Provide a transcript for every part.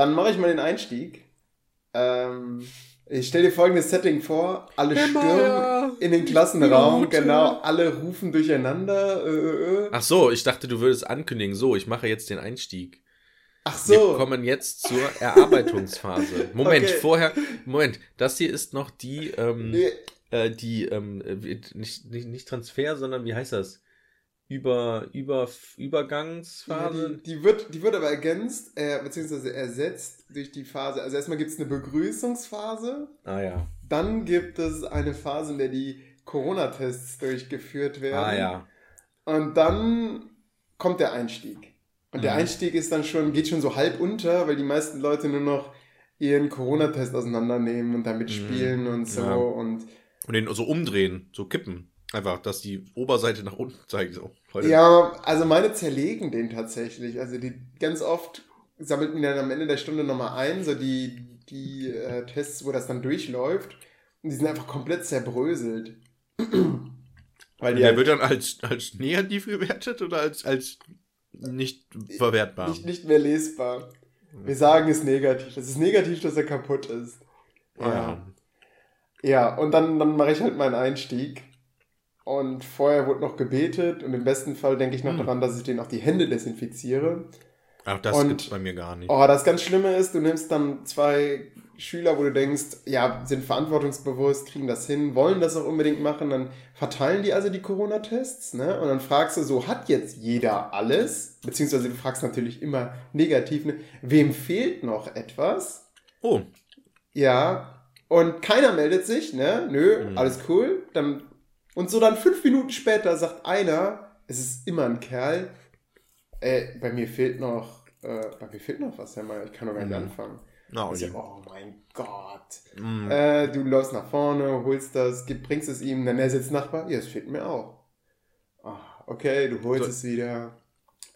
Dann mache ich mal den Einstieg. Ähm, ich stelle dir folgendes Setting vor. Alle stürmen in den Klassenraum. Minute. Genau, alle rufen durcheinander. Äh, äh, äh. Ach so, ich dachte, du würdest ankündigen. So, ich mache jetzt den Einstieg. Ach Wir so. kommen jetzt zur Erarbeitungsphase. Moment, Okay. vorher, Moment, das hier ist noch die, ähm, Nee, äh, die, ähm, äh, nicht, nicht, nicht Transfer, sondern wie heißt das? Über, über, Übergangsphase? die, die, wird, die wird aber ergänzt, äh, beziehungsweise ersetzt durch die Phase. Also erstmal gibt es eine Begrüßungsphase. ah ja. Dann gibt es eine Phase, in der die Corona-Tests durchgeführt werden. Ah ja. Und dann kommt der Einstieg. Und der Mhm. Einstieg ist dann schon, geht schon so halb unter, weil die meisten Leute nur noch ihren Corona-Test auseinandernehmen und damit Mhm. spielen und so. Ja. Und Und den so umdrehen, so kippen. Einfach, dass die Oberseite nach unten zeigt. So. Ja, also meine zerlegen den tatsächlich. Also die ganz oft sammelten die dann am Ende der Stunde nochmal ein, so die, die äh, Tests, wo das dann durchläuft. Und die sind einfach komplett zerbröselt. Weil Der halt wird dann als, als negativ gewertet oder als, als nicht verwertbar? nicht, nicht mehr lesbar. Wir sagen es negativ. Es ist negativ, dass er kaputt ist. Ah, ja. Ja, und dann, dann mache ich halt meinen Einstieg. Und vorher wurde noch gebetet und im besten Fall denke ich noch Hm. daran, dass ich denen auch die Hände desinfiziere. Ach, das Und- gibt's bei mir gar nicht. Oh, das ganz Schlimme ist, du nimmst dann zwei Schüler, wo du denkst, ja, sind verantwortungsbewusst, kriegen das hin, wollen das auch unbedingt machen, dann verteilen die also die Corona-Tests, ne? Und dann fragst du so, hat jetzt jeder alles? Beziehungsweise du fragst natürlich immer negativ, ne? Wem fehlt noch etwas? Oh, Ja, und keiner meldet sich, ne? Nö, Mhm. alles cool. Dann, und so dann fünf Minuten später sagt einer, es ist immer ein Kerl, äh, bei mir fehlt noch, äh, bei mir fehlt noch was, Herr Meier, ich kann doch gar nicht Mhm. anfangen. so, okay. oh mein Gott. Mm. Äh, du läufst nach vorne, holst das, bringst es ihm, dann er sitzt Nachbar, ja, es fehlt mir auch. Ah, okay, du holst So. es wieder.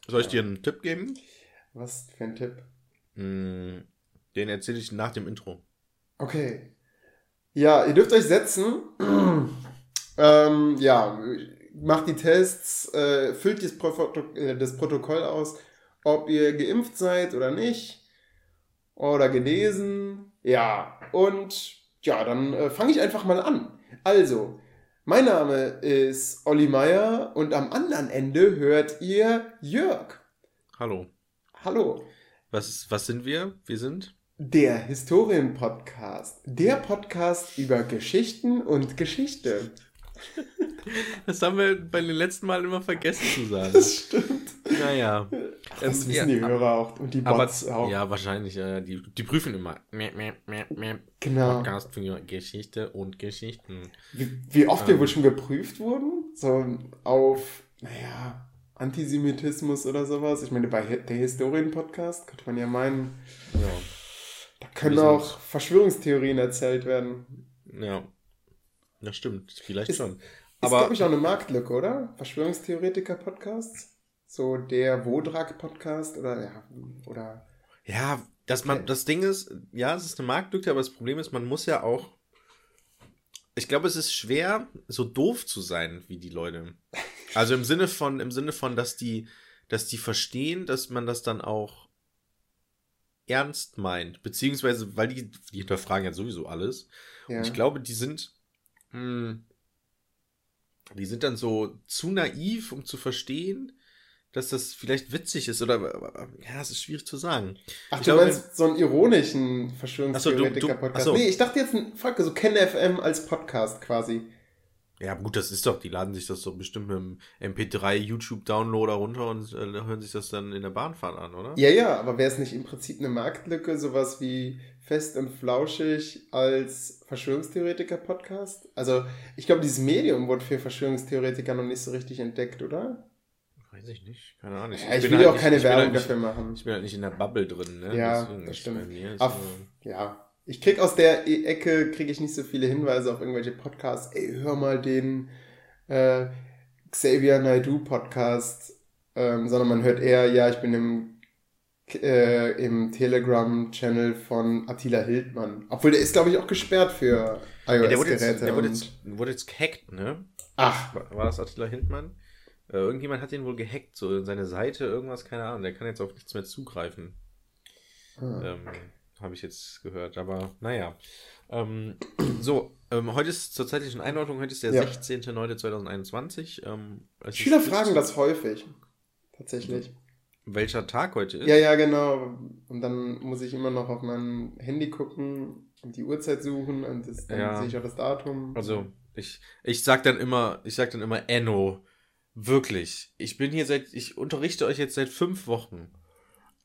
Soll ich dir einen Tipp geben? Was für ein Tipp. Mm, Den erzähle ich nach dem Intro. Okay. Ja, ihr dürft euch setzen. ähm, ja, macht die Tests, äh, füllt das, Proto äh, das Protokoll aus, ob ihr geimpft seid oder nicht. Oder genesen. Ja, und ja, dann äh, fange ich einfach mal an. Also, mein Name ist Olli Meier und am anderen Ende hört ihr Jörg. Hallo. Hallo. Was, was sind wir? Wir sind? Der Historien-Podcast. Der Podcast über Geschichten und Geschichte. Das haben wir bei den letzten Mal immer vergessen zu sagen. Das stimmt. naja. Das Ähm, wissen ja, die Hörer auch und die Aber, Bots auch. ja, wahrscheinlich. Ja, die, die prüfen immer. Genau. Podcast für Geschichte und Geschichten. Wie, wie oft wir Ähm. wohl schon geprüft wurden? So auf, naja, Antisemitismus oder sowas. Ich meine, bei der Historien-Podcast könnte man ja meinen, Ja. da können Wir auch Verschwörungstheorien erzählt werden. Ja. Das stimmt. Vielleicht Ist- schon. Ist, Aber glaube ich, auch eine Marktlücke, oder? Verschwörungstheoretiker-Podcasts? So der Wodrak-Podcast oder, ja, oder, Ja, dass man, das Ding ist, ja, es ist eine Marktlücke, aber das Problem ist, man muss ja auch. Ich glaube, es ist schwer, so doof zu sein wie die Leute. Also im Sinne von, im Sinne von, dass die, dass die verstehen, dass man das dann auch ernst meint. Beziehungsweise, weil die, die hinterfragen ja sowieso alles. ja. Und ich glaube, die sind, mh, die sind dann so zu naiv, um zu verstehen, dass das vielleicht witzig ist oder, ja, es ist schwierig zu sagen. Ach, Ich du glaube, meinst so einen ironischen so, Verschwörungstheoretiker-Podcast? ach so. Nee, ich dachte jetzt, ein- Folge, so KenFM als Podcast quasi. Ja, gut, das ist doch, die laden sich das doch bestimmt mit dem MP3 YouTube-Downloader runter und äh, hören sich das dann in der Bahnfahrt an, oder? Ja, ja, aber wäre es nicht im Prinzip eine Marktlücke, sowas wie Fest und Flauschig als Verschwörungstheoretiker-Podcast? Also, ich glaube, dieses Medium wurde für Verschwörungstheoretiker noch nicht so richtig entdeckt, oder? Weiß ich nicht, keine Ahnung. Ja, ich will halt ja auch nicht- keine ich bin Werbung halt nicht, dafür machen. Ich bin halt nicht in der Bubble drin, ne? Ja, Deswegen das stimmt. bei mir ist Auf, ja, ich krieg aus der E- Ecke, kriege ich nicht so viele Hinweise auf irgendwelche Podcasts. Ey, hör mal den äh, Xavier Naidoo Podcast, ähm, sondern man hört eher, ja, ich bin im, äh, im Telegram-Channel von Attila Hildmann. Obwohl, der ist, glaube ich, auch gesperrt für ja, der wurde iOS-Geräte. jetzt, der wurde jetzt, wurde jetzt gehackt, ne? Ach, War, war das Attila Hildmann? Äh, irgendjemand hat den wohl gehackt, so seine Seite, irgendwas, keine Ahnung. Der kann jetzt auf nichts mehr zugreifen. Ah, ähm, Habe ich jetzt gehört. Aber naja. Ähm, so, ähm, heute ist zur zeitlichen Einordnung, heute ist der ja. 16.09.2021. Ähm, Schüler fragen das häufig. Tatsächlich. Welcher Tag heute ist? Ja, ja, genau. Und dann muss ich immer noch auf mein Handy gucken und die Uhrzeit suchen und das, dann ja. sehe ich auch das Datum. Also, ich, ich sag dann immer, ich sag dann immer Enno. Wirklich. Ich bin hier seit, ich unterrichte euch jetzt seit fünf Wochen.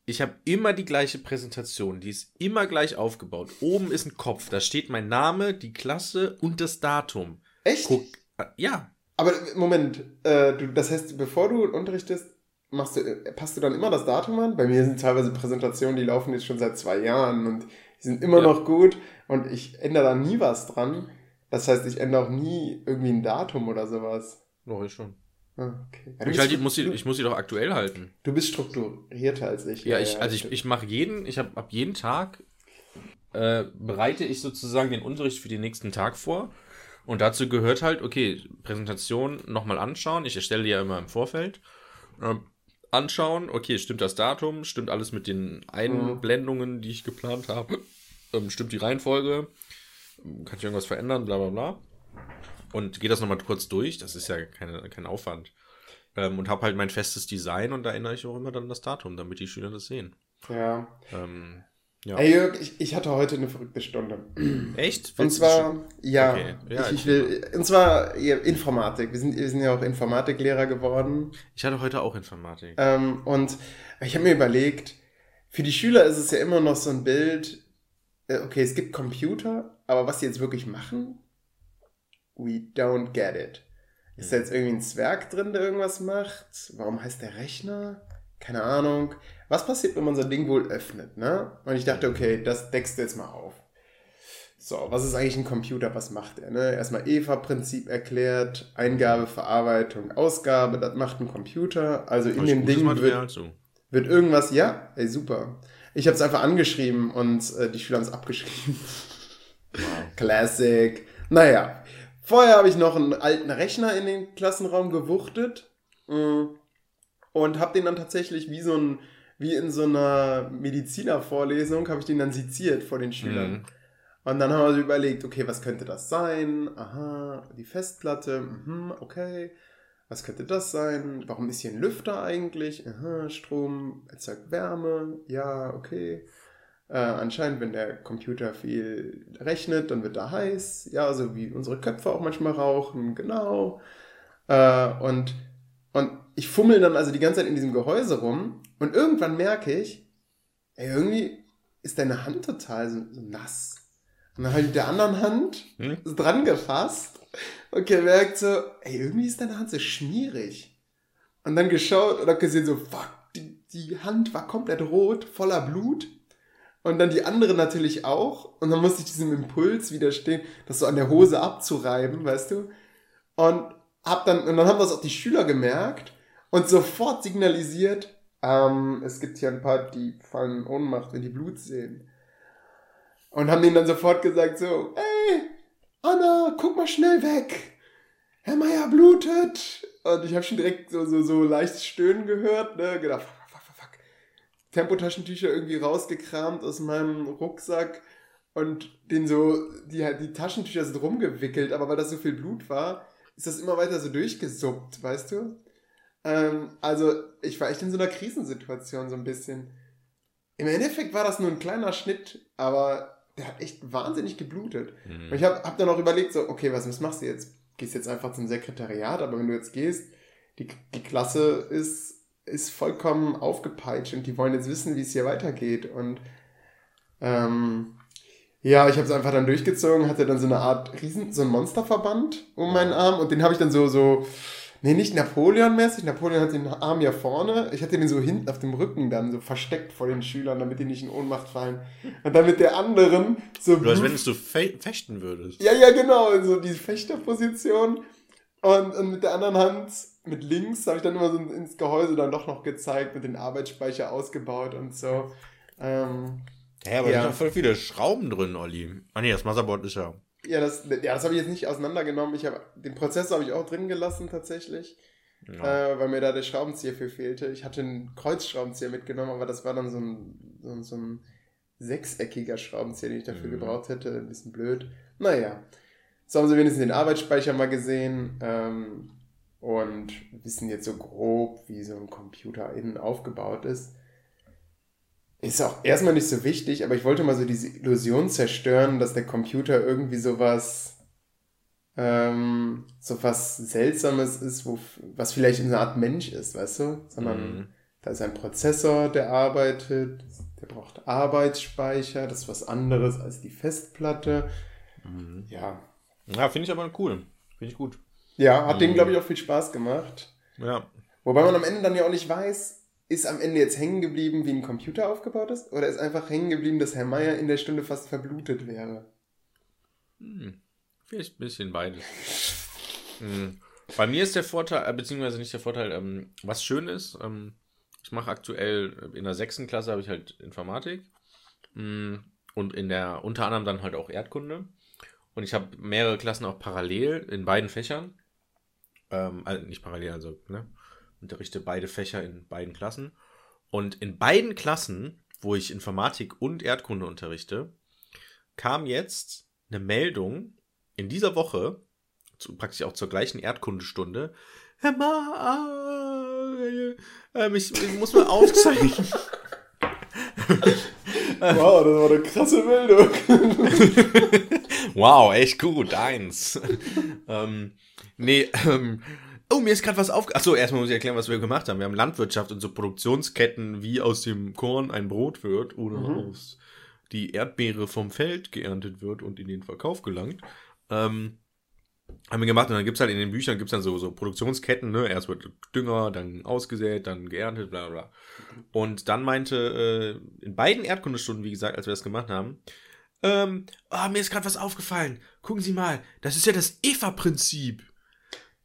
Ich habe immer die gleiche Präsentation, die ist immer gleich aufgebaut. Oben ist ein Kopf, da steht mein Name, die Klasse und das Datum. Echt? Guck, äh, ja. Aber Moment, äh, du, das heißt, bevor du unterrichtest, machst du, äh, passt du dann immer das Datum an? Bei mir sind teilweise Präsentationen, die laufen jetzt schon seit zwei Jahren und die sind immer ja. noch gut und ich ändere da nie was dran. Das heißt, ich ändere auch nie irgendwie ein Datum oder sowas. Doch, ich schon. Ah, okay. ich, halt, ich, muss sie, ich muss sie doch aktuell halten. Du bist strukturierter als ich. Ja, ich, also ich, ich mache jeden, ich habe ab jeden Tag äh, bereite ich sozusagen den Unterricht für den nächsten Tag vor. Und dazu gehört halt, okay, Präsentation nochmal anschauen. Ich erstelle die ja immer im Vorfeld. Anschauen, okay, stimmt das Datum, stimmt alles mit den Einblendungen, die ich geplant habe, ähm, stimmt die Reihenfolge, kann ich irgendwas verändern, bla bla bla und gehe das nochmal kurz durch. Das ist ja keine, kein Aufwand. Ähm, und habe halt mein festes Design und da erinnere ich auch immer dann das Datum, damit die Schüler das sehen. Ja. Ähm, ja. Ey Jörg, ich, ich hatte heute eine verrückte Stunde. Echt? und zwar, ja, okay. ja ich, ich will, und zwar ja, Informatik. Wir sind, wir sind ja auch Informatiklehrer geworden. Ich hatte heute auch Informatik. Ähm, und ich habe mir überlegt, für die Schüler ist es ja immer noch so ein Bild, äh, okay, es gibt Computer, aber was sie jetzt wirklich machen, we don't get it. Ist da jetzt irgendwie ein Zwerg drin, der irgendwas macht? Warum heißt der Rechner? Keine Ahnung. Was passiert, wenn man so ein Ding wohl öffnet, ne? Und ich dachte, okay, das deckst du jetzt mal auf. So, was ist eigentlich ein Computer? Was macht er? Ne? Erstmal EVA-Prinzip erklärt, Eingabe, Verarbeitung, Ausgabe, das macht ein Computer. Also in dem Ding wird, wird irgendwas, ja, ey, super. Ich habe es einfach angeschrieben und äh, die Schüler haben es abgeschrieben. Wow. Classic. Naja, Vorher habe ich noch einen alten Rechner in den Klassenraum gewuchtet mm, und habe den dann tatsächlich wie so ein, wie in so einer Medizinervorlesung, habe ich den dann seziert vor den Schülern. Mhm. Und dann haben wir so überlegt, okay, was könnte das sein? Aha, die Festplatte, mhm, okay. Was könnte das sein? Warum ist hier ein Lüfter eigentlich? Aha, Strom erzeugt Wärme, ja, okay. Äh, anscheinend, wenn der Computer viel rechnet, dann wird er heiß. Ja, so wie unsere Köpfe auch manchmal rauchen, genau. Äh, und, und ich fummel dann also die ganze Zeit in diesem Gehäuse rum und irgendwann merke ich, ey, irgendwie ist deine Hand total so, so nass. Und dann habe ich mit der anderen Hand hm? dran gefasst und gemerkt so, ey, irgendwie ist deine Hand so schmierig. Und dann geschaut und habe gesehen so, fuck, die, die Hand war komplett rot, voller Blut. Und dann die andere natürlich auch. Und dann musste ich diesem Impuls widerstehen, das so an der Hose abzureiben, weißt du? Und hab dann, und dann haben das auch die Schüler gemerkt und sofort signalisiert, ähm, es gibt hier ein paar, die fallen in Ohnmacht, wenn die Blut sehen. Und haben denen dann sofort gesagt so, ey, Anna, guck mal schnell weg. Herr Meier blutet. Und ich habe schon direkt so, so, so leicht Stöhnen gehört, ne, gedacht, Tempotaschentücher irgendwie rausgekramt aus meinem Rucksack und den so, die, die Taschentücher sind rumgewickelt, aber weil das so viel Blut war, ist das immer weiter so durchgesuppt, weißt du? Ähm, also, ich war echt in so einer Krisensituation so ein bisschen. Im Endeffekt war das nur ein kleiner Schnitt, aber der hat echt wahnsinnig geblutet. Mhm. Und ich habe hab dann auch überlegt, so, okay, was, was machst du jetzt? Gehst jetzt einfach zum Sekretariat, aber wenn du jetzt gehst, die, die Klasse ist ist vollkommen aufgepeitscht und die wollen jetzt wissen, wie es hier weitergeht. Und ähm, ja, ich habe es einfach dann durchgezogen, hatte dann so eine Art Riesen, so ein Monsterverband um meinen Arm und den habe ich dann so, so, nee, nicht Napoleon-mäßig. Napoleon hat den Arm ja vorne. Ich hatte den so hinten auf dem Rücken dann so versteckt vor den Schülern, damit die nicht in Ohnmacht fallen. Und dann mit der anderen so. Du, als wenn du fe fechten würdest. Ja, ja, genau, so die Fechterposition. Und, und mit der anderen Hand mit links habe ich dann immer so ins Gehäuse dann doch noch gezeigt, mit dem Arbeitsspeicher ausgebaut und so. Ähm, ja, aber ja. da sind voll viele Schrauben drin, Olli. Ah nee, das Motherboard ist ja. Ja, das, ja, das habe ich jetzt nicht auseinandergenommen. Ich habe den Prozessor habe ich auch drin gelassen tatsächlich. Ja. Äh, weil mir da der Schraubenzieher für fehlte. Ich hatte einen Kreuzschraubenzieher mitgenommen, aber das war dann so ein, so, so ein sechseckiger Schraubenzieher, den ich dafür mhm. gebraucht hätte. Ein bisschen blöd. Naja. So haben sie wenigstens den Arbeitsspeicher mal gesehen ähm, und wissen jetzt so grob, wie so ein Computer innen aufgebaut ist. Ist auch erstmal nicht so wichtig, aber ich wollte mal so diese Illusion zerstören, dass der Computer irgendwie sowas ähm, so was Seltsames ist, wo, was vielleicht eine Art Mensch ist, weißt du? Sondern mhm. da ist ein Prozessor, der arbeitet, der braucht Arbeitsspeicher, das ist was anderes als die Festplatte. Mhm. Ja. Ja, finde ich aber cool. Finde ich gut. Ja, hat mhm. denen, glaube ich, auch viel Spaß gemacht. Ja. Wobei man am Ende dann ja auch nicht weiß, ist am Ende jetzt hängen geblieben, wie ein Computer aufgebaut ist? Oder ist einfach hängen geblieben, dass Herr Meier in der Stunde fast verblutet wäre? Hm. Vielleicht ein bisschen beides. hm. Bei mir ist der Vorteil, äh, beziehungsweise nicht der Vorteil, ähm, was schön ist, ähm, ich mache aktuell äh, in der sechsten Klasse habe ich halt Informatik hm. und in der unter anderem dann halt auch Erdkunde. Und ich habe mehrere Klassen auch parallel in beiden Fächern. Ähm, also nicht parallel, also ne, unterrichte beide Fächer in beiden Klassen. Und in beiden Klassen, wo ich Informatik und Erdkunde unterrichte, kam jetzt eine Meldung in dieser Woche, zu, praktisch auch zur gleichen Erdkundestunde. Herr Ma, äh, äh, ich, ich muss mal aufzeigen. wow, das war eine krasse Meldung. wow, echt gut, eins. ähm, nee, ähm, Oh, mir ist gerade was auf. Achso, erstmal muss ich erklären, was wir gemacht haben. Wir haben Landwirtschaft und so Produktionsketten, wie aus dem Korn ein Brot wird oder mhm. aus die Erdbeere vom Feld geerntet wird und in den Verkauf gelangt. Ähm, haben wir gemacht und dann gibt es halt in den Büchern gibt's dann so, so Produktionsketten, ne? Erst wird Dünger, dann ausgesät, dann geerntet, bla bla. Und dann meinte, äh, in beiden Erdkundestunden, wie gesagt, als wir das gemacht haben, ähm, oh, mir ist gerade was aufgefallen. Gucken Sie mal, das ist ja das EVA-Prinzip.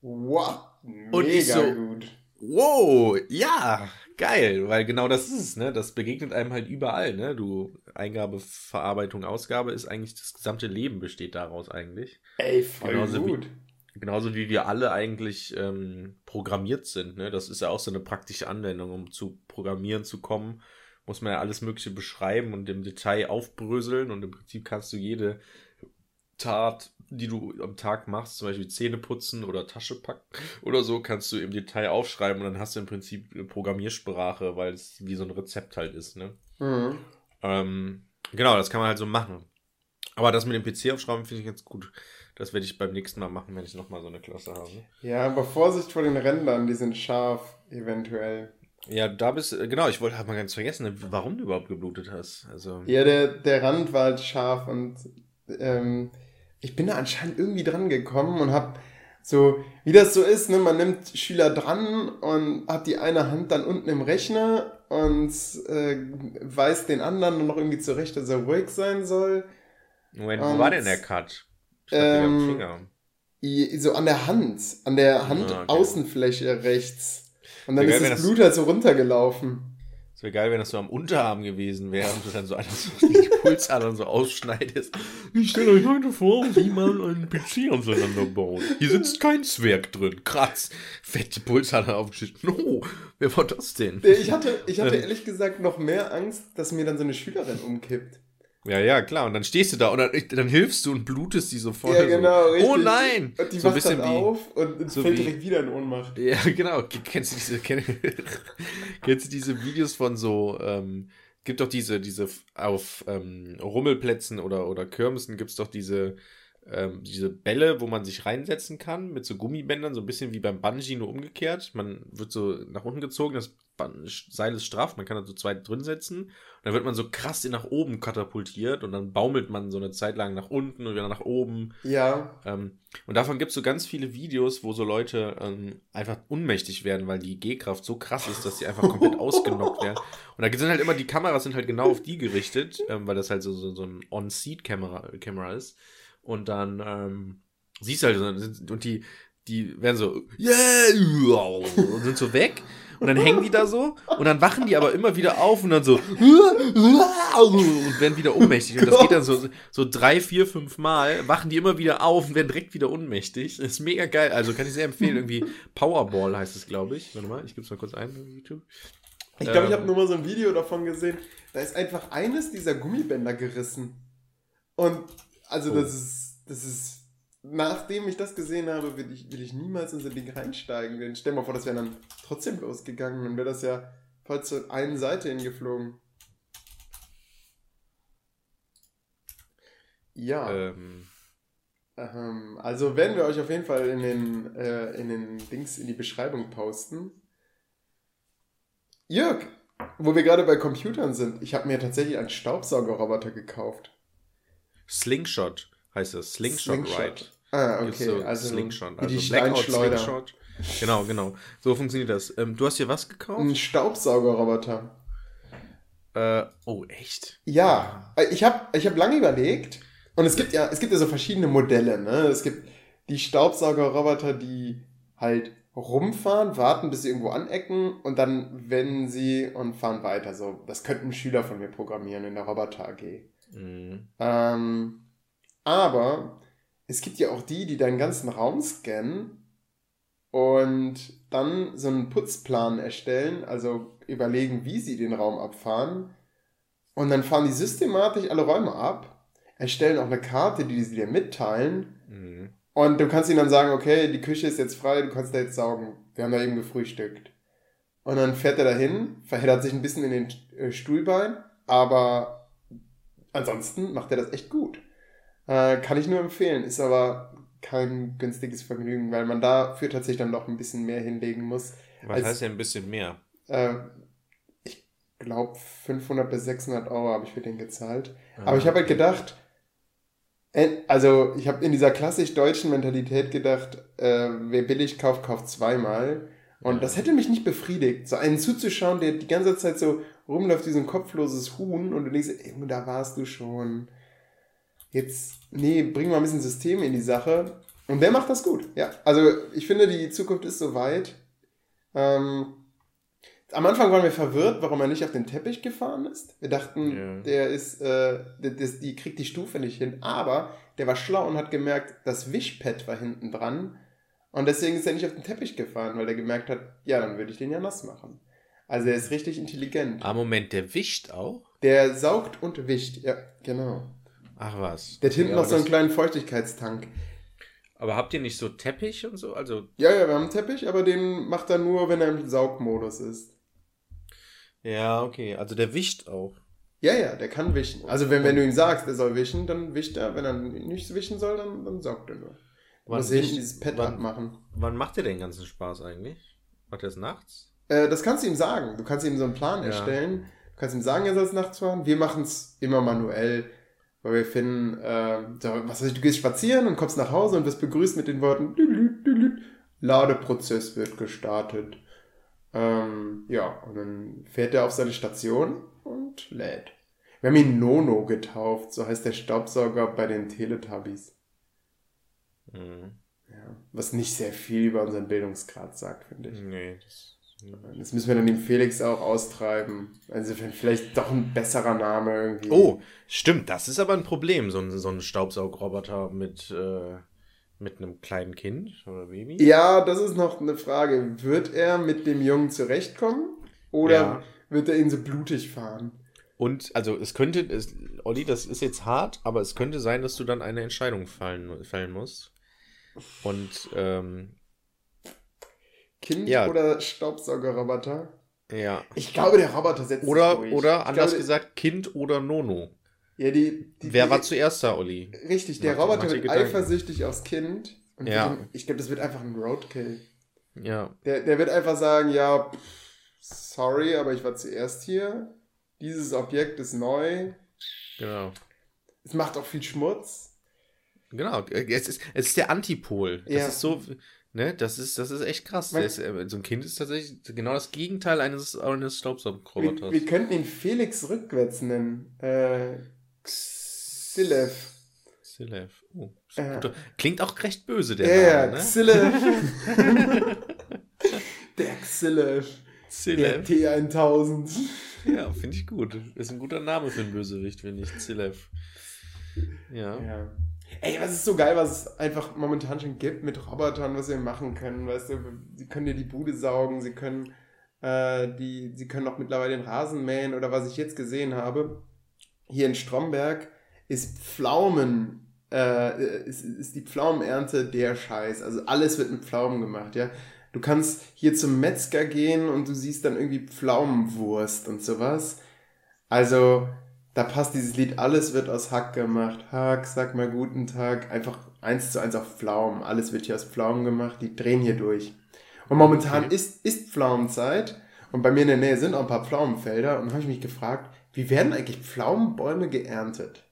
Wow. Mega und ich so, gut. Wow, ja, geil, weil genau das ist es, ne? Das begegnet einem halt überall, ne? Du, Eingabe, Verarbeitung, Ausgabe ist eigentlich das gesamte Leben besteht daraus eigentlich. Ey, voll genauso gut. Wie, genauso wie wir alle eigentlich ähm, programmiert sind, ne? Das ist ja auch so eine praktische Anwendung, um zu programmieren zu kommen, muss man ja alles Mögliche beschreiben und im Detail aufbröseln und im Prinzip kannst du jede Tat die du am Tag machst, zum Beispiel Zähne putzen oder Tasche packen oder so, kannst du im Detail aufschreiben und dann hast du im Prinzip eine Programmiersprache, weil es wie so ein Rezept halt ist, ne? Mhm. Ähm, genau, das kann man halt so machen. Aber das mit dem PC aufschreiben finde ich ganz gut. Das werde ich beim nächsten Mal machen, wenn ich nochmal so eine Klasse habe. Ja, aber Vorsicht vor den Rändern, die sind scharf, eventuell. Ja, da bist du, genau, ich wollte halt mal ganz vergessen, warum du überhaupt geblutet hast. Also. Ja, der, der Rand war halt scharf und ähm, ich bin da anscheinend irgendwie dran gekommen und habe so, wie das so ist, ne, man nimmt Schüler dran und hat die eine Hand dann unten im Rechner und äh, weist den anderen noch irgendwie zurecht, dass er ruhig sein soll. Moment, und, wo war denn der Cut? Ich ähm, Finger. So an der Hand, an der Handaußenfläche ah, okay. rechts. Und dann ist das Blut halt so runtergelaufen. Es wäre geil, wenn das so am Unterarm gewesen wäre und du dann so alles so die Pulsadern so ausschneidest. Ich stelle euch heute vor, wie man einen PC auseinanderbaut. Hier sitzt kein Zwerg drin. Kratz. Fett die Pulsadern aufgeschnitten. Oh, wer war das denn? Ich hatte, ich hatte ehrlich gesagt noch mehr Angst, dass mir dann so eine Schülerin umkippt. Ja, ja, klar. Und dann stehst du da und dann, dann hilfst du und blutest die sofort. Ja, genau. So. Oh nein! Und die so wacht dann auf und so fällt wie, direkt wieder in Ohnmacht. Ja, genau. Kennst du diese, kenn, kennst du diese Videos von so, ähm, gibt doch diese, diese auf ähm, Rummelplätzen oder, oder Kirmesen gibt's doch diese, ähm, diese Bälle, wo man sich reinsetzen kann, mit so Gummibändern, so ein bisschen wie beim Bungee, nur umgekehrt. Man wird so nach unten gezogen, das Seil ist straff, man kann da so zwei drin setzen. Und dann wird man so krass nach oben katapultiert und dann baumelt man so eine Zeit lang nach unten und wieder nach oben. Ja. Ähm, und davon gibt es so ganz viele Videos, wo so Leute ähm, einfach unmächtig werden, weil die G-Kraft so krass ist, dass sie einfach komplett ausgenockt werden. Und da sind halt immer, die Kameras sind halt genau auf die gerichtet, ähm, weil das halt so, so, so ein On-Seat-Kamera ist. Und dann ähm, siehst du halt, und die, die werden so, yeah, und sind so weg. Und dann hängen die da so und dann wachen die aber immer wieder auf und dann so und werden wieder ohnmächtig. Und das geht dann so, so drei, vier, fünf Mal, wachen die immer wieder auf und werden direkt wieder ohnmächtig. Das ist mega geil. Also kann ich sehr empfehlen. Irgendwie Powerball heißt es, glaube ich. Warte mal, ich gebe es mal kurz ein auf YouTube. Ich glaube, ich Ähm. habe nur mal so ein Video davon gesehen. Da ist einfach eines dieser Gummibänder gerissen. Und also Oh. das ist, das ist, nachdem ich das gesehen habe, will ich, will ich niemals in so ein Ding reinsteigen. Denn stell dir mal vor, das wäre dann trotzdem losgegangen. Dann wäre das ja voll zur einen Seite hingeflogen. Ja. Ähm, Ähm, also werden wir euch auf jeden Fall in den, äh, in den Dings in die Beschreibung posten. Jörg, wo wir gerade bei Computern sind, ich habe mir tatsächlich einen Staubsaugerroboter gekauft. Slingshot heißt das. Slingshot, Ride. Ah, okay. so also Slingshot. Also die Blackout. Slingshot. Genau, genau. So funktioniert das. Ähm, du hast dir was gekauft? Ein Staubsaugerroboter. Äh, oh, echt? Ja, äh, ich habe ich hab lange überlegt und es gibt ja, es gibt ja so verschiedene Modelle, ne? Es gibt die Staubsaugerroboter, die halt rumfahren, warten, bis sie irgendwo anecken und dann wenden sie und fahren weiter. So, das könnten Schüler von mir programmieren in der Roboter AG. Mhm. Ähm, aber es gibt ja auch die, die deinen ganzen Raum scannen und dann so einen Putzplan erstellen, also überlegen, wie sie den Raum abfahren. Und dann fahren die systematisch alle Räume ab, erstellen auch eine Karte, die sie dir mitteilen. Mhm. Und du kannst ihnen dann sagen, okay, die Küche ist jetzt frei, du kannst da jetzt saugen. Wir haben da eben gefrühstückt. Und dann fährt er dahin, verheddert sich ein bisschen in den äh, Stuhlbein, aber ansonsten macht er das echt gut. Äh, kann ich nur empfehlen, ist aber kein günstiges Vergnügen, weil man dafür tatsächlich dann noch ein bisschen mehr hinlegen muss. Was Als- heißt denn ein bisschen mehr? Äh, ich glaube 500 bis 600 Euro habe ich für den gezahlt. Aber ich habe halt gedacht, äh, also ich habe in dieser klassisch deutschen Mentalität gedacht, äh, wer billig kauft, kauft zweimal. Und Ja. das hätte mich nicht befriedigt, so einen zuzuschauen, der die ganze Zeit so rumläuft wie so ein kopfloses Huhn und du denkst, ey, da warst du schon. Jetzt, nee, bring mal ein bisschen System in die Sache. Und der macht das gut, ja. Also ich finde, die Zukunft ist soweit. Ähm, am Anfang waren wir verwirrt, warum er nicht auf den Teppich gefahren ist. Wir dachten, Ja. der ist, äh, der, das, die kriegt die Stufe nicht hin. Aber der war schlau und hat gemerkt, das Wischpad war hinten dran. Und deswegen ist er nicht auf den Teppich gefahren, weil er gemerkt hat, ja, dann würde ich den ja nass machen. Also er ist richtig intelligent. Ah, Moment, der wischt auch? Der saugt und wischt, ja, genau. Ach was. Der hat hinten Ja, noch so einen kleinen Feuchtigkeitstank. Aber habt ihr nicht so Teppich und so? Also, Ja, ja, wir haben einen Teppich, aber den macht er nur, wenn er im Saugmodus ist. ja, okay. Also der wischt auch. Ja, ja, der kann wischen. Also wenn, wenn du ihm sagst, er soll wischen, dann wischt er. Wenn er nicht wischen soll, dann, dann saugt er nur. Wann musst hinten dieses Pad wann- abmacht Wann macht ihr den ganzen Spaß eigentlich? Macht ihr es nachts? Äh, das kannst du ihm sagen. Du kannst ihm so einen Plan Ja. erstellen. Du kannst ihm sagen, er soll es nachts fahren. Wir machen es immer manuell, weil wir finden, äh, so, was weiß ich, du gehst spazieren und kommst nach Hause und wirst begrüßt mit den Worten, "Dülü, dülü, Ladeprozess wird gestartet. Ähm, ja, und dann fährt er auf seine Station und lädt. Wir haben ihn Nono getauft, so heißt der Staubsauger bei den Teletubbies. Mhm. Ja, was nicht sehr viel über unseren Bildungsgrad sagt, finde ich. Nee, das. Das müssen wir dann dem Felix auch austreiben. Also vielleicht doch ein besserer Name irgendwie. Oh, stimmt, das ist aber ein Problem, so ein, so ein Staubsaugroboter mit, äh, mit einem kleinen Kind oder Baby. Ja, das ist noch eine Frage. Wird er mit dem Jungen zurechtkommen? Oder Ja. wird er ihn so blutig fahren? Und also es könnte, es, Olli, das ist jetzt hart, aber es könnte sein, dass du dann eine Entscheidung fallen, fällen musst. Und ähm, Kind Ja. oder Staubsaugerroboter? ja. Ich glaube, der Roboter setzt Oder, sich durch. oder anders glaube, gesagt, Kind oder Nono. Ja, die, die, Wer die, war zuerst da, Olli? Richtig, der Roboter wird Gedanken. eifersüchtig aufs Kind. Und Ja. wird ich glaube, das wird einfach ein Roadkill. Ja. Der, der wird einfach sagen, ja, sorry, aber ich war zuerst hier. Dieses Objekt ist neu. Genau. Es macht auch viel Schmutz. Genau. Es ist, es ist der Antipol. Das Ja. ist so, ne, das ist, das ist echt krass. Man- Der ist, äh, so ein Kind ist tatsächlich genau das Gegenteil eines, eines Wir, Staubsaugerroboters. wir könnten ihn Felix rückwärts nennen. Äh, Xilev. Silev. Oh, Äh. guter. Klingt auch recht böse, der Ja, ja, Name, ne? Xilev. der Xilev. Der Silev. T1000. Ja, finde ich gut. Ist ein guter Name für einen Bösewicht, finde ich. Silev. Ja. Ja. Ey, was ist so geil, was es einfach momentan schon gibt mit Robotern, was wir machen können. Weißt du, sie können dir die Bude saugen, sie können Äh, die, sie können auch mittlerweile den Rasen mähen oder was ich jetzt gesehen habe. Hier in Stromberg ist Pflaumen, äh, ist, ist die Pflaumenernte der Scheiß. Also alles wird mit Pflaumen gemacht, ja. Du kannst hier zum Metzger gehen und du siehst dann irgendwie Pflaumenwurst und sowas. Also, da passt dieses Lied, alles wird aus Hack gemacht. Hack, sag mal guten Tag. Einfach eins zu eins auf Pflaumen. Alles wird hier aus Pflaumen gemacht. Die drehen hier durch. Und momentan okay. ist, ist Pflaumenzeit. Und bei mir in der Nähe sind auch ein paar Pflaumenfelder. Und habe ich mich gefragt, wie werden eigentlich Pflaumenbäume geerntet?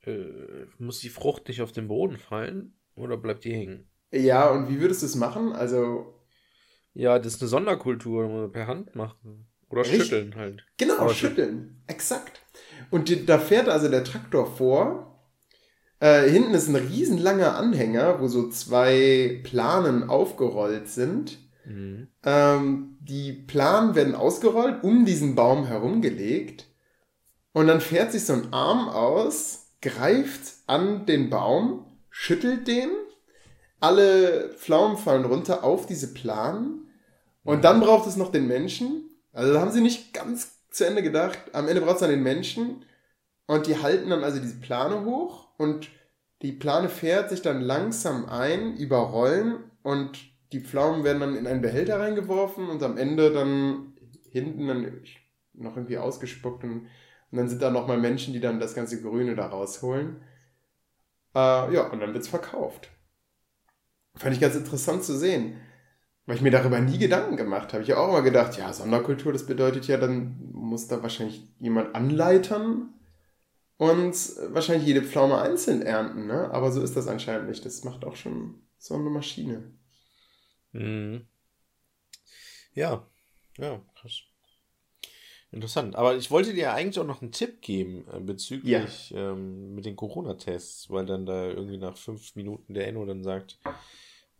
Äh, muss die Frucht nicht auf den Boden fallen? Oder bleibt die hängen? Ja, und wie würdest du es machen? Also. Ja, das ist eine Sonderkultur, per Hand machen. Oder Richtig? schütteln halt. Genau, Aber schütteln. Exakt. Und die, da fährt also der Traktor vor. Äh, hinten ist ein riesenlanger Anhänger, wo so zwei Planen aufgerollt sind. Mhm. Ähm, die Planen werden ausgerollt, um diesen Baum herumgelegt. Und dann fährt sich so ein Arm aus, greift an den Baum, schüttelt den alle Pflaumen fallen runter auf diese Planen. Und dann braucht es noch den Menschen. Also da haben sie nicht ganz zu Ende gedacht. Am Ende braucht es dann den Menschen. Und die halten dann also diese Plane hoch. Und die Plane fährt sich dann langsam ein, überrollen. Und die Pflaumen werden dann in einen Behälter reingeworfen. Und am Ende dann hinten dann noch irgendwie ausgespuckt. Und, und dann sind da nochmal Menschen, die dann das ganze Grüne da rausholen. Äh, ja, und dann wird es verkauft. Fand ich ganz interessant zu sehen. Weil ich mir darüber nie Gedanken gemacht habe. Ich habe auch immer gedacht, ja, Sonderkultur, das bedeutet ja, dann muss da wahrscheinlich jemand anleitern und wahrscheinlich jede Pflaume einzeln ernten, ne? Aber so ist das anscheinend nicht. Das macht auch schon so eine Maschine. Mhm. Ja, ja, krass. Interessant. Aber ich wollte dir eigentlich auch noch einen Tipp geben äh, bezüglich ja. ähm, mit den Corona-Tests, weil dann da irgendwie nach fünf Minuten der Enno dann sagt,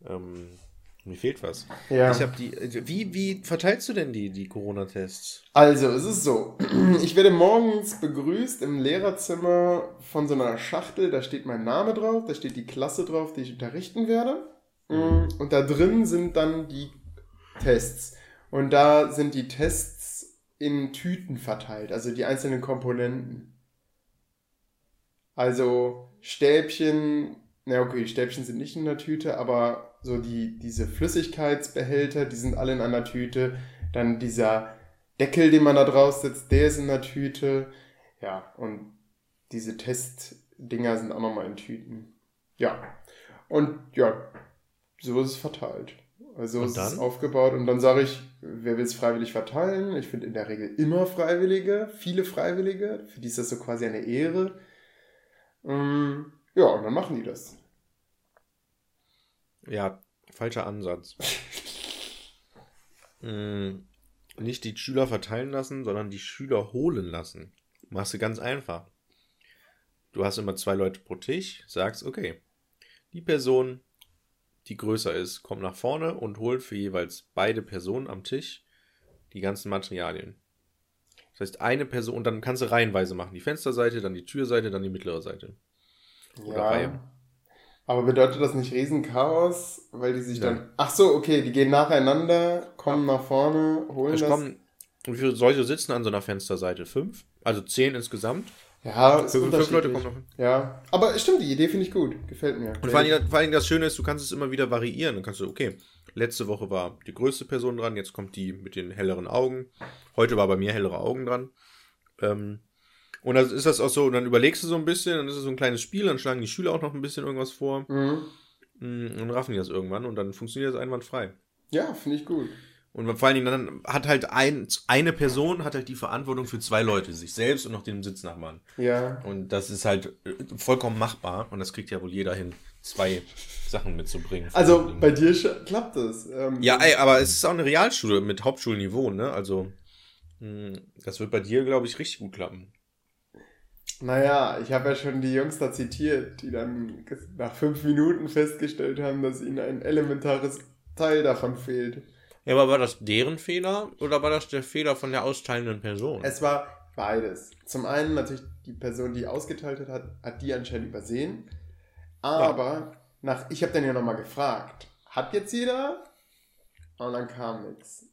ähm, mir fehlt was. Ja. Ich habe die. Wie, wie verteilst du denn die, die Corona-Tests? Also, es ist so. Ich werde morgens begrüßt im Lehrerzimmer von so einer Schachtel. Da steht mein Name drauf, da steht die Klasse drauf, die ich unterrichten werde. Mhm. Und da drin sind dann die Tests. Und da sind die Tests in Tüten verteilt, also die einzelnen Komponenten. Also Stäbchen, na okay, die Stäbchen sind nicht in der Tüte, aber so die, diese Flüssigkeitsbehälter, die sind alle in einer Tüte. Dann dieser Deckel, den man da drauf setzt, der ist in der Tüte. Ja, und diese Testdinger sind auch nochmal in Tüten. Ja. Und ja, so ist es verteilt. Also und ist es aufgebaut und dann sage ich, wer will es freiwillig verteilen? Ich finde in der Regel immer Freiwillige, viele Freiwillige. Für die ist das so quasi eine Ehre. Ähm, ja, und dann machen die das. Ja, falscher Ansatz. hm, nicht die Schüler verteilen lassen, sondern die Schüler holen lassen. Machst du ganz einfach. Du hast immer zwei Leute pro Tisch, sagst, okay, die Person, die größer ist, kommt nach vorne und holt für jeweils beide Personen am Tisch die ganzen Materialien. Das heißt, eine Person, und dann kannst du reihenweise machen. Die Fensterseite, dann die Türseite, dann die mittlere Seite. Oder ja. Reihe. Aber bedeutet das nicht Riesenchaos, weil die sich ja. dann. Ach so, okay, die gehen nacheinander, kommen nach vorne, holen es das. Kommen, wie viele solche sitzen an so einer Fensterseite? Fünf? Also zehn insgesamt? Ja, ist fünf, fünf Leute kommen noch hin. Ja, aber stimmt, die Idee finde ich gut. Gefällt mir. Und vor allem, vor allem das Schöne ist, du kannst es immer wieder variieren. Dann kannst du, okay, letzte Woche war die größte Person dran, jetzt kommt die mit den helleren Augen. Heute war bei mir hellere Augen dran. Ähm, und dann ist das auch so, dann überlegst du so ein bisschen, dann ist es so ein kleines Spiel, dann schlagen die Schüler auch noch ein bisschen irgendwas vor. Mhm. Mm, und raffen die das irgendwann und dann funktioniert das einwandfrei. Ja, finde ich gut. Und vor allen Dingen dann hat halt ein, eine Person hat halt die Verantwortung für zwei Leute, sich selbst und noch den Sitznachbarn. Ja. Und das ist halt äh, vollkommen machbar und das kriegt ja wohl jeder hin, zwei Sachen mitzubringen. Also bei dir klappt das. Ähm, ja, ey, aber es ist auch eine Realschule mit Hauptschulniveau, ne? Also mm, das wird bei dir, glaube ich, richtig gut klappen. Naja, ich habe ja schon die Jungs da zitiert, die dann nach fünf Minuten festgestellt haben, dass ihnen ein elementares Teil davon fehlt. Ja, aber war das deren Fehler oder war das der Fehler von der austeilenden Person? Es war beides. Zum einen natürlich die Person, die ausgeteilt hat, hat die anscheinend übersehen. Aber ja. nach, ich habe dann ja nochmal gefragt, hat jetzt jeder Und dann kam nichts.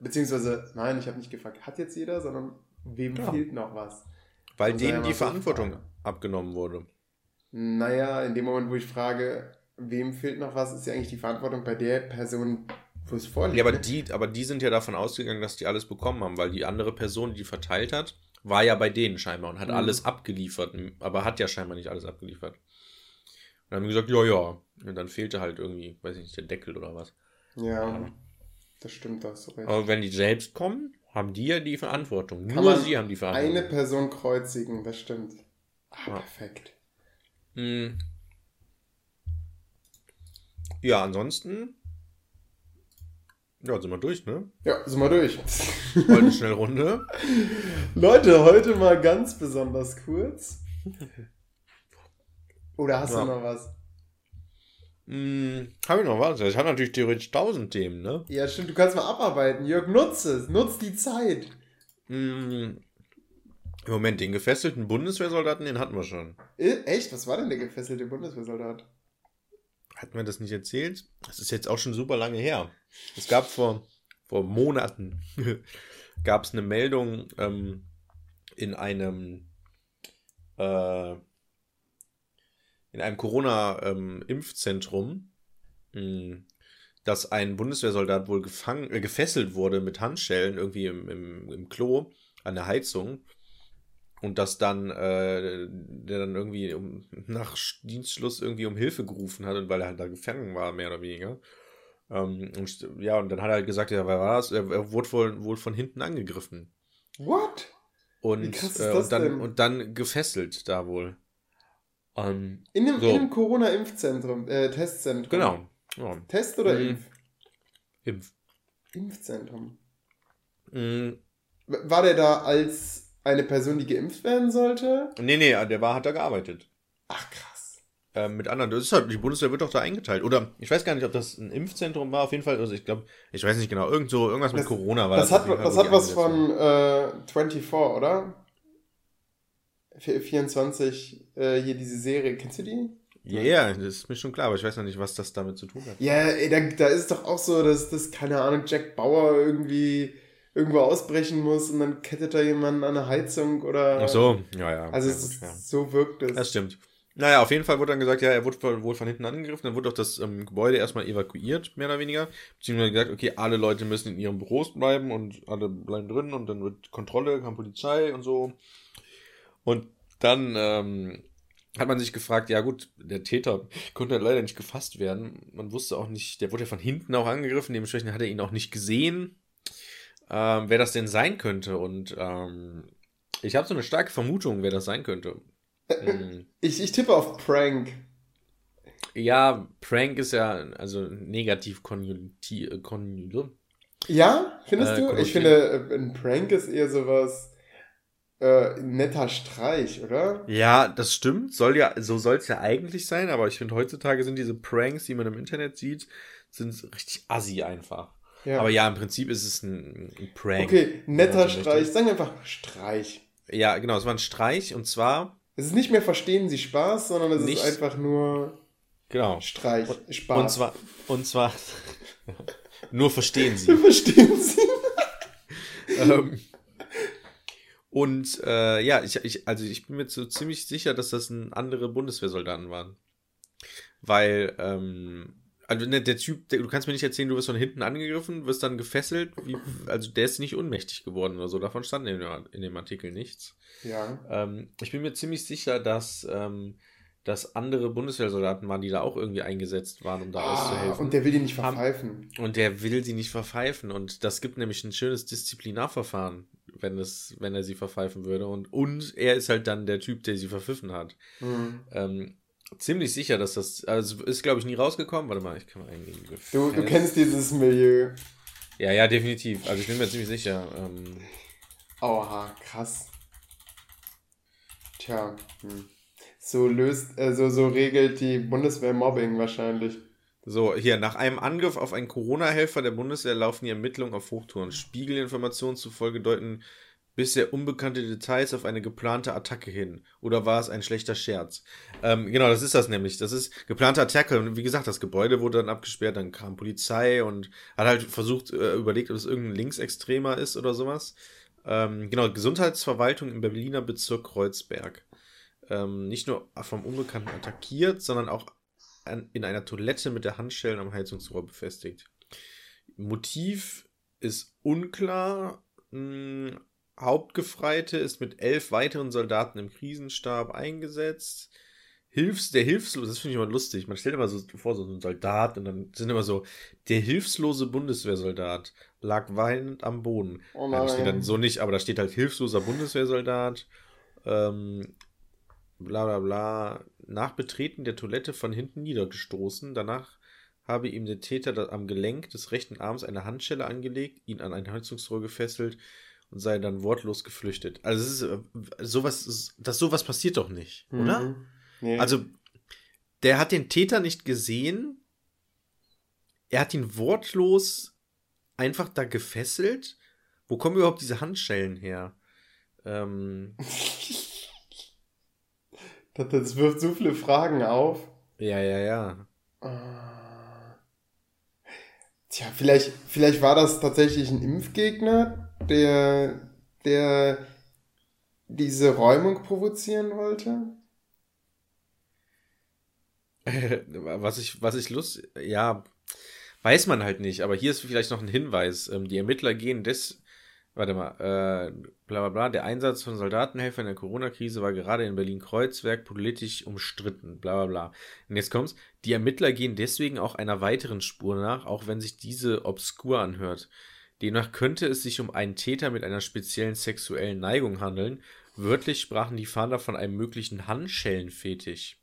Beziehungsweise, nein, ich habe nicht gefragt, hat jetzt jeder, sondern wem ja. fehlt noch was? Weil denen die Verantwortung Frage. abgenommen wurde. Naja, in dem Moment, wo ich frage, wem fehlt noch was, ist ja eigentlich die Verantwortung bei der Person, wo es vorliegt. Ja, aber die, aber die sind ja davon ausgegangen, dass die alles bekommen haben, weil die andere Person, die verteilt hat, war ja bei denen scheinbar und hat mhm. alles abgeliefert, aber hat ja scheinbar nicht alles abgeliefert. Und dann haben gesagt, ja, ja. Und dann fehlte halt irgendwie, weiß ich nicht, der Deckel oder was. Ja, ja. das stimmt, das so. Aber wenn die selbst kommen, haben die ja die Verantwortung. Kann Nur sie haben die Verantwortung. Eine Person kreuzigen, das stimmt. Ah, ja. perfekt. Hm. Ja, ansonsten. Ja, sind wir durch, ne? Ja, sind wir durch. Heute eine schnelle Runde. Leute, heute mal ganz besonders kurz. Oder hast ja. du noch was? Hm, habe ich noch was? Ich habe natürlich theoretisch tausend Themen, ne? Ja, stimmt. Du kannst mal abarbeiten. Jörg, nutze es. Nutz die Zeit. Hm, Im Moment, den gefesselten Bundeswehrsoldaten, den hatten wir schon. Äh, echt? Was war denn der gefesselte Bundeswehrsoldat? Hat mir das nicht erzählt? Das ist jetzt auch schon super lange her. Es gab vor, vor Monaten gab es eine Meldung ähm, in einem äh, in einem Corona-Impfzentrum, ähm, dass ein Bundeswehrsoldat wohl gefangen, äh, gefesselt wurde mit Handschellen irgendwie im, im, im Klo an der Heizung und dass dann äh, der dann irgendwie um, nach Dienstschluss irgendwie um Hilfe gerufen hat und weil er halt da gefangen war, mehr oder weniger. Ähm, und, ja, und dann hat er halt gesagt, ja, wer war das? Er, er wurde wohl, wohl von hinten angegriffen. What? Und, äh, und, dann, und dann gefesselt da wohl. Um, in einem, so. einem Corona-Impfzentrum, äh, Testzentrum. Genau. Ja. Test oder mhm. Impf? Impf. Impfzentrum. Mhm. War der da als eine Person, die geimpft werden sollte? Nee, nee, der war, hat da gearbeitet. Ach, krass. Ähm, mit anderen, das ist halt, die Bundeswehr wird doch da eingeteilt. Oder ich weiß gar nicht, ob das ein Impfzentrum war, auf jeden Fall. Also ich glaube, ich weiß nicht genau, irgend so, irgendwas das, mit Corona war das. Das hat, das hat was von äh, 24, oder? 24, äh, hier diese Serie, kennst du die? Ja, yeah, das ist mir schon klar, aber ich weiß noch nicht, was das damit zu tun hat. Ja, ey, da, da ist doch auch so, dass das, keine Ahnung, Jack Bauer irgendwie irgendwo ausbrechen muss und dann kettet da jemand an eine Heizung oder. Ach so, ja, ja. Also ja, gut, ja. so wirkt es. Das stimmt. Naja, auf jeden Fall wurde dann gesagt, ja, er wurde wohl von hinten angegriffen, dann wurde auch das ähm, Gebäude erstmal evakuiert, mehr oder weniger. Beziehungsweise gesagt, okay, alle Leute müssen in ihren Büros bleiben und alle bleiben drin und dann wird Kontrolle, kam Polizei und so. Und dann ähm, hat man sich gefragt, ja gut, der Täter konnte leider nicht gefasst werden. Man wusste auch nicht, der wurde ja von hinten auch angegriffen, dementsprechend hat er ihn auch nicht gesehen ähm, wer das denn sein könnte. Und ähm, ich habe so eine starke Vermutung, wer das sein könnte. Hm. Ich, ich tippe auf Prank. Ja, Prank ist ja also negativ konjunktiv. Äh, ja, findest äh, du? Ich finde, äh, ein Prank ist eher sowas äh, netter Streich, oder? Ja, das stimmt. Soll ja, so soll es ja eigentlich sein, aber ich finde, heutzutage sind diese Pranks, die man im Internet sieht, sind richtig assi einfach. Ja. Aber ja, im Prinzip ist es ein, ein Prank. Okay, netter Streich. Sagen wir einfach Streich. Ja, genau, es war ein Streich und zwar. Es ist nicht mehr Verstehen Sie Spaß, sondern es nicht, ist einfach nur genau. Streich, und, Spaß. Und zwar, und zwar nur verstehen Sie. Nur verstehen Sie. ähm, und äh, ja, ich, ich, also ich bin mir so ziemlich sicher, dass das ein andere Bundeswehrsoldaten waren. Weil ähm, also ne, der Typ, der, du kannst mir nicht erzählen, du wirst von hinten angegriffen, wirst dann gefesselt. Wie, also der ist nicht ohnmächtig geworden oder so. Davon stand in, in dem Artikel nichts. Ja. Ähm, ich bin mir ziemlich sicher, dass, ähm, dass andere Bundeswehrsoldaten waren, die da auch irgendwie eingesetzt waren, um da ah, auszuhelfen. Und der will die nicht verpfeifen. Und der will sie nicht verpfeifen. Und das gibt nämlich ein schönes Disziplinarverfahren, wenn, es, wenn er sie verpfeifen würde. Und, und er ist halt dann der Typ, der sie verpfiffen hat. Mhm. Ähm, ziemlich sicher, dass das. Also ist, glaube ich, nie rausgekommen. Warte mal, ich kann mal eingeben. Du, du kennst dieses Milieu. Ja, ja, definitiv. Also ich bin mir ziemlich sicher. Ähm, Oha, krass. Tja, hm. So löst, äh, so, so regelt die Bundeswehr Mobbing wahrscheinlich. So, hier, nach einem Angriff auf einen Corona-Helfer der Bundeswehr laufen die Ermittlungen auf Hochtouren. Spiegelinformationen zufolge deuten bisher unbekannte Details auf eine geplante Attacke hin. Oder war es ein schlechter Scherz? Ähm, genau, das ist das nämlich. Das ist geplante Attacke. Und wie gesagt, das Gebäude wurde dann abgesperrt, dann kam Polizei und hat halt versucht, äh, überlegt, ob es irgendein Linksextremer ist oder sowas. Ähm, genau, Gesundheitsverwaltung im Berliner Bezirk Kreuzberg. Ähm, nicht nur vom Unbekannten attackiert, sondern auch an, in einer Toilette mit der Handschellen am Heizungsrohr befestigt. Motiv ist unklar. Hm, Hauptgefreite ist mit elf weiteren Soldaten im Krisenstab eingesetzt. Hilfs, der Hilfslose, das finde ich immer lustig. Man stellt immer so vor, so ein Soldat und dann sind immer so, der hilflose Bundeswehrsoldat lag weinend am Boden. Oh nein. Das steht dann so nicht, aber da steht halt hilfloser Bundeswehrsoldat. Ähm, bla bla bla. Nach Betreten der Toilette von hinten niedergestoßen. Danach habe ihm der Täter am Gelenk des rechten Arms eine Handschelle angelegt, ihn an ein Heizungsrohr gefesselt und sei dann wortlos geflüchtet. Also es ist äh, sowas, das sowas passiert doch nicht, mhm. oder? Nee. Also der hat den Täter nicht gesehen. Er hat ihn wortlos einfach da gefesselt. Wo kommen überhaupt diese Handschellen her? Ähm. das, das wirft so viele Fragen auf. Ja, ja, ja. Ah. Tja, vielleicht, vielleicht war das tatsächlich ein Impfgegner, der, der diese Räumung provozieren wollte? was ich, was ich Lust, ja, weiß man halt nicht, aber hier ist vielleicht noch ein Hinweis. Ähm, die Ermittler gehen des, warte mal, äh, bla bla bla, der Einsatz von Soldatenhelfern in der Corona-Krise war gerade in Berlin-Kreuzberg politisch umstritten, bla bla bla. Und jetzt kommt's, die Ermittler gehen deswegen auch einer weiteren Spur nach, auch wenn sich diese obskur anhört. Demnach könnte es sich um einen Täter mit einer speziellen sexuellen Neigung handeln. Wörtlich sprachen die Fahnder von einem möglichen Handschellenfetisch.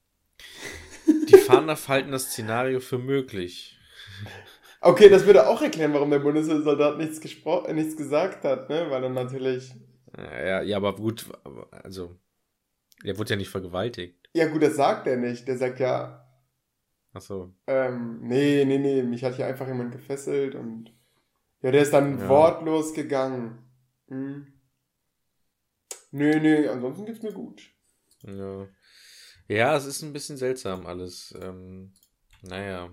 Die Fahnder halten das Szenario für möglich. Okay, das würde auch erklären, warum der Bundessoldat nichts, nichts gesagt hat, ne? Weil er natürlich. Ja, ja, aber gut, also. Er wurde ja nicht vergewaltigt. Ja, gut, das sagt er nicht. Der sagt ja. Ach so. Ähm, nee, nee, nee, mich hat hier einfach jemand gefesselt und. Ja, der ist dann ja. wortlos gegangen. Hm. Nö, nö, ansonsten geht's mir gut. Ja. Ja, es ist ein bisschen seltsam alles. Ähm, naja.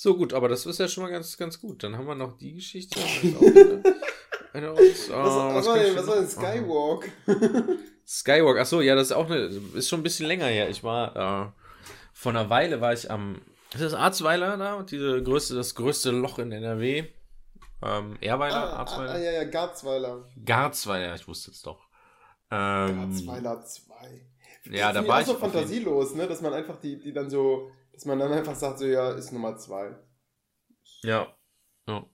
So gut, aber das ist ja schon mal ganz, ganz gut. Dann haben wir noch die Geschichte. eine, eine aus, oh, was, was, war, was war denn Skywalk? Skywalk, achso, ja, das ist auch eine, ist schon ein bisschen länger her. Ich war, äh, vor einer Weile war ich am, ist das Arzweiler da? Diese größte, das größte Loch in NRW. Ähm, Erweiler, ah, Arzweiler? Ah, ja, ja, Garzweiler. Garzweiler, ich wusste es doch. Ähm, Garzweiler 2. Ja, da war ich. Das ist so fantasielos, ne? Dass man einfach die, die dann so, dass man dann einfach sagt, so, ja, ist Nummer 2. Ja. ja.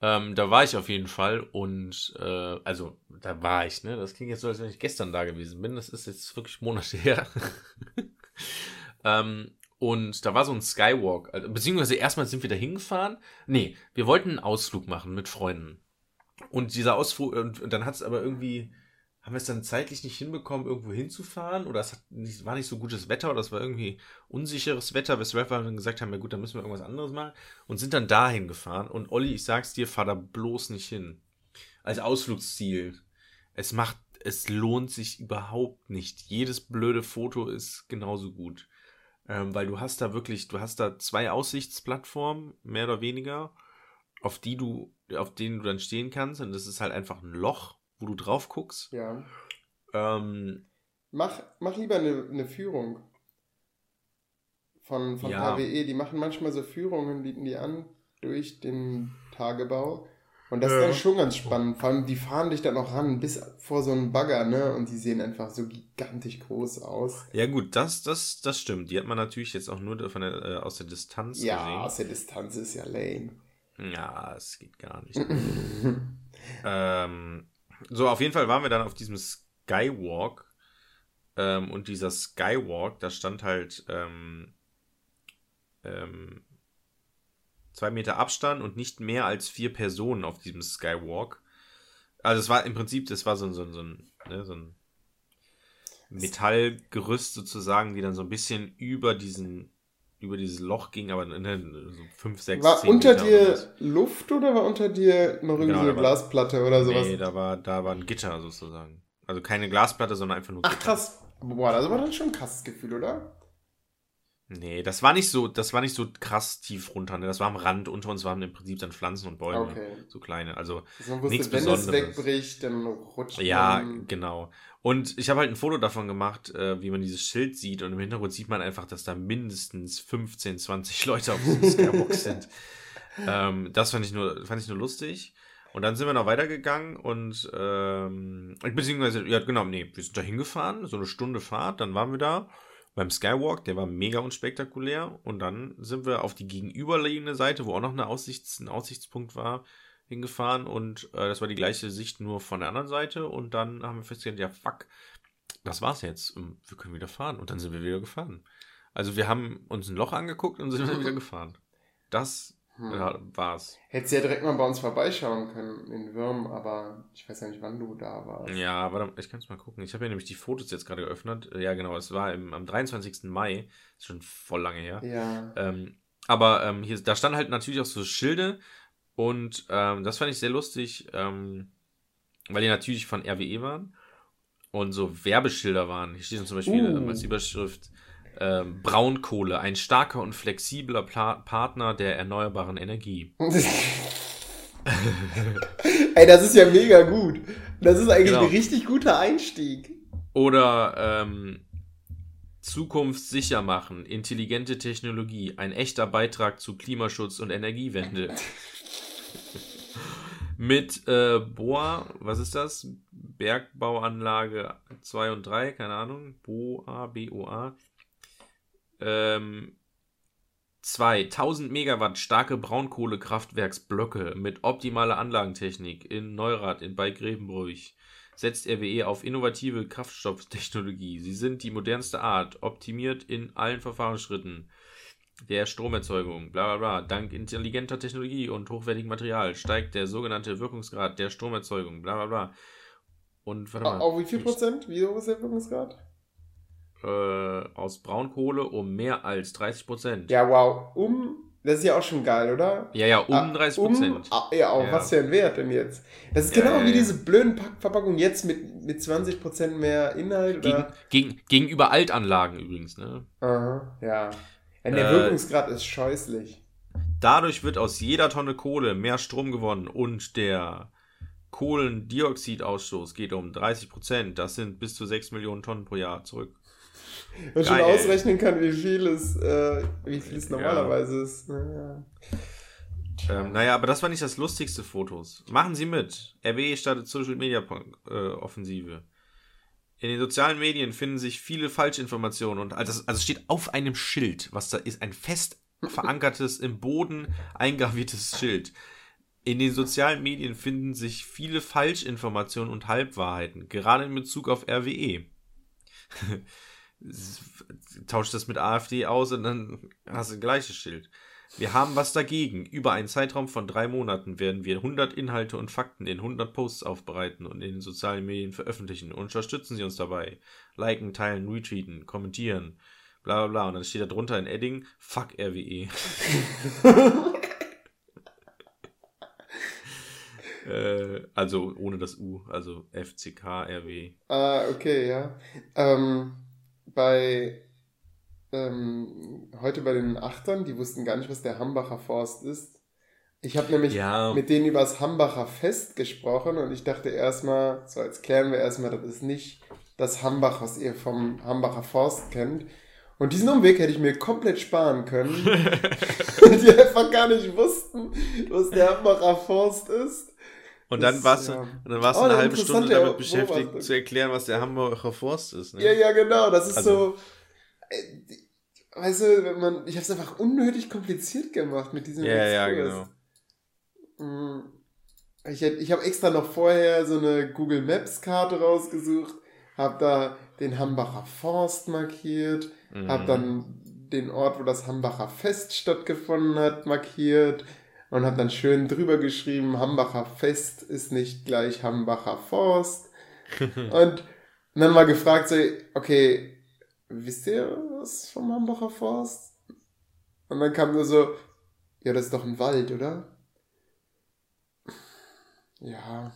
Ähm, da war ich auf jeden Fall und äh, also da war ich, ne? Das klingt jetzt so, als wenn ich gestern da gewesen bin. Das ist jetzt wirklich Monate her. ähm, und da war so ein Skywalk. Also, beziehungsweise erstmal sind wir da hingefahren. Nee, wir wollten einen Ausflug machen mit Freunden. Und dieser Ausflug, und, und dann hat es aber irgendwie, haben wir es dann zeitlich nicht hinbekommen, irgendwo hinzufahren? Oder es nicht, war nicht so gutes Wetter oder es war irgendwie unsicheres Wetter, weshalb wir dann gesagt haben, ja gut, dann müssen wir irgendwas anderes machen. Und sind dann dahin gefahren. Und Olli, ich sag's dir, fahr da bloß nicht hin. Als Ausflugsziel. Es macht, es lohnt sich überhaupt nicht. Jedes blöde Foto ist genauso gut. Ähm, weil du hast da wirklich, du hast da zwei Aussichtsplattformen, mehr oder weniger, auf die du, auf denen du dann stehen kannst. Und das ist halt einfach ein Loch, wo du drauf guckst. Ja. Ähm, mach, mach lieber eine, eine Führung von, von ja. HWE. Die machen manchmal so Führungen, bieten die an durch den Tagebau. Und das ja. ist dann schon ganz spannend. Vor allem, die fahren dich dann auch ran bis vor so einen Bagger, ne? Und die sehen einfach so gigantisch groß aus. Ja, gut, das, das, das stimmt. Die hat man natürlich jetzt auch nur von der, äh, aus der Distanz ja, gesehen. Ja, aus der Distanz ist ja lame. Ja, es geht gar nicht. ähm, so, auf jeden Fall waren wir dann auf diesem Skywalk. Ähm, und dieser Skywalk, da stand halt ähm, ähm, zwei Meter Abstand und nicht mehr als vier Personen auf diesem Skywalk. Also es war im Prinzip, das war so, so, so, ein, ne, so ein Metallgerüst sozusagen, die dann so ein bisschen über diesen über dieses Loch ging, aber ne, so 5, 6, War unter Meter dir Luft oder war unter dir noch irgendwie genau, so eine Glasplatte oder sowas? Nee, da war, da war ein Gitter sozusagen. Also keine Glasplatte, sondern einfach nur Gitter. Ach krass. Boah, das war dann schon ein krasses Gefühl, oder? Nee, das war nicht so, das war nicht so krass tief runter. Ne? Das war am Rand. Unter uns waren im Prinzip dann Pflanzen und Bäume. Okay. So kleine. Also, wusste, nichts wenn Besonderes. es wegbricht, dann rutscht Ja, genau. Und ich habe halt ein Foto davon gemacht, äh, wie man dieses Schild sieht. Und im Hintergrund sieht man einfach, dass da mindestens 15, 20 Leute auf diesem Skybox sind. Ähm, das fand ich, nur, fand ich nur lustig. Und dann sind wir noch weitergegangen und ähm, beziehungsweise, ja genau, nee, wir sind da hingefahren, so eine Stunde Fahrt, dann waren wir da beim Skywalk, der war mega unspektakulär. Und dann sind wir auf die gegenüberliegende Seite, wo auch noch eine Aussichts-, ein Aussichtspunkt war, hingefahren. Und äh, das war die gleiche Sicht nur von der anderen Seite. Und dann haben wir festgestellt, ja, fuck, das war's jetzt. Wir können wieder fahren. Und dann sind wir wieder gefahren. Also wir haben uns ein Loch angeguckt und sind wieder gefahren. Das hm. Ja, war's. Hättest ja direkt mal bei uns vorbeischauen können in Würm, aber ich weiß ja nicht, wann du da warst. Ja, warte, ich kann es mal gucken. Ich habe ja nämlich die Fotos jetzt gerade geöffnet. Ja, genau, es war im, am 23. Mai. Ist schon voll lange her. Ja. Ähm, aber ähm, hier, da standen halt natürlich auch so Schilde und ähm, das fand ich sehr lustig, ähm, weil die natürlich von RWE waren und so Werbeschilder waren. Hier steht zum Beispiel uh. als Überschrift äh, Braunkohle, ein starker und flexibler Pla Partner der erneuerbaren Energie. Ey, das ist ja mega gut. Das ist eigentlich genau. ein richtig guter Einstieg. Oder ähm, Zukunft sicher machen, intelligente Technologie, ein echter Beitrag zu Klimaschutz und Energiewende. Mit äh, Boa, was ist das? Bergbauanlage 2 und 3, keine Ahnung. Boa, B-O-A. Ähm, zwei 1000 Megawatt starke Braunkohlekraftwerksblöcke mit optimaler Anlagentechnik in Neurath in bei Grevenbruch setzt RWE auf innovative Kraftstofftechnologie. Sie sind die modernste Art, optimiert in allen Verfahrensschritten der Stromerzeugung, bla bla bla. Dank intelligenter Technologie und hochwertigem Material steigt der sogenannte Wirkungsgrad der Stromerzeugung, bla bla bla. Und warte mal. Auf wie viel Prozent? Wie hoch ist der Wirkungsgrad? Äh, aus Braunkohle um mehr als 30 Prozent. Ja, wow. Um, das ist ja auch schon geil, oder? Ja, ja, um 30 ah, Prozent. Um, ah, ja, auch ja. was für ein Wert denn jetzt? Das ist ja, genau ja, wie diese blöden Packverpackungen jetzt mit, mit 20 Prozent mehr Inhalt, oder? Gegen, gegen, gegenüber Altanlagen übrigens, ne? Aha, ja. ja der äh, Wirkungsgrad ist scheußlich. Dadurch wird aus jeder Tonne Kohle mehr Strom gewonnen und der Kohlendioxidausstoß geht um 30 Prozent. Das sind bis zu 6 Millionen Tonnen pro Jahr zurück. Man schon ausrechnen kann, wie viel es, äh, wie viel es normalerweise ja. ist. Naja. Ähm, naja, aber das war nicht das lustigste Fotos. Machen Sie mit. RWE startet Social Media äh, Offensive. In den sozialen Medien finden sich viele Falschinformationen und also, also steht auf einem Schild, was da ist, ein fest verankertes, im Boden eingraviertes Schild. In den sozialen Medien finden sich viele Falschinformationen und Halbwahrheiten, gerade in Bezug auf RWE. tauscht das mit AfD aus und dann hast du ein gleiches Schild. Wir haben was dagegen. Über einen Zeitraum von drei Monaten werden wir 100 Inhalte und Fakten in 100 Posts aufbereiten und in den sozialen Medien veröffentlichen. Unterstützen Sie uns dabei. Liken, teilen, retweeten, kommentieren, bla bla bla. Und dann steht da drunter in Edding, fuck RWE. äh, also ohne das U, also FCK RW. Ah, okay, ja. Ähm bei ähm, heute bei den Achtern, die wussten gar nicht, was der Hambacher Forst ist. Ich habe nämlich ja. mit denen über das Hambacher Fest gesprochen und ich dachte erstmal, so jetzt klären wir erstmal, das ist nicht das Hambach, was ihr vom Hambacher Forst kennt. Und diesen Umweg hätte ich mir komplett sparen können. die einfach gar nicht wussten, was der Hambacher Forst ist. Und dann warst du, ja. dann warst du oh, eine halbe Stunde damit beschäftigt, zu erklären, was der Hamburger Forst ist. Ne? Ja, ja, genau. Das ist also. so. Äh, weißt du, man. Ich habe es einfach unnötig kompliziert gemacht mit diesem Ja, ja, genau. Mm. Ich, ich habe extra noch vorher so eine Google Maps Karte rausgesucht, habe da den Hambacher Forst markiert, mhm. habe dann den Ort, wo das Hambacher Fest stattgefunden hat, markiert, und habe dann schön drüber geschrieben, Hambacher Fest ist nicht gleich Hambacher Forst. und dann mal gefragt, so, okay, wisst ihr was vom Hambacher Forst? Und dann kam nur so, ja, das ist doch ein Wald, oder? Ja.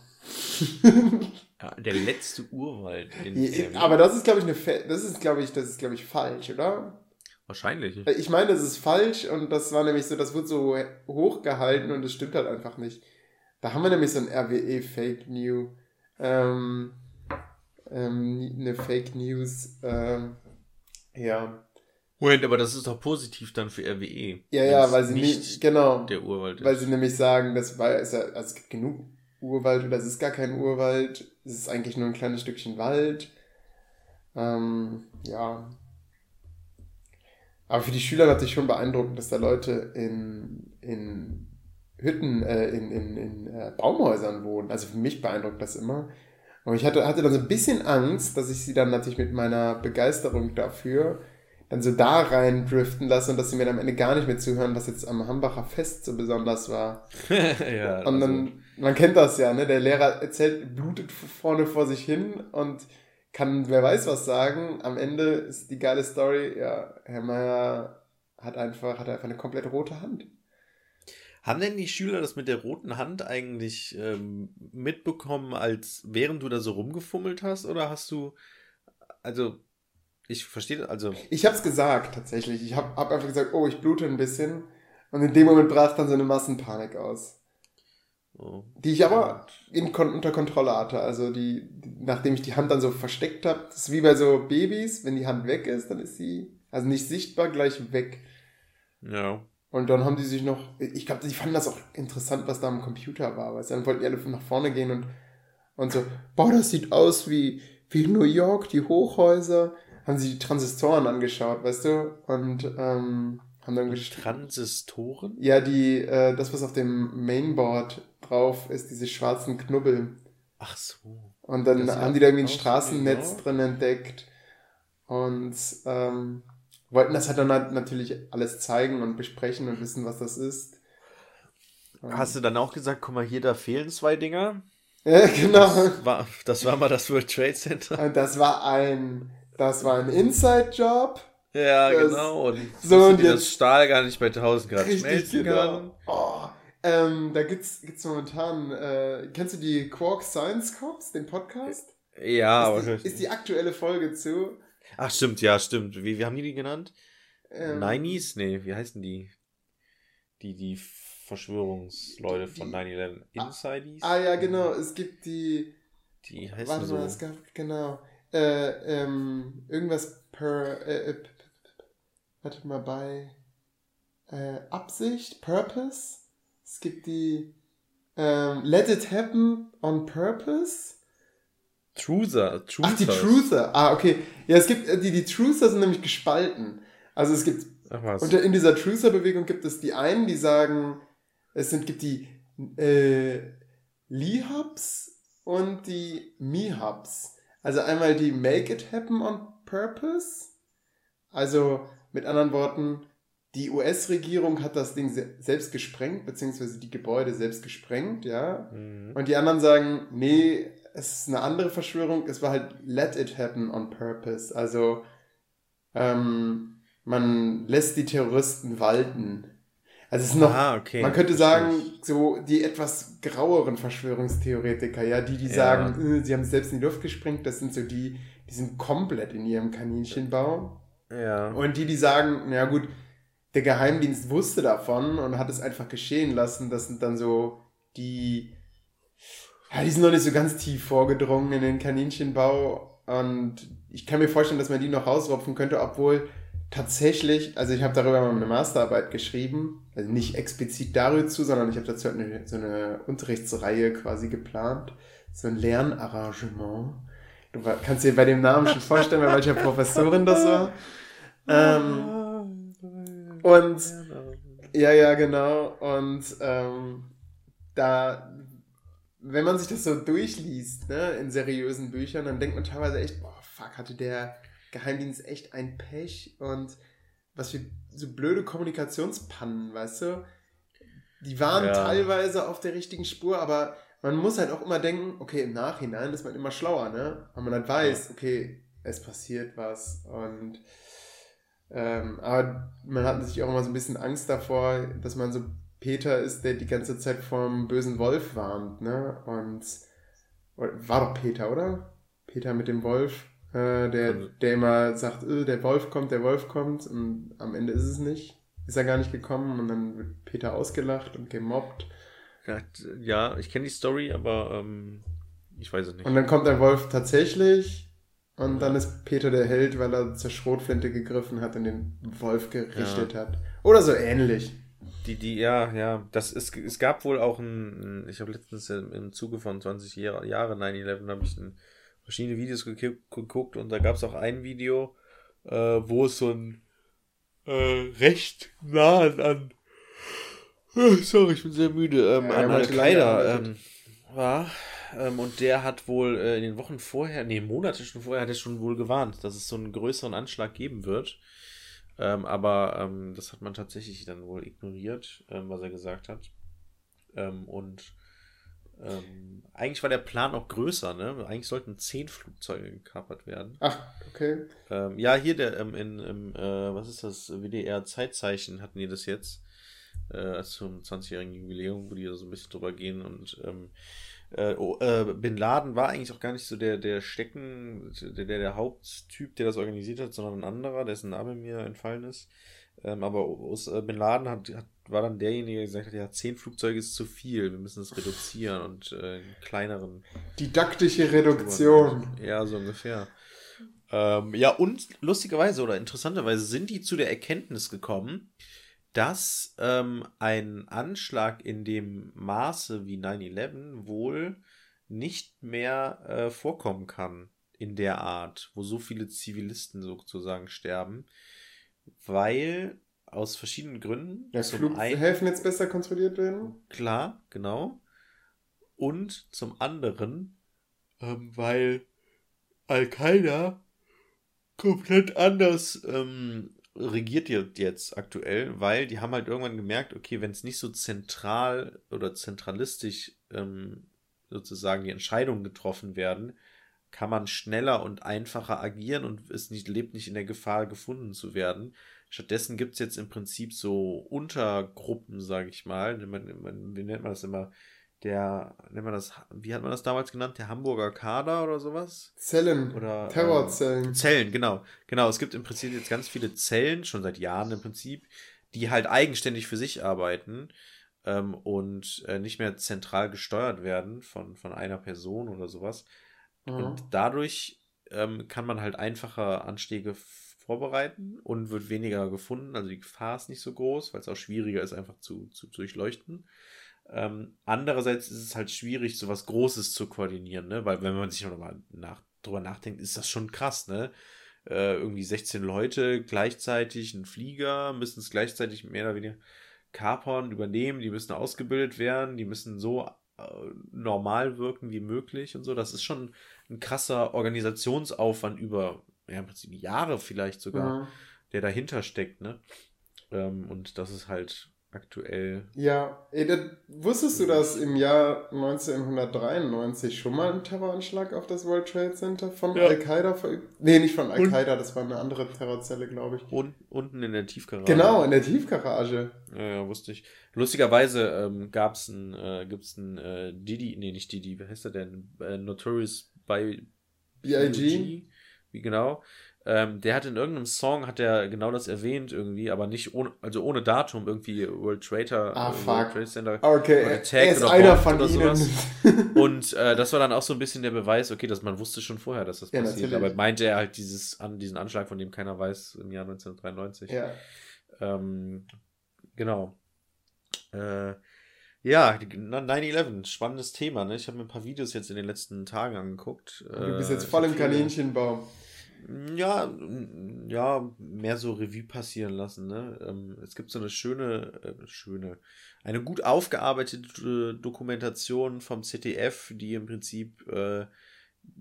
ja der letzte Urwald. Ja, aber das ist, glaube ich, eine, das ist, glaube ich, das ist, glaube ich, falsch, oder? Wahrscheinlich. Ich meine, das ist falsch und das war nämlich so, das wird so hochgehalten und das stimmt halt einfach nicht. Da haben wir nämlich so ein RWE Fake News. Ähm, ähm, eine Fake News. Ähm, ja. Moment, aber das ist doch positiv dann für RWE. Ja, ja, weil sie nicht, genau. Der Urwald ist. Weil sie nämlich sagen, das war, ist ja, also es gibt genug Urwald oder es ist gar kein Urwald. Es ist eigentlich nur ein kleines Stückchen Wald. Ähm, ja, aber für die Schüler natürlich schon beeindruckend, dass da Leute in, in Hütten, äh, in, in, in äh, Baumhäusern wohnen. Also für mich beeindruckt das immer. Und ich hatte, hatte dann so ein bisschen Angst, dass ich sie dann natürlich mit meiner Begeisterung dafür dann so da rein driften lasse und dass sie mir dann am Ende gar nicht mehr zuhören, was jetzt am Hambacher Fest so besonders war. ja, und dann, also. man kennt das ja, ne? Der Lehrer erzählt, blutet vorne vor sich hin und kann wer weiß was sagen. Am Ende ist die geile Story, ja, Herr Meier hat einfach, hat einfach eine komplett rote Hand. Haben denn die Schüler das mit der roten Hand eigentlich ähm, mitbekommen, als während du da so rumgefummelt hast? Oder hast du, also, ich verstehe, also. Ich hab's gesagt, tatsächlich. Ich hab, hab einfach gesagt, oh, ich blute ein bisschen. Und in dem Moment brach dann so eine Massenpanik aus. Oh. Die ich aber in, unter Kontrolle hatte. Also die, die, nachdem ich die Hand dann so versteckt habe, das ist wie bei so Babys, wenn die Hand weg ist, dann ist sie, also nicht sichtbar, gleich weg. Ja. Und dann haben die sich noch, ich glaube, die fanden das auch interessant, was da am Computer war, weil dann wollten die alle nach vorne gehen und, und so, boah, das sieht aus wie, wie New York, die Hochhäuser. Haben sie die Transistoren angeschaut, weißt du? Und ähm, haben dann Transistoren? Ja, die, äh, das, was auf dem Mainboard drauf ist, diese schwarzen Knubbel. Ach so. Und dann haben die da irgendwie ein Straßennetz genau. drin entdeckt und ähm, wollten das halt dann halt natürlich alles zeigen und besprechen und wissen, was das ist. Hast du dann auch gesagt, guck mal hier, da fehlen zwei Dinger? Ja, genau. Das war, das war mal das World Trade Center. Und das war ein, das war ein Inside-Job. Ja, das, genau. Und so und jetzt, das Stahl gar nicht bei 1000 Grad schmelzen genau. kann. Oh, ähm, da gibt's, gibt's momentan, äh, kennst du die Quark Science Cops, den Podcast? Ja, ist aber. Die, ist die aktuelle Folge zu. Ach, stimmt, ja, stimmt. Wie, wie haben die die genannt? Ähm, Nineys? Nee, wie heißen die? Die, die Verschwörungsleute von 9-11. Insideys? Ah, ja, genau. Es gibt die. Die heißen Warte so. mal, es gab, genau. Äh, ähm, irgendwas per. Äh, äh warte mal, bei. Äh, Absicht? Purpose? Es gibt die ähm, Let It Happen on Purpose. Truther. Truther. Ach, die Truther. Ah, okay. Ja, es gibt, äh, die, die Truther sind nämlich gespalten. Also es gibt, Ach was. unter, in dieser Truther-Bewegung gibt es die einen, die sagen, es sind, gibt die äh, Lee-Hubs und die Me-Hubs. Also einmal die Make It Happen on Purpose. Also mit anderen Worten, die US-Regierung hat das Ding selbst gesprengt, beziehungsweise die Gebäude selbst gesprengt, ja. Mhm. Und die anderen sagen, nee, es ist eine andere Verschwörung, es war halt let it happen on purpose. Also ähm, man lässt die Terroristen walten. Also es ist noch, ah, okay. man könnte sagen, so die etwas graueren Verschwörungstheoretiker, ja, die, die ja. sagen, äh, sie haben es selbst in die Luft gesprengt, das sind so die, die sind komplett in ihrem Kaninchenbau. Ja. Und die, die sagen, na gut, der Geheimdienst wusste davon und hat es einfach geschehen lassen. Das sind dann so die, ja, die sind noch nicht so ganz tief vorgedrungen in den Kaninchenbau. Und ich kann mir vorstellen, dass man die noch rausrupfen könnte, obwohl tatsächlich, also ich habe darüber mal eine Masterarbeit geschrieben, also nicht explizit darüber zu, sondern ich habe dazu eine, so eine Unterrichtsreihe quasi geplant, so ein Lernarrangement. Du kannst dir bei dem Namen schon vorstellen, bei welcher Professorin das war. Ähm, und ja, ja, genau. Und ähm, da, wenn man sich das so durchliest, ne, in seriösen Büchern, dann denkt man teilweise echt, boah, fuck, hatte der Geheimdienst echt ein Pech und was für so blöde Kommunikationspannen, weißt du? Die waren ja. teilweise auf der richtigen Spur, aber man muss halt auch immer denken, okay, im Nachhinein ist man immer schlauer, ne? Weil man halt weiß, okay, es passiert was und Ähm, aber man hat sich auch immer so ein bisschen Angst davor, dass man so Peter ist, der die ganze Zeit vom bösen Wolf warnt, ne? Und war doch Peter, oder? Peter mit dem Wolf, äh, der, also der immer sagt, äh, der Wolf kommt, der Wolf kommt und am Ende ist es nicht. Ist er gar nicht gekommen und dann wird Peter ausgelacht und gemobbt. Ja, ja ich kenne die Story, aber ähm, ich weiß es nicht. Und dann kommt der Wolf tatsächlich und dann ist Peter der Held, weil er zur Schrotflinte gegriffen hat und den Wolf gerichtet ja. hat. Oder so ähnlich. Die, die, ja, ja, das ist, es gab wohl auch ein, ich habe letztens im Zuge von 20 Jahre, Jahre 9-11 habe ich ein, verschiedene Videos geguckt und da gab es auch ein Video, äh, wo es so ein äh, recht nah an, sorry, ich bin sehr müde, ähm, ja, an Al-Qaida ähm, war. Ähm, und der hat wohl äh, in den Wochen vorher, nee, Monate schon vorher, hat er schon wohl gewarnt, dass es so einen größeren Anschlag geben wird. Ähm, aber ähm, das hat man tatsächlich dann wohl ignoriert, ähm, was er gesagt hat. Ähm, und ähm, eigentlich war der Plan auch größer, ne? Eigentlich sollten zehn Flugzeuge gekapert werden. Ach, okay. Ja, hier der ähm, in, im, äh, was ist das, WDR-Zeitzeichen hatten die das jetzt äh, zum 20-jährigen Jubiläum, wo die da so ein bisschen drüber gehen und ähm, äh, oh, äh, Bin Laden war eigentlich auch gar nicht so der, der Stecken, der, der, der Haupttyp, der das organisiert hat, sondern ein anderer, dessen Name mir entfallen ist. Ähm, aber aus, äh, Bin Laden hat, hat, war dann derjenige, der gesagt hat, ja, zehn Flugzeuge ist zu viel, wir müssen es reduzieren und äh, in kleineren. Didaktische Reduktion. Ja, so ungefähr. Ähm, ja, und lustigerweise oder interessanterweise sind die zu der Erkenntnis gekommen, dass ähm, ein Anschlag in dem Maße wie 9-11 wohl nicht mehr äh, vorkommen kann in der Art, wo so viele Zivilisten sozusagen sterben, weil aus verschiedenen Gründen. Ja, Flughäfen jetzt besser kontrolliert werden? Klar, genau. Und zum anderen, ähm, weil Al-Qaida komplett anders ähm, regiert jetzt aktuell, weil die haben halt irgendwann gemerkt, okay, wenn es nicht so zentral oder zentralistisch ähm, sozusagen die Entscheidungen getroffen werden, kann man schneller und einfacher agieren und es nicht, lebt nicht in der Gefahr, gefunden zu werden. Stattdessen gibt es jetzt im Prinzip so Untergruppen, sage ich mal. wie nennt man das immer? Der, nennt man das, wie hat man das damals genannt? Der Hamburger Kader oder sowas? Zellen. Oder, Terrorzellen. Ähm, Zellen, genau. Genau, es gibt im Prinzip jetzt ganz viele Zellen, schon seit Jahren im Prinzip, die halt eigenständig für sich arbeiten ähm, und äh, nicht mehr zentral gesteuert werden von, von einer Person oder sowas. Mhm. Und dadurch ähm, kann man halt einfacher Anstiege vorbereiten und wird weniger gefunden. Also die Gefahr ist nicht so groß, weil es auch schwieriger ist, einfach zu, zu durchleuchten. Ähm, andererseits ist es halt schwierig, so was Großes zu koordinieren, ne? Weil wenn man sich nochmal nach, drüber nachdenkt, ist das schon krass, ne? Äh, irgendwie 16 Leute gleichzeitig, ein Flieger, müssen es gleichzeitig mehr oder weniger kapern, übernehmen, die müssen ausgebildet werden, die müssen so äh, normal wirken wie möglich und so. Das ist schon ein krasser Organisationsaufwand über ja, im Prinzip Jahre vielleicht sogar, ja. der dahinter steckt, ne? Ähm, und das ist halt aktuell. Ja, ey, das, wusstest du, dass im Jahr 1993 schon mal ein Terroranschlag auf das World Trade Center von ja. Al-Qaida verübt? Nee, nicht von Al-Qaida, das war eine andere Terrorzelle, glaube ich. Und, unten in der Tiefgarage. Genau, in der Tiefgarage. Ja, ja wusste ich. Lustigerweise ähm, gab es ein, äh, gibt's ein äh, Didi, nee, nicht Didi, wie heißt der denn? Äh, Notorious by B.I.G. Wie genau? Ähm, der hat in irgendeinem Song hat er genau das erwähnt irgendwie, aber nicht ohne, also ohne Datum irgendwie World Trader, ah, äh, World Trade Center okay. oder Tag er ist oder einer von oder sowas. Und äh, das war dann auch so ein bisschen der Beweis, okay, dass man wusste schon vorher, dass das ja, passiert. Natürlich. Aber meinte er halt dieses an diesen Anschlag, von dem keiner weiß im Jahr 1993. Ja. Ähm, genau. Äh, ja, 9-11, spannendes Thema. Ne? Ich habe mir ein paar Videos jetzt in den letzten Tagen angeguckt. Du bist jetzt voll im Kaninchenbaum. Ja, ja, mehr so Revue passieren lassen. Ne? Ähm, es gibt so eine schöne, äh, schöne, eine gut aufgearbeitete Dokumentation vom ZDF, die im Prinzip äh,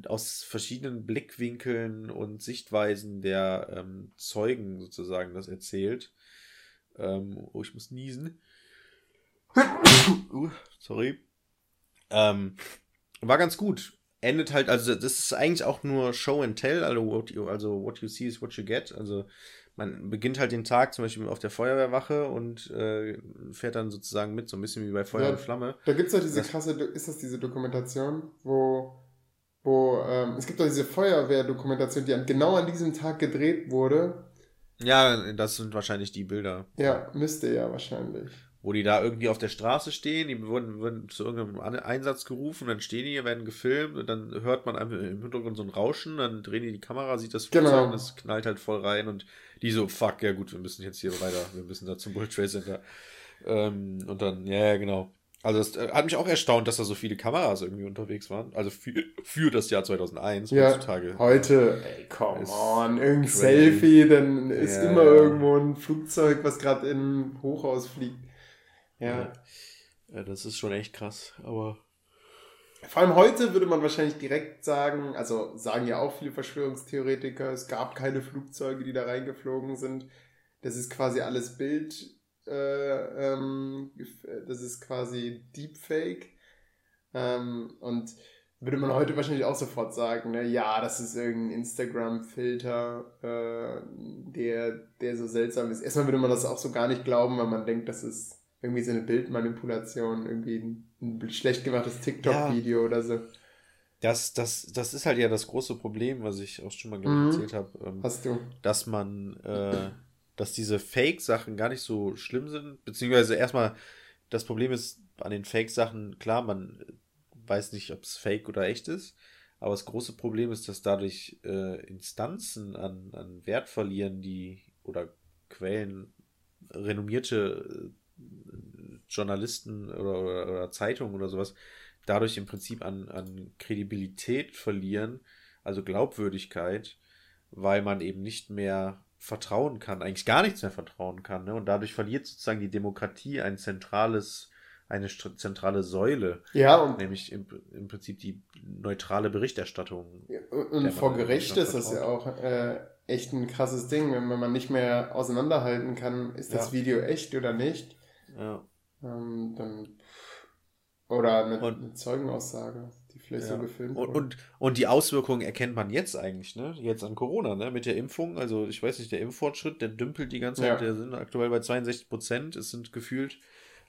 aus verschiedenen Blickwinkeln und Sichtweisen der ähm, Zeugen sozusagen das erzählt. Ähm, oh, ich muss niesen. uh, sorry. Ähm, war ganz gut endet halt, also das ist eigentlich auch nur Show and Tell, also what you, also what you see is what you get. Also man beginnt halt den Tag zum Beispiel auf der Feuerwehrwache und äh, fährt dann sozusagen mit, so ein bisschen wie bei Feuer ja, und Flamme. Da gibt es doch diese das, krasse, ist das diese Dokumentation, wo, wo ähm, es gibt doch diese Feuerwehrdokumentation, die an, genau an diesem Tag gedreht wurde. Ja, das sind wahrscheinlich die Bilder. Ja, müsste ja wahrscheinlich wo die da irgendwie auf der Straße stehen, die wurden, wurden zu irgendeinem Einsatz gerufen, dann stehen die, werden gefilmt und dann hört man einfach im Hintergrund so ein Rauschen, dann drehen die die Kamera, sieht das Flugzeug genau. und es knallt halt voll rein und die so, fuck, ja gut, wir müssen jetzt hier weiter, wir müssen da zum World Trade Center. Ähm, und dann, ja, ja, genau. Also das äh, hat mich auch erstaunt, dass da so viele Kameras irgendwie unterwegs waren. Also für, für das Jahr 2001 ja, heutzutage. Heute, ey, come on, irgendein Selfie, dann ist ja, immer ja. irgendwo ein Flugzeug, was gerade in Hochhaus fliegt. Ja. ja. Das ist schon echt krass, aber. Vor allem heute würde man wahrscheinlich direkt sagen, also sagen ja auch viele Verschwörungstheoretiker, es gab keine Flugzeuge, die da reingeflogen sind. Das ist quasi alles Bild, äh, ähm, das ist quasi Deepfake. Ähm, und würde man heute wahrscheinlich auch sofort sagen, ne, ja, das ist irgendein Instagram-Filter, äh, der, der so seltsam ist. Erstmal würde man das auch so gar nicht glauben, weil man denkt, das ist irgendwie so eine Bildmanipulation, irgendwie ein, ein schlecht gemachtes TikTok-Video ja. oder so. Das, das, das ist halt ja das große Problem, was ich auch schon mal mhm. erzählt habe. Ähm, Hast du. Dass man, äh, dass diese Fake-Sachen gar nicht so schlimm sind, beziehungsweise erstmal, das Problem ist an den Fake-Sachen, klar, man weiß nicht, ob es fake oder echt ist, aber das große Problem ist, dass dadurch äh, Instanzen an, an Wert verlieren, die oder Quellen, renommierte äh, Journalisten oder, oder, oder Zeitungen oder sowas dadurch im Prinzip an, an Kredibilität verlieren, also Glaubwürdigkeit, weil man eben nicht mehr vertrauen kann, eigentlich gar nichts mehr vertrauen kann. Ne? Und dadurch verliert sozusagen die Demokratie ein zentrales, eine zentrale Säule. Ja, und nämlich im, im Prinzip die neutrale Berichterstattung. Und vor Gericht ist das ja auch äh, echt ein krasses Ding, wenn man nicht mehr auseinanderhalten kann, ist das ja. Video echt oder nicht. Ja. Ähm, dann, oder eine, und, eine Zeugenaussage, die vielleicht ja. so gefilmt. Und, und, und, die Auswirkungen erkennt man jetzt eigentlich, ne? Jetzt an Corona, ne? Mit der Impfung. Also ich weiß nicht, der Impffortschritt, der dümpelt die ganze Zeit, ja. der sind aktuell bei 62 Prozent. Es sind gefühlt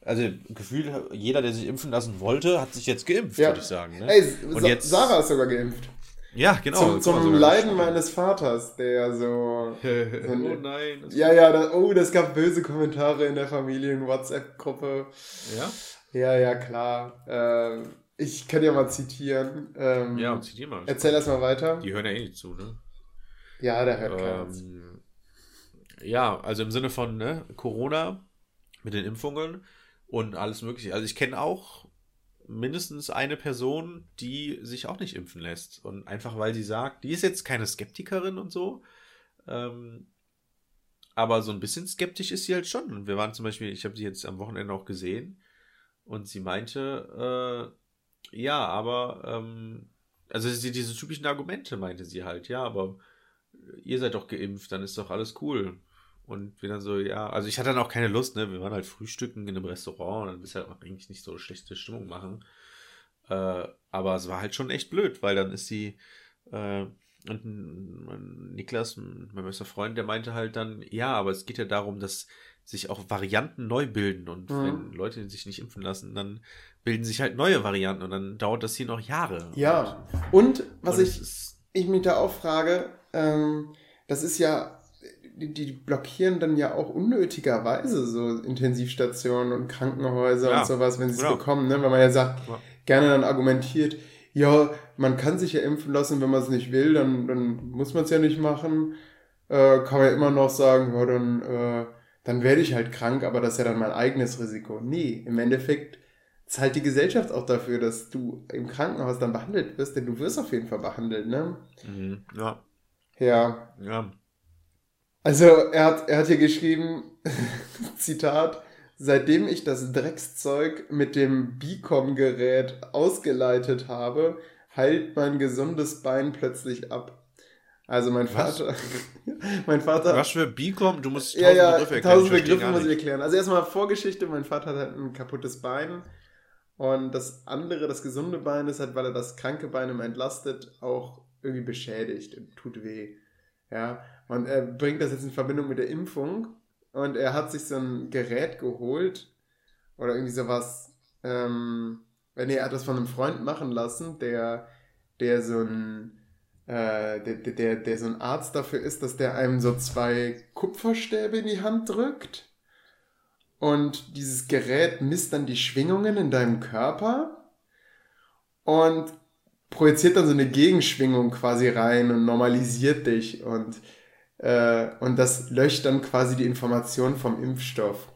also gefühlt, jeder, der sich impfen lassen wollte, hat sich jetzt geimpft, ja. würde ich sagen. Ne? Ey, und Sa jetzt, Sarah ist sogar geimpft. Ja, genau. Zum, zum Leiden meines Vaters, der so. so oh nein. Ja, ja, das, oh, das gab böse Kommentare in der Familien-WhatsApp-Gruppe. Ja? Ja, ja, klar. Äh, ich kann ja mal zitieren. Ähm, ja, zitier mal. Erzähl erst mal weiter. Die hören ja eh nicht zu, ne? Ja, der hört ähm, Ja, also im Sinne von ne, Corona mit den Impfungen und alles Mögliche. Also ich kenne auch mindestens eine Person, die sich auch nicht impfen lässt. Und einfach weil sie sagt, die ist jetzt keine Skeptikerin und so. Ähm, aber so ein bisschen skeptisch ist sie halt schon. Und wir waren zum Beispiel, ich habe sie jetzt am Wochenende auch gesehen. Und sie meinte, äh, ja, aber, ähm, also sie, diese typischen Argumente meinte sie halt, ja, aber ihr seid doch geimpft, dann ist doch alles cool. Und wir dann so, ja, also ich hatte dann auch keine Lust, ne? Wir waren halt frühstücken in einem Restaurant und dann willst du halt eigentlich nicht so schlechte Stimmung machen. Äh, aber es war halt schon echt blöd, weil dann ist sie, äh, und Niklas, mein bester Freund, der meinte halt dann, ja, aber es geht ja darum, dass sich auch Varianten neu bilden und mhm. wenn Leute sich nicht impfen lassen, dann bilden sich halt neue Varianten und dann dauert das hier noch Jahre. Ja, und, und was und ich, ich mich da auch frage, ähm, das ist ja die, blockieren dann ja auch unnötigerweise so Intensivstationen und Krankenhäuser ja, und sowas, wenn sie es ja. bekommen, ne? weil man ja sagt, gerne dann argumentiert, ja, man kann sich ja impfen lassen, wenn man es nicht will, dann, dann muss man es ja nicht machen. Äh, kann man ja immer noch sagen, ja, dann, äh, dann werde ich halt krank, aber das ist ja dann mein eigenes Risiko. Nee, im Endeffekt zahlt die Gesellschaft auch dafür, dass du im Krankenhaus dann behandelt wirst, denn du wirst auf jeden Fall behandelt, ne? Mhm, ja. Ja. Ja. Also er hat, er hat hier geschrieben, Zitat, seitdem ich das Dreckszeug mit dem Bicom-Gerät ausgeleitet habe, heilt mein gesundes Bein plötzlich ab. Also mein Was? Vater, mein Vater. Was für Bicom? Du musst tausend ja, ja, Begriffe erklären. Tausend Begriffe muss ich erklären. Also erstmal Vorgeschichte, mein Vater hat halt ein kaputtes Bein. Und das andere, das gesunde Bein ist halt, weil er das kranke Bein immer entlastet, auch irgendwie beschädigt und tut weh. Ja, und er bringt das jetzt in Verbindung mit der Impfung und er hat sich so ein Gerät geholt oder irgendwie sowas. Ähm, nee, er hat das von einem Freund machen lassen, der, der so ein äh, der, der, der so ein Arzt dafür ist, dass der einem so zwei Kupferstäbe in die Hand drückt. Und dieses Gerät misst dann die Schwingungen in deinem Körper und projiziert dann so eine Gegenschwingung quasi rein und normalisiert dich und, äh, und das löscht dann quasi die Information vom Impfstoff.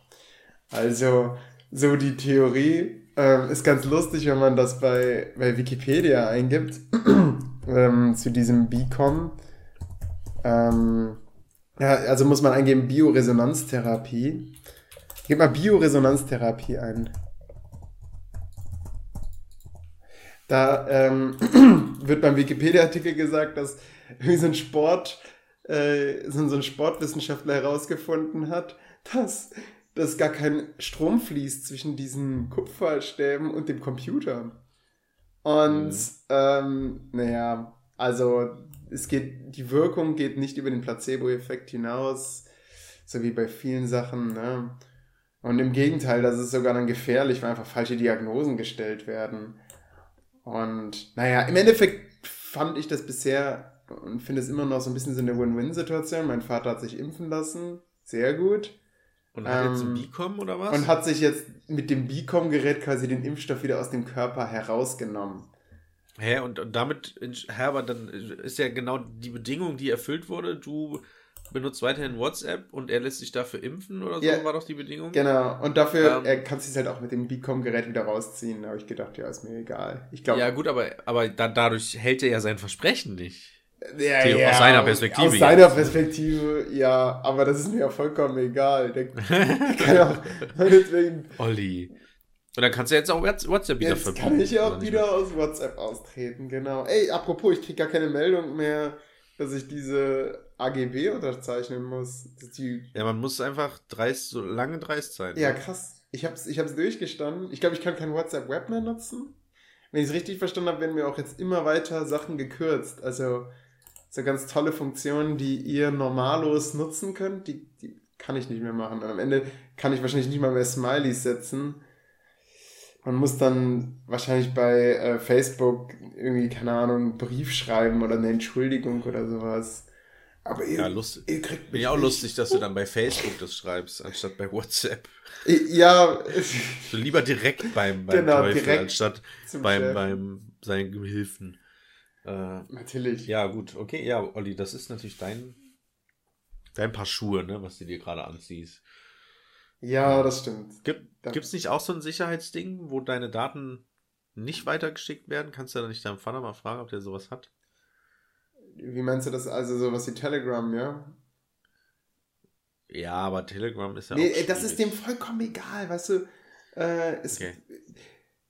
Also so die Theorie äh, ist ganz lustig, wenn man das bei, bei Wikipedia eingibt ähm, zu diesem BICOM. Ähm, ja, also muss man eingeben Bioresonanztherapie. Gib mal Bioresonanztherapie ein. Da ähm, wird beim Wikipedia-Artikel gesagt, dass irgendwie so ein Sport, äh, so ein Sportwissenschaftler herausgefunden hat, dass, dass gar kein Strom fließt zwischen diesen Kupferstäben und dem Computer. Und mhm. ähm, naja, also es geht, die Wirkung geht nicht über den Placebo-Effekt hinaus, so wie bei vielen Sachen. Ne? Und im Gegenteil, das ist sogar dann gefährlich, weil einfach falsche Diagnosen gestellt werden. Und naja, im Endeffekt fand ich das bisher und finde es immer noch so ein bisschen so eine Win-Win-Situation. Mein Vater hat sich impfen lassen, sehr gut. Und hat ähm, jetzt ein Bicom oder was? Und hat sich jetzt mit dem Bicom-Gerät quasi den Impfstoff wieder aus dem Körper herausgenommen. Hä, und, und damit, Herbert, dann ist ja genau die Bedingung, die erfüllt wurde. Du benutzt weiterhin WhatsApp und er lässt sich dafür impfen oder so, ja, war doch die Bedingung. Genau, und dafür, ähm, er kann sich halt auch mit dem Bicom-Gerät wieder rausziehen. Da habe ich gedacht, ja, ist mir egal. Ich glaub, ja, gut, aber, aber da, dadurch hält er ja sein Versprechen nicht. Ja, ja, aus seiner Perspektive. Aus seiner jetzt. Perspektive, ja, aber das ist mir ja vollkommen egal. Der, kann auch, deswegen, Olli. Und dann kannst du jetzt auch WhatsApp wieder jetzt kann ich auch wieder aus WhatsApp austreten, genau. Ey, apropos, ich krieg gar keine Meldung mehr, dass ich diese AGB unterzeichnen muss. ja, man muss einfach dreist, so lange dreist sein. Ja, ne? krass. Ich hab's, ich hab's durchgestanden. Ich glaube, ich kann kein WhatsApp Web mehr nutzen. Wenn ich es richtig verstanden habe, werden mir auch jetzt immer weiter Sachen gekürzt. Also so ganz tolle Funktionen, die ihr normalos nutzen könnt, die, die kann ich nicht mehr machen. Am Ende kann ich wahrscheinlich nicht mal mehr Smileys setzen. Man muss dann wahrscheinlich bei äh, Facebook irgendwie, keine Ahnung, einen Brief schreiben oder eine Entschuldigung oder sowas. Aber ihr, ja, lustig. ihr kriegt Bin ja auch nicht. lustig, dass du dann bei Facebook das schreibst, anstatt bei WhatsApp. Ja. So lieber direkt beim, beim genau, Teufel, anstatt beim, beim seinen Gehilfen. Äh, natürlich. Ja, gut, okay, ja, Olli, das ist natürlich dein, dein Paar Schuhe, ne, was du dir gerade anziehst. Ja, das stimmt. Gibt es nicht auch so ein Sicherheitsding, wo deine Daten nicht weitergeschickt werden? Kannst du da nicht deinem Vater mal fragen, ob der sowas hat? Wie meinst du das? Also sowas wie Telegram, ja? Ja, aber Telegram ist ja nee, auch. das ist dem vollkommen egal, weißt du. Äh, es, okay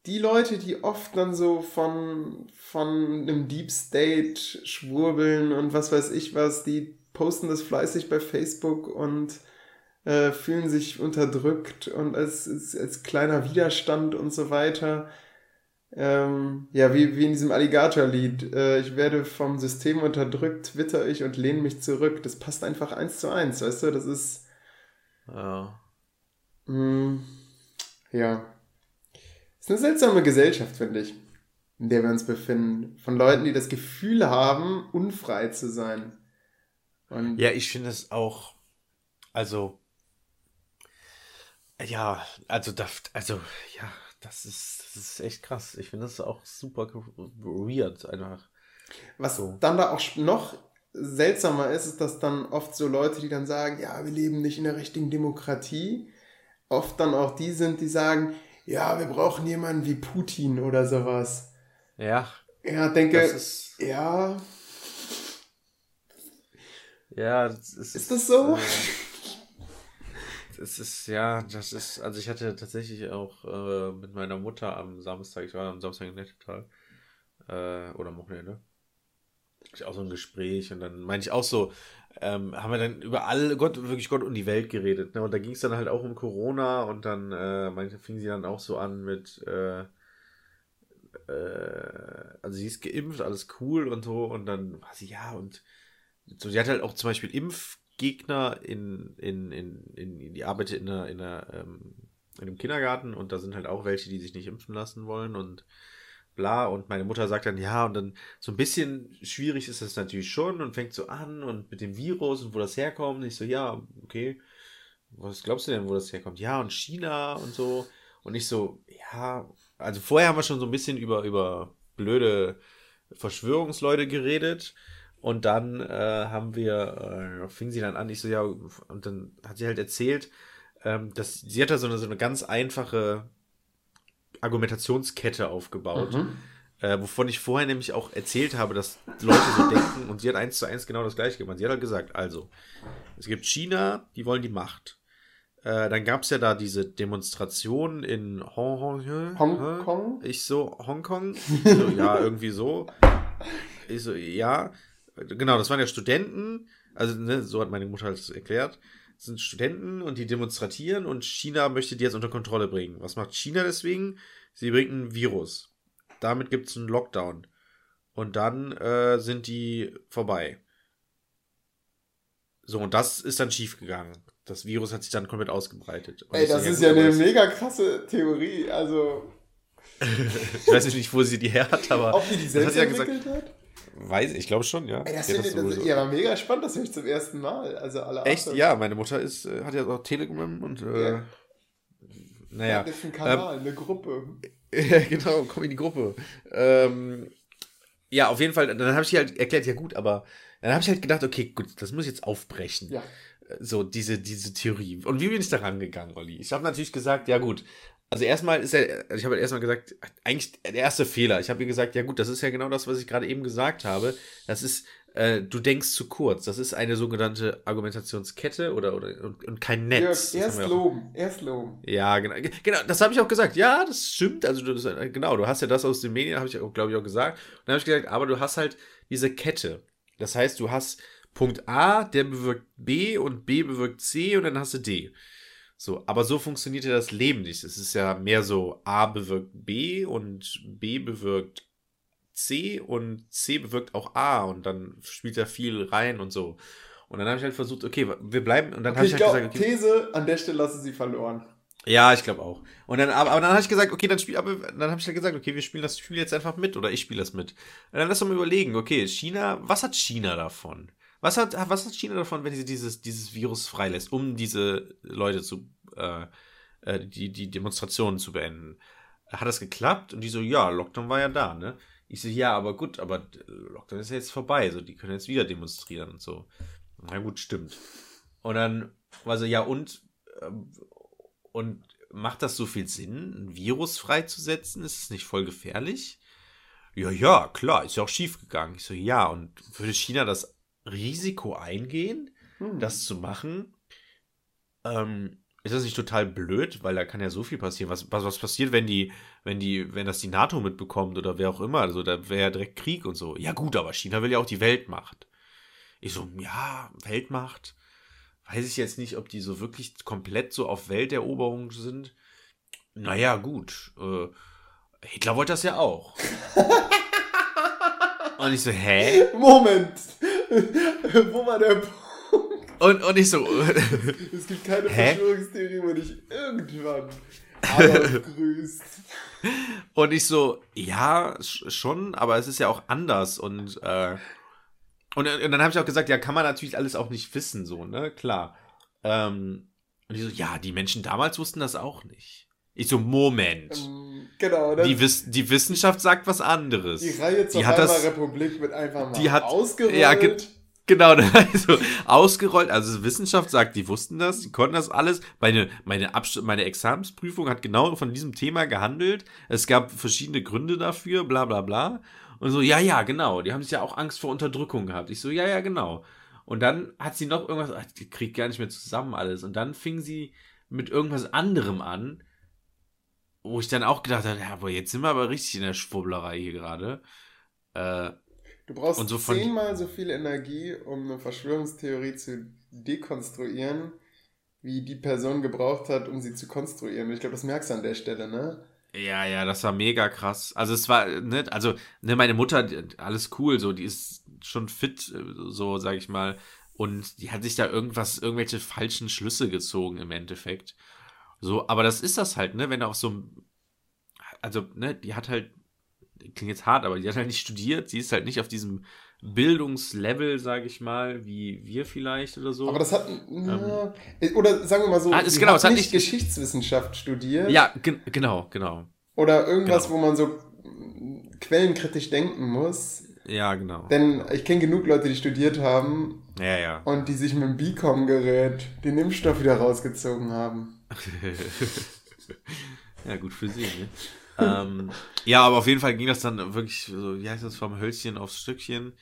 die Leute, die oft dann so von, von einem Deep State schwurbeln und was weiß ich was, die posten das fleißig bei Facebook und äh, fühlen sich unterdrückt und als, als, als kleiner Widerstand und so weiter. Ähm, ja, wie, wie in diesem Alligator-Lied. Äh, ich werde vom System unterdrückt, twitter ich und lehne mich zurück. Das passt einfach eins zu eins, weißt du? Das ist. Ja. Mh, mm, ja ist eine seltsame Gesellschaft, finde ich, in der wir uns befinden. Von Leuten, die das Gefühl haben, unfrei zu sein. Und ja, ich finde es auch, also, ja, also, das, also, ja, das ist, das ist echt krass. Ich finde das auch super weird, einfach. Was so. dann da auch noch seltsamer ist, ist, dass dann oft so Leute, die dann sagen, ja, wir leben nicht in der richtigen Demokratie, oft dann auch die sind, die sagen, ja, wir brauchen jemanden wie Putin oder sowas. Ja. Ja, denke, ist, ja. Ja, das ist. Ist das so? Äh, das ist, ja, das ist, also ich hatte tatsächlich auch äh, mit meiner Mutter am Samstag, ich war am Samstag in Nettetal, äh, oder am Wochenende, ich auch so ein Gespräch und dann meinte ich auch so, ähm, haben wir dann über alle, Gott, wirklich Gott und die Welt geredet. Ne? Und da ging es dann halt auch um Corona und dann äh, manche fing sie dann auch so an mit, äh, äh, also sie ist geimpft, alles cool und so und dann war sie, ja und so, die hat halt auch zum Beispiel Impfgegner in, in, in, in die arbeitet in einer, in einer ähm, in einem Kindergarten und da sind halt auch welche, die sich nicht impfen lassen wollen und bla. Und meine Mutter sagt dann, ja, und dann so ein bisschen schwierig ist das natürlich schon und fängt so an und mit dem Virus und wo das herkommt. Und ich so, ja, okay. Was glaubst du denn, wo das herkommt? Ja, und China und so. Und ich so, ja, also vorher haben wir schon so ein bisschen über, über blöde Verschwörungsleute geredet. Und dann äh, haben wir, äh, fing sie dann an, ich so, ja, und dann hat sie halt erzählt, ähm, dass sie hat da so eine, so eine ganz einfache Argumentationskette aufgebaut. Mhm. Äh, wovon ich vorher nämlich auch erzählt habe, dass Leute so denken und sie hat eins zu eins genau das gleiche gemacht. Sie hat halt gesagt, also, es gibt China, die wollen die Macht. Äh, dann gab es ja da diese Demonstration in Hong Hong Hongkong. Ich so, Hongkong? so, ja, irgendwie so. Ich so, ja. Genau, das waren ja Studenten. Also, ne, so hat meine Mutter halt erklärt sind Studenten und die demonstratieren und China möchte die jetzt unter Kontrolle bringen. Was macht China deswegen? Sie bringt ein Virus. Damit gibt es einen Lockdown. Und dann äh, sind die vorbei. So, und das ist dann schiefgegangen. Das Virus hat sich dann komplett ausgebreitet. Und Ey, das ist ja eine mega krasse Theorie. Also. ich weiß nicht, wo sie die her hat, aber. Ob die die selbst ja entwickelt gesagt, hat? Weiß ich, glaube schon, ja. Ey, das finde das, das, ja, war mega spannend, das höre ich zum ersten Mal. Also alle Echt? Ja, meine Mutter ist, äh, hat ja auch Telegram und äh, ja. naja. Das ist ein Kanal, ähm, eine Gruppe. ja, genau, komm in die Gruppe. Ähm, ja, auf jeden Fall, dann habe ich halt erklärt, ja gut, aber dann habe ich halt gedacht, okay, gut, das muss ich jetzt aufbrechen. Ja. So, diese, diese Theorie. Und wie bin ich da rangegangen, Olli? Ich habe natürlich gesagt, ja gut, also erstmal ist er, ich habe erstmal gesagt, eigentlich der erste Fehler. Ich habe ihr gesagt, ja gut, das ist ja genau das, was ich gerade eben gesagt habe. Das ist, äh, du denkst zu kurz. Das ist eine sogenannte Argumentationskette oder, oder und, und kein Netz. Ja, erst loben, erst loben. Ja, genau, genau, das habe ich auch gesagt. Ja, das stimmt. Also du, das, genau, du hast ja das aus den Medien, habe ich glaube ich auch gesagt. Und dann habe ich gesagt, aber du hast halt diese Kette. Das heißt, du hast Punkt A, der bewirkt B und B bewirkt C und dann hast du D. So, aber so funktioniert ja das Leben nicht. Es ist ja mehr so, A bewirkt B und B bewirkt C und C bewirkt auch A und dann spielt da viel rein und so. Und dann habe ich halt versucht, okay, wir bleiben und dann okay, habe ich, halt glaub, gesagt, okay, These, an der Stelle lassen sie verloren. Ja, ich glaube auch. Und dann, aber, aber dann habe ich gesagt, okay, dann spiel, aber dann habe ich halt gesagt, okay, wir spielen das Spiel jetzt einfach mit oder ich spiele das mit. Und dann lass doch mal überlegen, okay, China, was hat China davon? Was hat, was hat China davon, wenn sie dieses, dieses Virus freilässt, um diese Leute zu, äh, äh, die, die Demonstrationen zu beenden? Hat das geklappt? Und die so, ja, Lockdown war ja da, ne? Ich so, ja, aber gut, aber Lockdown ist ja jetzt vorbei, so, die können jetzt wieder demonstrieren und so. Na gut, stimmt. Und dann war so, ja, und, äh, und macht das so viel Sinn, ein Virus freizusetzen? Ist es nicht voll gefährlich? Ja, ja, klar, ist ja auch schief gegangen. Ich so, ja, und würde China das Risiko eingehen, hm. das zu machen. Ähm, ist das nicht total blöd, weil da kann ja so viel passieren. Was, was, was passiert, wenn die, wenn die, wenn das die NATO mitbekommt oder wer auch immer? Also da wäre ja direkt Krieg und so. Ja gut, aber China will ja auch die Weltmacht. Ich so, ja, Weltmacht. Weiß ich jetzt nicht, ob die so wirklich komplett so auf Welteroberung sind. Naja, gut. Äh, Hitler wollte das ja auch. und ich so, hä? Moment. Wo war der Punkt? Und, und ich so. es gibt keine Hä? Verschwörungstheorie, wo nicht irgendwann Adolf grüßt. Und ich so, ja, schon, aber es ist ja auch anders. Und, äh, und, und dann habe ich auch gesagt, ja, kann man natürlich alles auch nicht wissen, so, ne? Klar. Ähm, und ich so, ja, die Menschen damals wussten das auch nicht. Ich so, Moment. Ähm, genau. Die, Wiss die Wissenschaft sagt was anderes. Die Reihe zur die hat das, Republik wird einfach mal die hat, ausgerollt. Ja, ge genau, also ausgerollt. Also Wissenschaft sagt, die wussten das, die konnten das alles. Meine, meine, meine Examensprüfung hat genau von diesem Thema gehandelt. Es gab verschiedene Gründe dafür, bla bla bla. Und so, ja, ja, genau. Die haben sich ja auch Angst vor Unterdrückung gehabt. Ich so, ja, ja, genau. Und dann hat sie noch irgendwas, ach, die kriegt gar nicht mehr zusammen alles. Und dann fing sie mit irgendwas anderem an wo ich dann auch gedacht habe, ja, aber jetzt sind wir aber richtig in der Schwurblerei hier gerade. Äh, du brauchst so zehnmal so viel Energie, um eine Verschwörungstheorie zu dekonstruieren, wie die Person gebraucht hat, um sie zu konstruieren. Und ich glaube, das merkst du an der Stelle, ne? Ja, ja, das war mega krass. Also es war, ne, also, ne, meine Mutter, alles cool, so, die ist schon fit, äh, so, sag ich mal. Und die hat sich da irgendwas, irgendwelche falschen Schlüsse gezogen im Endeffekt. So, aber das ist das halt, ne, wenn du auf so also, ne, die hat halt, klingt jetzt hart, aber die hat halt nicht studiert, sie ist halt nicht auf diesem Bildungslevel, sage ich mal, wie wir vielleicht oder so. Aber das hat, ähm, oder sagen wir mal so, ah, ist genau, hat, hat nicht Geschichtswissenschaft studiert. Ja, gen genau, genau. Oder irgendwas, genau. wo man so quellenkritisch denken muss. Ja, genau. Denn ich kenne genug Leute, die studiert haben. Ja, ja. Und die sich mit dem Bicom-Gerät den Impfstoff wieder rausgezogen haben. ja, gut für sie, ne? ähm, ja, aber auf jeden Fall ging das dann wirklich so, wie heißt das, vom Hölzchen aufs Stückchen.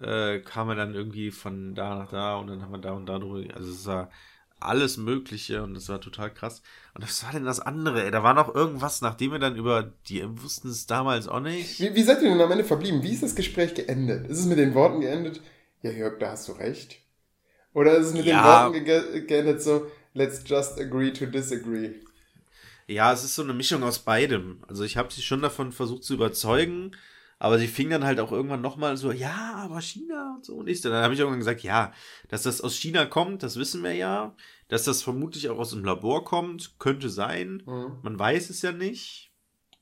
Äh, kam er dann irgendwie von da nach da und dann haben wir da und da drüber. Also es war alles Mögliche und das war total krass. Und was war denn das andere? Ey? Da war noch irgendwas, nachdem wir dann über die wussten es damals auch nicht. Wie, wie seid ihr denn am Ende verblieben? Wie ist das Gespräch geendet? Ist es mit den Worten geendet? Ja, Jörg, da hast du recht. Oder ist es mit ja. den Worten ge geendet so, let's just agree to disagree? Ja, es ist so eine Mischung aus beidem. Also ich habe sie schon davon versucht zu überzeugen, aber sie fing dann halt auch irgendwann nochmal so, ja, aber China und so und ich. Dann habe ich irgendwann gesagt, ja, dass das aus China kommt, das wissen wir ja. Dass das vermutlich auch aus dem Labor kommt, könnte sein. Mhm. Man weiß es ja nicht.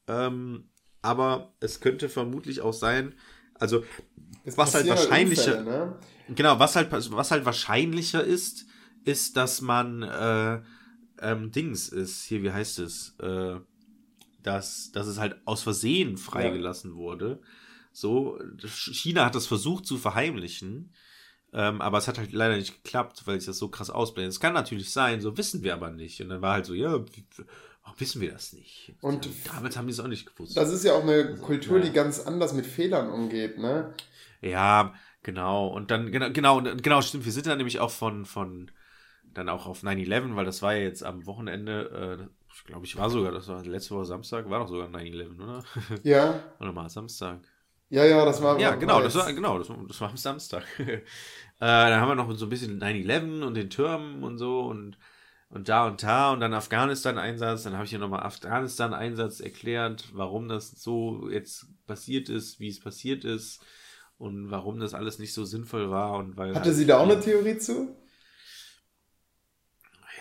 Ähm, aber es könnte vermutlich auch sein, also es was halt wahrscheinlicher, Unfälle, ne? genau, was halt was halt wahrscheinlicher ist, ist, dass man äh, ähm, Dings ist, hier, wie heißt es, äh, dass, dass es halt aus Versehen freigelassen ja. wurde. So, China hat das versucht zu verheimlichen, ähm, aber es hat halt leider nicht geklappt, weil sich das so krass ausblendet. Es kann natürlich sein, so wissen wir aber nicht. Und dann war halt so, ja, warum wissen wir das nicht? Und damals haben die es auch nicht gewusst. Das ist ja auch eine Kultur, ja. die ganz anders mit Fehlern umgeht, ne? Ja, genau. Und dann, genau, genau, genau, stimmt. Wir sind dann nämlich auch von, von, dann auch auf 9-11, weil das war ja jetzt am Wochenende, äh, ich glaube, ich war sogar, das war letzte Woche Samstag, war doch sogar 9-11, oder? Ja. oder mal Samstag. Ja, ja, das war. Ja, genau, das war, genau, das war, das war am Samstag. äh, dann haben wir noch so ein bisschen 9-11 und den Türmen und so und, und da und da und dann Afghanistan-Einsatz. Dann habe ich hier nochmal Afghanistan-Einsatz erklärt, warum das so jetzt passiert ist, wie es passiert ist und warum das alles nicht so sinnvoll war. Und weil Hatte halt sie da auch eine Theorie zu?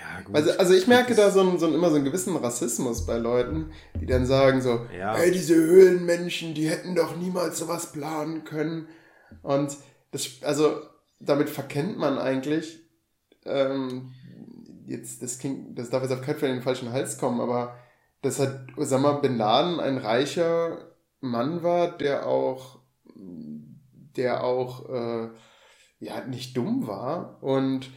Ja, gut. Also, also ich merke da so, ein, so ein, immer so einen gewissen Rassismus bei Leuten, die dann sagen so, ja. ey, diese Höhlenmenschen, die hätten doch niemals sowas planen können. Und das, also damit verkennt man eigentlich, ähm, jetzt, das, klingt, das darf jetzt auf keinen Fall in den falschen Hals kommen, aber dass halt Osama Bin Laden ein reicher Mann war, der auch, der auch, äh, ja, nicht dumm war und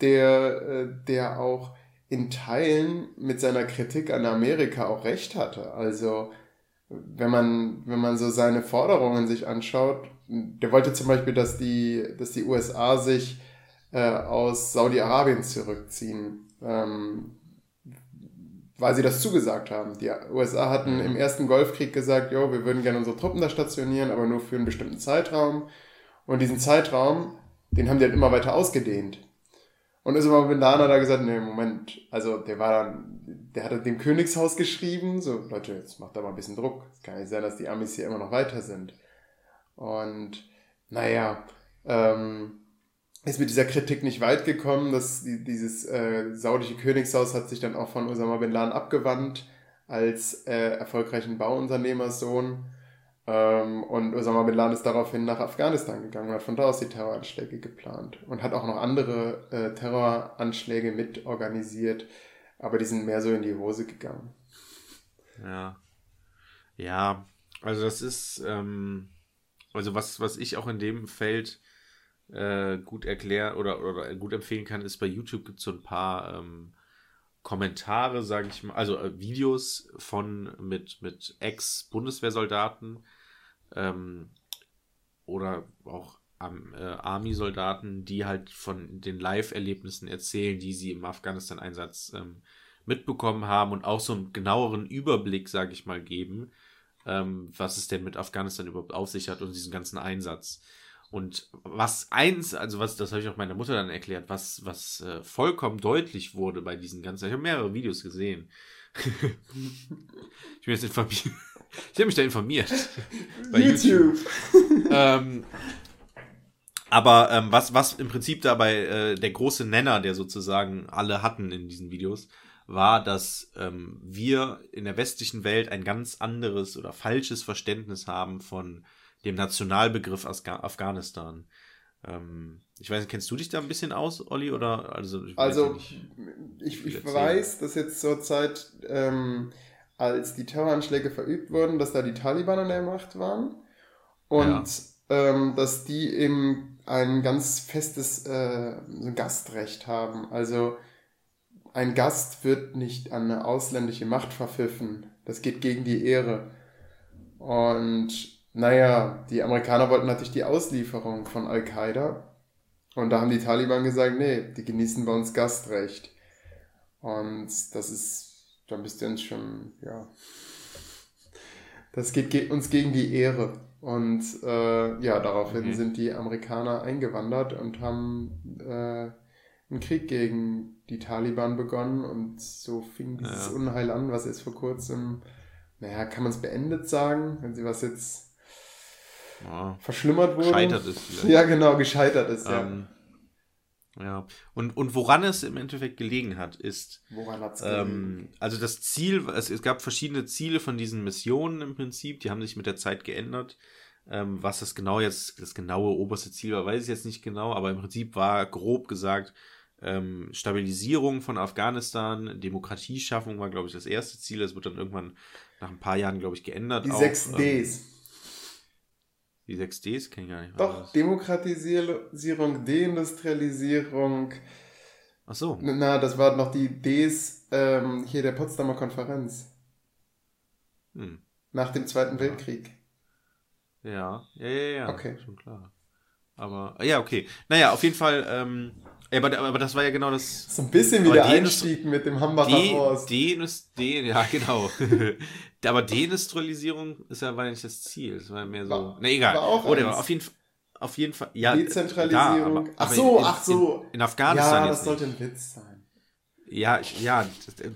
der, äh, der auch in Teilen mit seiner Kritik an Amerika auch recht hatte. Also wenn man, wenn man so seine Forderungen sich anschaut, der wollte zum Beispiel, dass die, dass die USA sich äh, aus Saudi-Arabien zurückziehen, ähm, weil sie das zugesagt haben. Die USA hatten im ersten Golfkrieg gesagt, jo, wir würden gerne unsere Truppen da stationieren, aber nur für einen bestimmten Zeitraum. Und diesen Zeitraum, den haben die halt immer weiter ausgedehnt. Und ist immer mit Lana da gesagt, nee, Moment, also der war dann, der hat dem Königshaus geschrieben, so, Leute, jetzt macht da mal ein bisschen Druck. Es kann nicht sein, dass die Amis hier immer noch weiter sind. Und, naja, ähm, ist mit dieser Kritik nicht weit gekommen, dass die, dieses äh, saudische Königshaus hat sich dann auch von Osama Bin Laden abgewandt als äh, erfolgreichen Bauunternehmersohn ähm, und Osama Bin Laden ist daraufhin nach Afghanistan gegangen und hat von da aus die Terroranschläge geplant und hat auch noch andere äh, Terroranschläge mit organisiert, aber die sind mehr so in die Hose gegangen. Ja. Ja, also das ist, ähm, also was, was ich auch in dem Feld äh, gut erklären oder, oder gut empfehlen kann, ist bei YouTube gibt es so ein paar ähm, Kommentare, sage ich mal, also äh, Videos von mit, mit Ex-Bundeswehrsoldaten, ähm, oder auch äh, Army-Soldaten, die halt von den Live-Erlebnissen erzählen, die sie im Afghanistan-Einsatz ähm, mitbekommen haben und auch so einen genaueren Überblick, sage ich mal, geben, ähm, was es denn mit Afghanistan überhaupt auf sich hat und diesen ganzen Einsatz. Und was eins, also was, das habe ich auch meiner Mutter dann erklärt, was, was äh, vollkommen deutlich wurde bei diesen ganzen, ich habe mehrere Videos gesehen, ich bin jetzt informiert. Ich habe mich da informiert. Bei YouTube. YouTube. ähm, aber ähm, was, was im Prinzip dabei äh, der große Nenner, der sozusagen alle hatten in diesen Videos, war, dass ähm, wir in der westlichen Welt ein ganz anderes oder falsches Verständnis haben von dem Nationalbegriff Afga Afghanistan. Ähm, ich weiß nicht, kennst du dich da ein bisschen aus, Olli? Oder also ich, also, nicht, ich, ich weiß, dass jetzt zur Zeit, ähm, als die Terroranschläge verübt wurden, dass da die Taliban an der Macht waren und ja. ähm, dass die eben ein ganz festes äh, Gastrecht haben. Also ein Gast wird nicht an eine ausländische Macht verpfiffen. Das geht gegen die Ehre. Und naja, die Amerikaner wollten natürlich die Auslieferung von Al-Qaida. Und da haben die Taliban gesagt, nee, die genießen bei uns Gastrecht. Und das ist, dann bist du uns schon, ja, das geht uns gegen die Ehre. Und äh, ja, daraufhin mhm. sind die Amerikaner eingewandert und haben äh, einen Krieg gegen die Taliban begonnen und so fing dieses ja. Unheil an, was jetzt vor kurzem, naja, kann man es beendet sagen, wenn sie was jetzt ja. verschlimmert wurde. Gescheitert ist vielleicht. Ja, genau, gescheitert ist, ähm, ja. Ja, und, und woran es im Endeffekt gelegen hat, ist. Woran hat es ähm, Also das Ziel, es, es gab verschiedene Ziele von diesen Missionen im Prinzip, die haben sich mit der Zeit geändert. Ähm, was das genau jetzt, das genaue oberste Ziel war, weiß ich jetzt nicht genau, aber im Prinzip war grob gesagt, ähm, Stabilisierung von Afghanistan, Demokratieschaffung war, glaube ich, das erste Ziel. Das wird dann irgendwann nach ein paar Jahren, glaube ich, geändert. Die auch, sechs Ds. Ähm, die sechs Ds kenne ich gar nicht. Doch, Demokratisierung, Deindustrialisierung. Ach so. Na, das waren noch die Ds ähm, hier der Potsdamer Konferenz. Hm. Nach dem Zweiten Weltkrieg. Ja, ja, ja, ja. Okay. Schon klar. Aber, ja, okay. Naja, auf jeden Fall, ähm, aber, aber das war ja genau das. So ein bisschen wie der Einstieg mit dem Hambacher De, Forst. De, De, ja, genau. aber Deindustrialisierung ist ja war nicht das Ziel. Das war mehr so. War, na egal. War auch Oder auf jeden Fall. Auf jeden Fall, ja. Dezentralisierung. Da, aber, ach so, in, ach so. In, in Afghanistan. Ja, das sollte ein Witz sein. Ja, ja,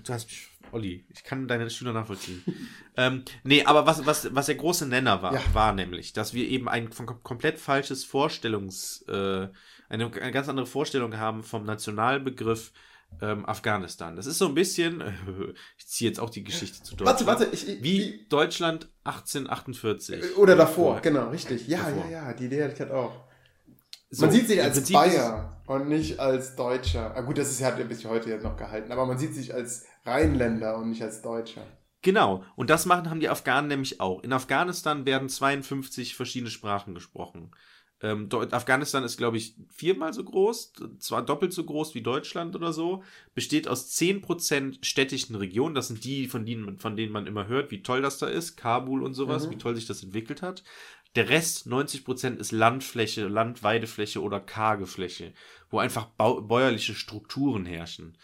du hast Olli, ich kann deine Schüler nachvollziehen. ähm, nee, aber was, was, was der große Nenner war, ja. war nämlich, dass wir eben ein komplett falsches Vorstellungs, äh, eine, eine ganz andere Vorstellung haben vom Nationalbegriff ähm, Afghanistan. Das ist so ein bisschen, äh, ich ziehe jetzt auch die Geschichte zu Deutschland. Warte, warte, ich, ich, wie, wie Deutschland 1848. Oder davor, genau, richtig. Ja, davor. ja, ja, die Idee hatte ich halt auch. So, man sieht sich als Bayer und nicht als Deutscher. Ah, gut, das ist ja bis heute jetzt noch gehalten, aber man sieht sich als Rheinländer und nicht als Deutscher. Genau, und das machen haben die Afghanen nämlich auch. In Afghanistan werden 52 verschiedene Sprachen gesprochen. Ähm, Afghanistan ist, glaube ich, viermal so groß, zwar doppelt so groß wie Deutschland oder so, besteht aus 10% städtischen Regionen, das sind die, von denen, von denen man immer hört, wie toll das da ist, Kabul und sowas, mhm. wie toll sich das entwickelt hat. Der Rest, 90%, ist Landfläche, Landweidefläche oder karge Fläche, wo einfach bäuerliche Strukturen herrschen.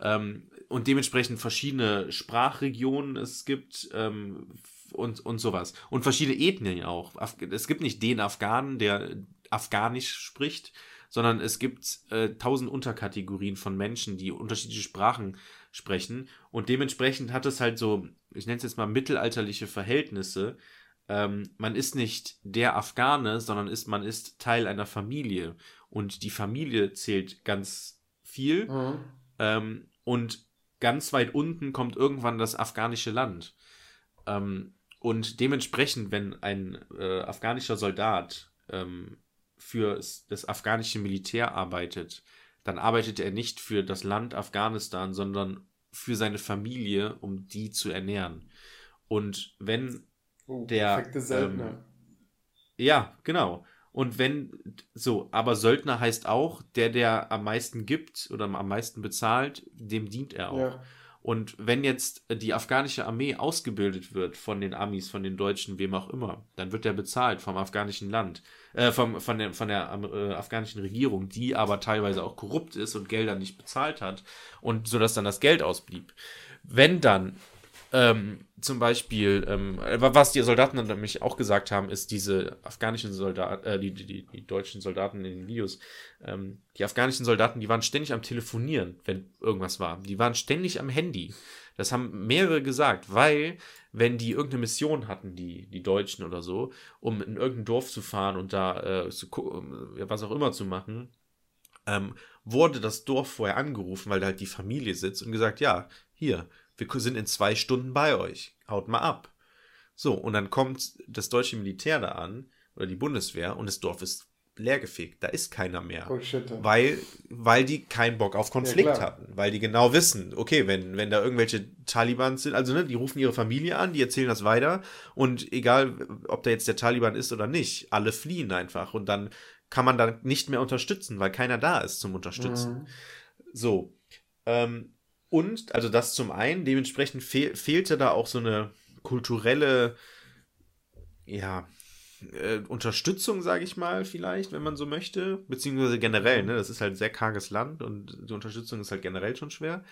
Ähm, und dementsprechend verschiedene Sprachregionen es gibt ähm, und, und sowas. Und verschiedene Ethnien auch. Es gibt nicht den Afghanen, der Afghanisch spricht, sondern es gibt äh, tausend Unterkategorien von Menschen, die unterschiedliche Sprachen sprechen. Und dementsprechend hat es halt so, ich nenne es jetzt mal mittelalterliche Verhältnisse, ähm, man ist nicht der Afghane, sondern ist, man ist Teil einer Familie. Und die Familie zählt ganz viel. Mhm. Ähm, und ganz weit unten kommt irgendwann das afghanische Land. Ähm, und dementsprechend, wenn ein äh, afghanischer Soldat ähm, für das afghanische Militär arbeitet, dann arbeitet er nicht für das Land Afghanistan, sondern für seine Familie, um die zu ernähren. Und wenn Oh, der. Ähm, ja, genau. Und wenn, so, aber Söldner heißt auch, der, der am meisten gibt oder am meisten bezahlt, dem dient er auch. Ja. Und wenn jetzt die afghanische Armee ausgebildet wird von den Amis, von den Deutschen, wem auch immer, dann wird der bezahlt vom afghanischen Land, äh, vom, von der, von der äh, afghanischen Regierung, die aber teilweise auch korrupt ist und Gelder nicht bezahlt hat und so dass dann das Geld ausblieb. Wenn dann ähm, zum Beispiel, ähm, was die Soldaten dann nämlich auch gesagt haben, ist diese afghanischen Soldaten, äh, die, die, die, deutschen Soldaten in den Videos, ähm, die afghanischen Soldaten, die waren ständig am Telefonieren, wenn irgendwas war. Die waren ständig am Handy. Das haben mehrere gesagt, weil, wenn die irgendeine Mission hatten, die, die Deutschen oder so, um in irgendein Dorf zu fahren und da äh, zu, was auch immer zu machen, ähm, wurde das Dorf vorher angerufen, weil da halt die Familie sitzt und gesagt, ja, hier, wir sind in zwei Stunden bei euch, haut mal ab. So, und dann kommt das deutsche Militär da an, oder die Bundeswehr, und das Dorf ist leergefegt. Da ist keiner mehr. Oh, shit. Weil, weil die keinen Bock auf Konflikt ja, hatten. Weil die genau wissen, okay, wenn, wenn da irgendwelche Taliban sind, also ne, die rufen ihre Familie an, die erzählen das weiter und egal, ob da jetzt der Taliban ist oder nicht, alle fliehen einfach und dann kann man da nicht mehr unterstützen, weil keiner da ist zum Unterstützen. Mhm. So. Ähm, und, also das zum einen, dementsprechend fehl, fehlte da auch so eine kulturelle, ja, äh, Unterstützung, sage ich mal, vielleicht, wenn man so möchte, beziehungsweise generell, ne, das ist halt sehr karges Land und die Unterstützung ist halt generell schon schwer.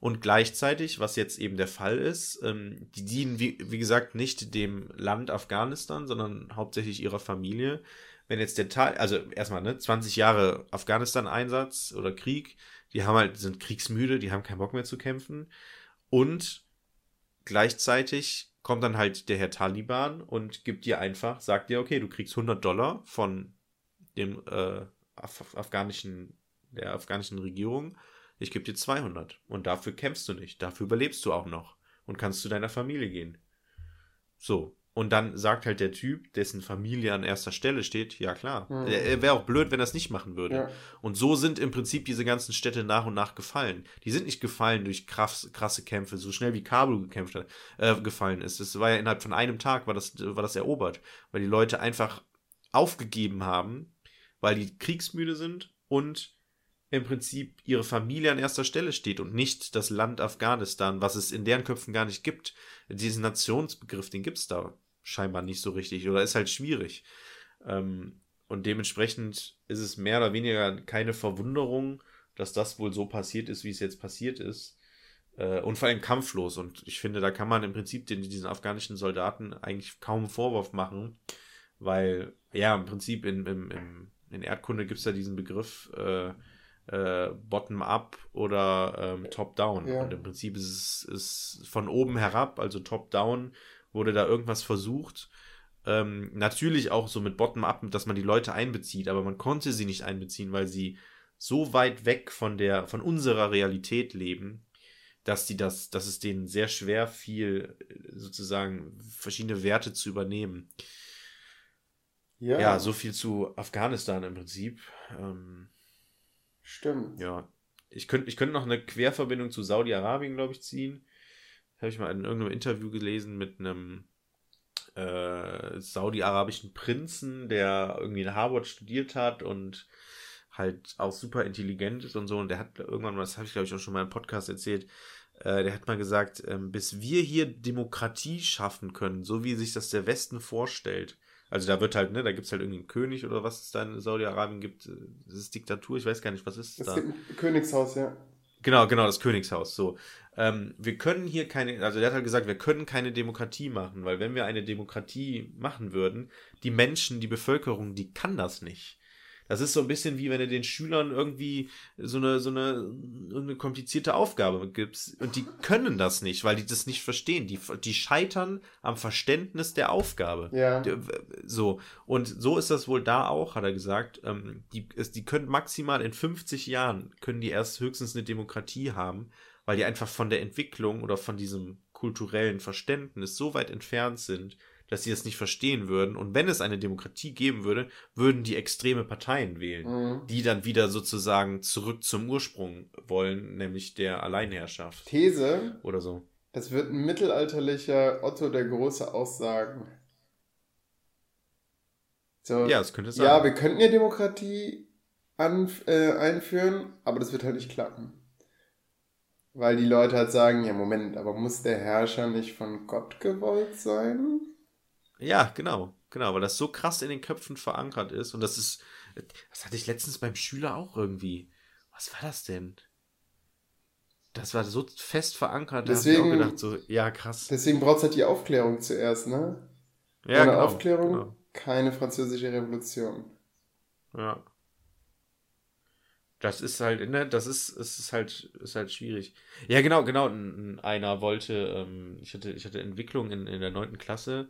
Und gleichzeitig, was jetzt eben der Fall ist, ähm, die dienen, wie, wie gesagt, nicht dem Land Afghanistan, sondern hauptsächlich ihrer Familie. Wenn jetzt der Teil, also erstmal, ne, 20 Jahre Afghanistan-Einsatz oder Krieg, die haben halt, sind kriegsmüde, die haben keinen Bock mehr zu kämpfen. Und gleichzeitig kommt dann halt der Herr Taliban und gibt dir einfach, sagt dir, okay, du kriegst 100 Dollar von dem äh, Af afghanischen, der afghanischen Regierung. Ich gebe dir 200 und dafür kämpfst du nicht. Dafür überlebst du auch noch und kannst zu deiner Familie gehen. So. Und dann sagt halt der Typ, dessen Familie an erster Stelle steht, ja klar. Mhm. Er wäre auch blöd, wenn er es nicht machen würde. Ja. Und so sind im Prinzip diese ganzen Städte nach und nach gefallen. Die sind nicht gefallen durch krass, krasse Kämpfe, so schnell wie Kabul gekämpft hat, äh, gefallen ist. Das war ja innerhalb von einem Tag war das, war das erobert, weil die Leute einfach aufgegeben haben, weil die kriegsmüde sind und im Prinzip ihre Familie an erster Stelle steht und nicht das Land Afghanistan, was es in deren Köpfen gar nicht gibt. Diesen Nationsbegriff, den gibt es da scheinbar nicht so richtig oder ist halt schwierig. Ähm, und dementsprechend ist es mehr oder weniger keine Verwunderung, dass das wohl so passiert ist, wie es jetzt passiert ist. Äh, und vor allem kampflos. Und ich finde, da kann man im Prinzip den, diesen afghanischen Soldaten eigentlich kaum einen Vorwurf machen, weil, ja, im Prinzip in, in, in, in Erdkunde gibt es ja diesen Begriff äh, äh, Bottom-up oder ähm, Top-down. Ja. Und im Prinzip ist es ist von oben herab, also Top-down, wurde da irgendwas versucht. Ähm, natürlich auch so mit Bottom-up, dass man die Leute einbezieht, aber man konnte sie nicht einbeziehen, weil sie so weit weg von der, von unserer Realität leben, dass die das, dass es denen sehr schwer fiel, sozusagen verschiedene Werte zu übernehmen. Ja. Ja, so viel zu Afghanistan im Prinzip. Ähm, Stimmt. Ja. Ich könnte ich könnt noch eine Querverbindung zu Saudi-Arabien, glaube ich, ziehen habe ich mal in irgendeinem Interview gelesen mit einem äh, saudi-arabischen Prinzen, der irgendwie in Harvard studiert hat und halt auch super intelligent ist und so. Und der hat irgendwann, das habe ich glaube ich auch schon mal im Podcast erzählt, äh, der hat mal gesagt, ähm, bis wir hier Demokratie schaffen können, so wie sich das der Westen vorstellt. Also da wird halt, ne, da gibt es halt irgendwie einen König oder was es da in Saudi-Arabien gibt. Das ist Diktatur, ich weiß gar nicht, was ist es da? Es gibt ein Königshaus, ja. Genau, genau, das Königshaus. So ähm, wir können hier keine, also der hat halt gesagt, wir können keine Demokratie machen, weil wenn wir eine Demokratie machen würden, die Menschen, die Bevölkerung, die kann das nicht. Das ist so ein bisschen wie wenn du den Schülern irgendwie so eine, so eine, eine komplizierte Aufgabe gibst und die können das nicht, weil die das nicht verstehen. Die, die scheitern am Verständnis der Aufgabe. Ja. So. Und so ist das wohl da auch, hat er gesagt. Ähm, die, die können maximal in 50 Jahren, können die erst höchstens eine Demokratie haben, weil die einfach von der Entwicklung oder von diesem kulturellen Verständnis so weit entfernt sind, dass sie das nicht verstehen würden. Und wenn es eine Demokratie geben würde, würden die extreme Parteien wählen, mhm. die dann wieder sozusagen zurück zum Ursprung wollen, nämlich der Alleinherrschaft. These. Oder so. Es wird ein mittelalterlicher Otto der Große aussagen. So, ja, das könnte sein. Ja, wir könnten ja Demokratie an, äh, einführen, aber das wird halt nicht klappen. Weil die Leute halt sagen, ja Moment, aber muss der Herrscher nicht von Gott gewollt sein? Ja, genau, genau, weil das so krass in den Köpfen verankert ist und das ist, das hatte ich letztens beim Schüler auch irgendwie. Was war das denn? Das war so fest verankert, deswegen, da ich auch gedacht, so, ja, krass. Deswegen braucht es halt die Aufklärung zuerst, ne? Ja, Ohne genau, Aufklärung genau. keine französische Revolution. Ja. Das ist halt, ne, das ist, es ist halt, ist halt schwierig. Ja, genau, genau. Einer wollte, ähm, ich hatte, ich hatte Entwicklung in, in der neunten Klasse,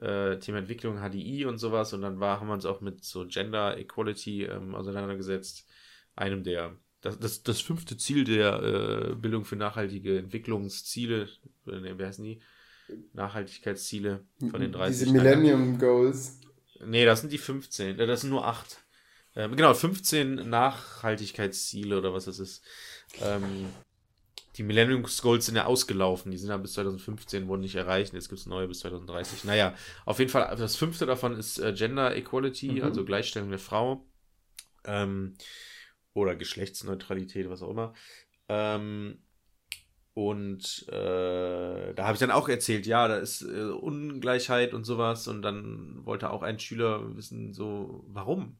äh, Thema Entwicklung, HDI und sowas, und dann war, haben wir uns auch mit so Gender Equality ähm, auseinandergesetzt. Einem der, das, das, das fünfte Ziel der äh, Bildung für nachhaltige Entwicklungsziele, äh, wie heißen die? Nachhaltigkeitsziele von den 30. Diese Millennium Goals. Nee, das sind die 15, äh, das sind nur 8. Ähm, genau, 15 Nachhaltigkeitsziele oder was das ist. Ähm, die Millennium Goals sind ja ausgelaufen. Die sind ja bis 2015 wurden nicht erreicht. Jetzt gibt es neue bis 2030. Naja, auf jeden Fall, das fünfte davon ist äh, Gender Equality, mhm. also Gleichstellung der Frau. Ähm, oder Geschlechtsneutralität, was auch immer. Ähm, und äh, da habe ich dann auch erzählt, ja, da ist äh, Ungleichheit und sowas. Und dann wollte auch ein Schüler wissen, so, warum?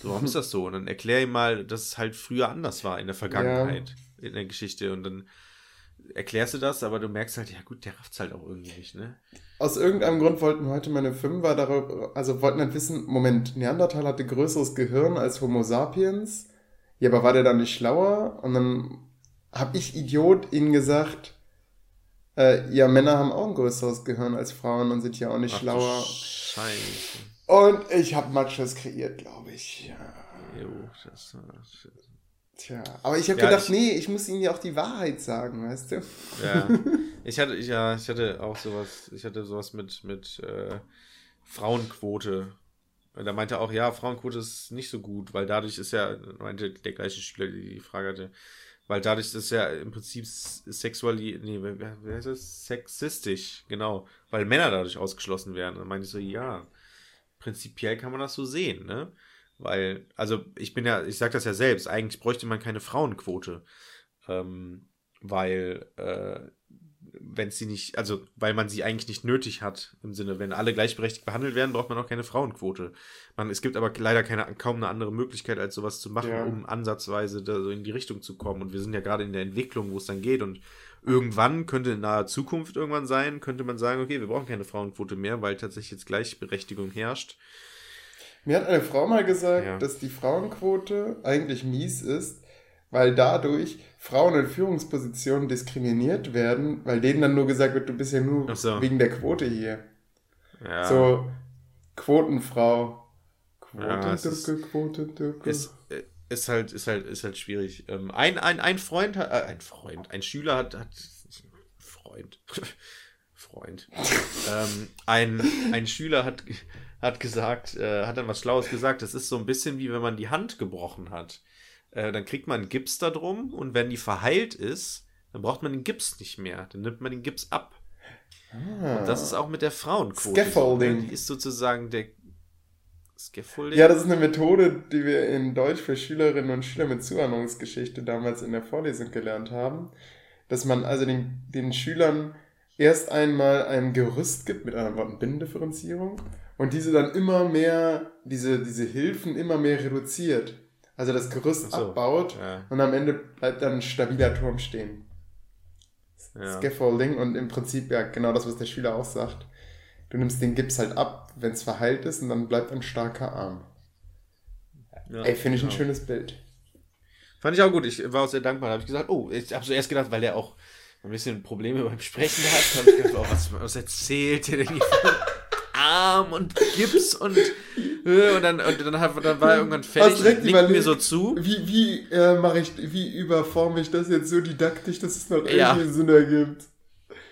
So, warum ist das so? Und dann erklär ihm mal, dass es halt früher anders war in der Vergangenheit, ja. in der Geschichte. Und dann erklärst du das, aber du merkst halt, ja gut, der rafft es halt auch irgendwie nicht, ne? Aus irgendeinem Grund wollten heute meine Fünfer darüber, also wollten dann wissen, Moment, Neandertal hatte größeres Gehirn als Homo sapiens. Ja, aber war der dann nicht schlauer? Und dann habe ich Idiot ihnen gesagt, äh, ja, Männer haben auch ein größeres Gehirn als Frauen und sind ja auch nicht Ach, schlauer. Scheiße. Und ich habe Matches kreiert, glaube ich. Ja. Jo, das, das, Tja, aber ich habe ja, gedacht, ich, nee, ich muss ihnen ja auch die Wahrheit sagen, weißt du? Ja. Ich hatte, ja, ich hatte auch sowas, ich hatte sowas mit, mit äh, Frauenquote. Da meinte er auch, ja, Frauenquote ist nicht so gut, weil dadurch ist ja, meinte der gleiche Schüler, die die Frage hatte, weil dadurch ist ja im Prinzip sexuali, nee, wie heißt das? Sexistisch, genau, weil Männer dadurch ausgeschlossen werden. Und meinte ich so, ja, prinzipiell kann man das so sehen, ne? Weil, also ich bin ja, ich sag das ja selbst, eigentlich bräuchte man keine Frauenquote. Ähm, weil, äh, wenn sie nicht, also weil man sie eigentlich nicht nötig hat, im Sinne, wenn alle gleichberechtigt behandelt werden, braucht man auch keine Frauenquote. Man, es gibt aber leider keine, kaum eine andere Möglichkeit, als sowas zu machen, ja. um ansatzweise da so in die Richtung zu kommen. Und wir sind ja gerade in der Entwicklung, wo es dann geht. Und irgendwann könnte in naher Zukunft irgendwann sein, könnte man sagen, okay, wir brauchen keine Frauenquote mehr, weil tatsächlich jetzt Gleichberechtigung herrscht. Mir hat eine Frau mal gesagt, ja. dass die Frauenquote eigentlich mies ist, weil dadurch Frauen in Führungspositionen diskriminiert werden, weil denen dann nur gesagt wird, du bist ja nur so. wegen der Quote hier. Ja. So, Quotenfrau. Quotendücke, ja, Quotendücke. Ist, ist halt, ist halt, ist halt schwierig. Ähm, ein, ein, ein Freund hat, äh, ein Freund, ein Schüler hat, hat Freund, Freund, ähm, ein, ein Schüler hat, hat gesagt, äh, hat dann was Schlaues gesagt. Das ist so ein bisschen wie wenn man die Hand gebrochen hat. Äh, dann kriegt man Gips da drum und wenn die verheilt ist, dann braucht man den Gips nicht mehr. Dann nimmt man den Gips ab. Ah. Und das ist auch mit der Frauenquote. Scaffolding. Ne? Die ist sozusagen der Scaffolding. Ja, das ist eine Methode, die wir in Deutsch für Schülerinnen und Schüler mit Zuordnungsgeschichte damals in der Vorlesung gelernt haben. Dass man also den, den Schülern erst einmal ein Gerüst gibt, mit anderen Worten Binnendifferenzierung, und diese dann immer mehr, diese, diese Hilfen immer mehr reduziert. Also das Gerüst so, abbaut ja. und am Ende bleibt dann ein stabiler Turm stehen. Ja. Scaffolding und im Prinzip ja genau das, was der Schüler auch sagt. Du nimmst den Gips halt ab, wenn es verheilt ist und dann bleibt ein starker Arm. Ja, Ey, finde ich genau. ein schönes Bild. Fand ich auch gut. Ich war auch sehr dankbar. Da habe ich gesagt, oh, ich habe zuerst gedacht, weil der auch ein bisschen Probleme beim Sprechen hat, habe ich gedacht, oh, was, was erzählt der denn hier? Arm und Gips und, äh, und dann, und dann, hat, dann war er irgendwann fertig und nickt mir so zu. Wie, wie äh, mache ich, wie überforme ich das jetzt so didaktisch, dass es noch ja. irgendwie Sinn ergibt?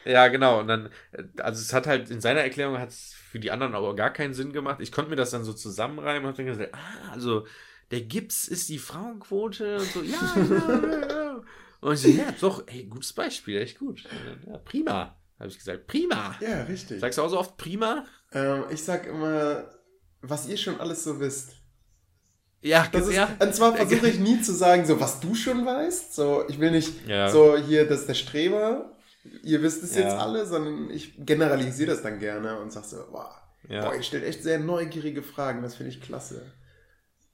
Ja, genau. Und dann, also es hat halt, in seiner Erklärung hat es für die anderen aber gar keinen Sinn gemacht. Ich konnte mir das dann so zusammenreimen und habe dann gesagt, ah, also der Gips ist die Frauenquote und so, ja, ja, ja. Und ich so, ja, doch, ey, gutes Beispiel, echt gut. Ja, prima, habe ich gesagt, prima. Ja, richtig. Sagst du auch so oft prima? Ähm, ich sag immer, was ihr schon alles so wisst. Ja, das ist, ja. Und zwar versuche ich nie zu sagen, so was du schon weißt. So, ich will nicht ja. so hier, das ist der Streber, ihr wisst es ja. jetzt alle, sondern ich generalisiere das dann gerne und sag so, wow, ja. boah, ihr stellt echt sehr neugierige Fragen, das finde ich klasse.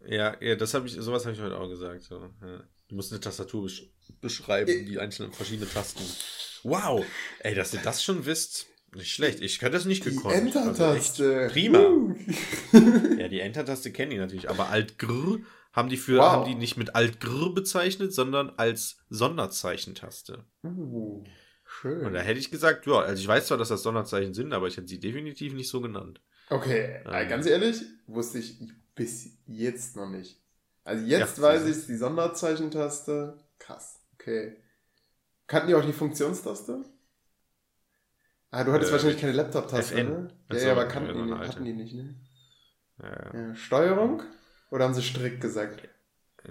Ja, ja, das habe ich, sowas habe ich heute auch gesagt. So. Ja. Du musst eine Tastatur besch beschreiben, die einzelnen verschiedenen Tasten. Wow, ey, dass ihr das schon wisst. Nicht schlecht. Ich könnte das nicht gekonnt. Die Enter-Taste. Also prima. Uh. ja, die Enter-Taste kenne ich natürlich, aber Alt Grr haben die für Wow. haben die nicht mit Alt Gr bezeichnet, sondern als Sonderzeichentaste. Uh, schön. Und da hätte ich gesagt, ja, also ich weiß zwar, dass das Sonderzeichen sind, aber ich hätte sie definitiv nicht so genannt. Okay, äh, Ähm. ganz ehrlich, wusste ich bis jetzt noch nicht. Also jetzt Ja, weiß ich es, die Sonderzeichentaste. Krass, okay. Kannten die auch die Funktionstaste? Ah, du hattest Äh, wahrscheinlich keine Laptop-Taste, ne? Ja, ja, aber ja, kannten die, nicht, hatten die nicht, ne? Ja. Ja, Steuerung? Oder haben sie strikt gesagt?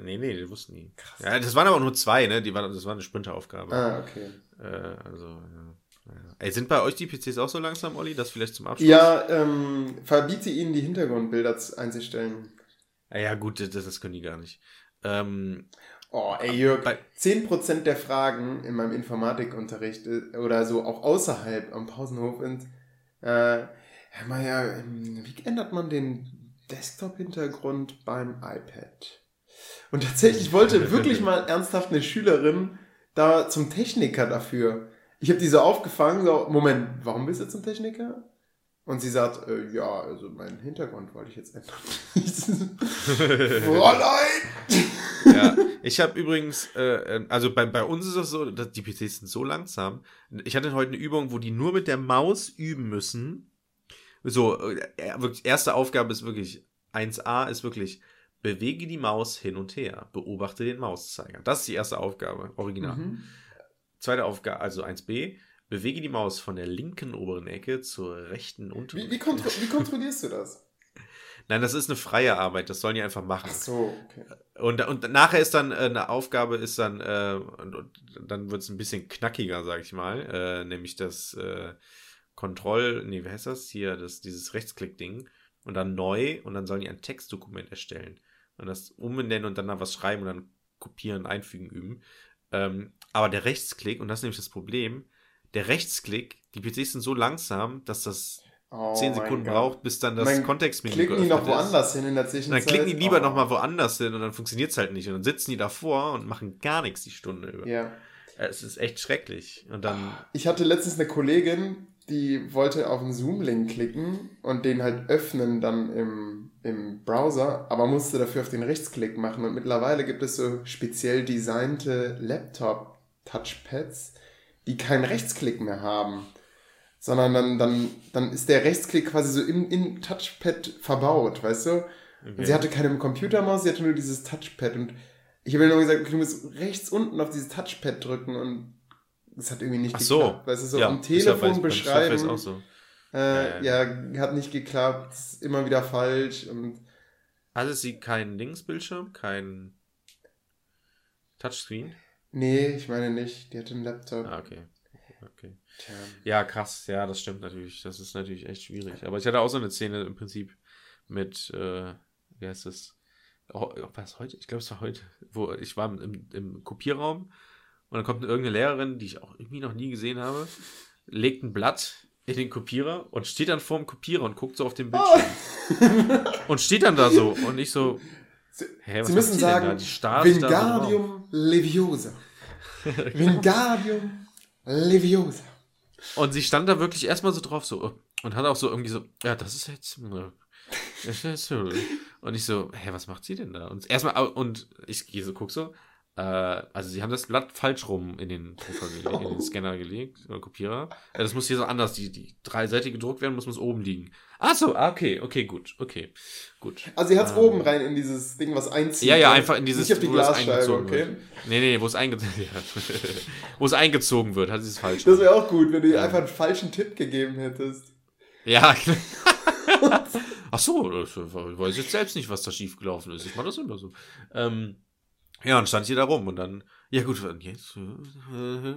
Nee, nee, die wussten nie. Krass. Ja, das waren aber nur zwei, ne? Die waren, das war eine Sprinteraufgabe. Ah, okay. Äh, also, ja. ja. Ey, sind bei euch die PCs auch so langsam, Olli? Das vielleicht zum Abschluss? Ja, ähm, verbiete ihnen die Hintergrundbilder zu- einzustellen. Ja, ja gut, das, das können die gar nicht. Ähm, Oh, ey Jörg, Bei- 10% der Fragen in meinem Informatikunterricht äh, oder so auch außerhalb am Pausenhof sind, äh, Herr Meier, ähm, wie ändert man den Desktop-Hintergrund beim iPad? Und tatsächlich wollte wirklich mal ernsthaft eine Schülerin da zum Techniker dafür. Ich habe die so aufgefangen, so, Moment, warum bist du zum Techniker? Und sie sagt, äh, ja, also meinen Hintergrund wollte ich jetzt ändern. Fräulein! ja, ich habe übrigens, äh, also bei, bei uns ist es so, dass die PCs sind so langsam. Ich hatte heute eine Übung, wo die nur mit der Maus üben müssen. So, äh, wirklich, erste Aufgabe ist wirklich, 1a ist wirklich, bewege die Maus hin und her, beobachte den Mauszeiger. Das ist die erste Aufgabe, original. Mhm. Zweite Aufgabe, also 1b, bewege die Maus von der linken oberen Ecke zur rechten unteren. Wie, wie, kontro wie kontrollierst du das? Nein, das ist eine freie Arbeit, das sollen die einfach machen. Ach so, okay. Und, und nachher ist dann äh, eine Aufgabe, ist dann, äh, und, und dann wird es ein bisschen knackiger, sag ich mal, äh, nämlich das äh, Kontroll, nee, wie heißt das? Hier, das, dieses Rechtsklick-Ding. Und dann neu und dann sollen die ein Textdokument erstellen. Und das umbenennen und dann da was schreiben und dann kopieren, einfügen, üben. Ähm, aber der Rechtsklick, und das ist nämlich das Problem, der Rechtsklick, die PCs sind so langsam, dass das Oh 10 mein Sekunden braucht, bis dann das Dann Kontextmenü Klicken die noch ist. woanders hin in der Zwischenzeit? dann klicken die lieber oh. noch mal woanders hin und dann funktioniert es halt nicht. Und dann sitzen die davor und machen gar nichts die Stunde über. Ja. Es ist echt schrecklich. Und dann, Ich hatte letztens eine Kollegin, die wollte auf einen Zoom-Link klicken und den halt öffnen dann im, im Browser, aber musste dafür auf den Rechtsklick machen. Und mittlerweile gibt es so speziell designte Laptop-Touchpads, die keinen Rechtsklick mehr haben. Sondern dann, dann, dann ist der Rechtsklick quasi so im, im Touchpad verbaut, weißt du? Und sie hatte keine Computermaus, sie hatte nur dieses Touchpad. Und ich habe ihr nur gesagt, okay, du musst rechts unten auf dieses Touchpad drücken und es hat irgendwie nicht ach so. geklappt. Weißt du, so ja, am ist ja bei- Telefon beschreiben, auch so. Äh, Ja, ja, hat nicht geklappt, immer wieder falsch. Und Hatte sie keinen Linksbildschirm, kein Touchscreen? nee, ich meine nicht, die hatte einen Laptop. Ah, okay. okay. Tja. Ja, krass. Ja, das stimmt natürlich. Das ist natürlich echt schwierig. Aber ich hatte auch so eine Szene im Prinzip mit, äh, wie heißt das? Oh, was heute? Ich glaube, es war heute, wo ich war im, im Kopierraum und dann kommt irgendeine Lehrerin, die ich auch irgendwie noch nie gesehen habe, legt ein Blatt in den Kopierer und steht dann vor dem Kopierer und guckt so auf den Bildschirm. und steht dann da so und ich so, hä, was Sie müssen sagen, so. Wingardium Leviosa. Wingardium Leviosa. Und sie stand da wirklich erstmal so drauf so und hat auch so irgendwie so, ja, das ist jetzt. Und ich so, hä, was macht sie denn da? Und erstmal, und ich gehe so, guck so, äh, also sie haben das Blatt falsch rum in den gelegt, in den Scanner gelegt, oder Kopierer. Ja, das muss hier so anders, die, die drei Seiten gedruckt werden, muss muss oben liegen. Ach so, ah, okay, okay, gut, okay, gut. Also sie hat es Ähm. oben rein in dieses Ding, was einzieht. Ja, ja, ne? einfach in dieses, Nicht auf die wo Glasscheibe, eingezogen okay? wird. Nee, nee, wo es, einge wo es eingezogen wird, hat sie es falsch. Das wäre auch gut, wenn du ihr einfach einen falschen Tipp gegeben hättest. Ja. Ach so, das, ich weiß jetzt selbst nicht, was da schiefgelaufen ist. Ich mache das immer so. Ähm, ja, und stand hier da rum und dann, ja gut, und jetzt. äh,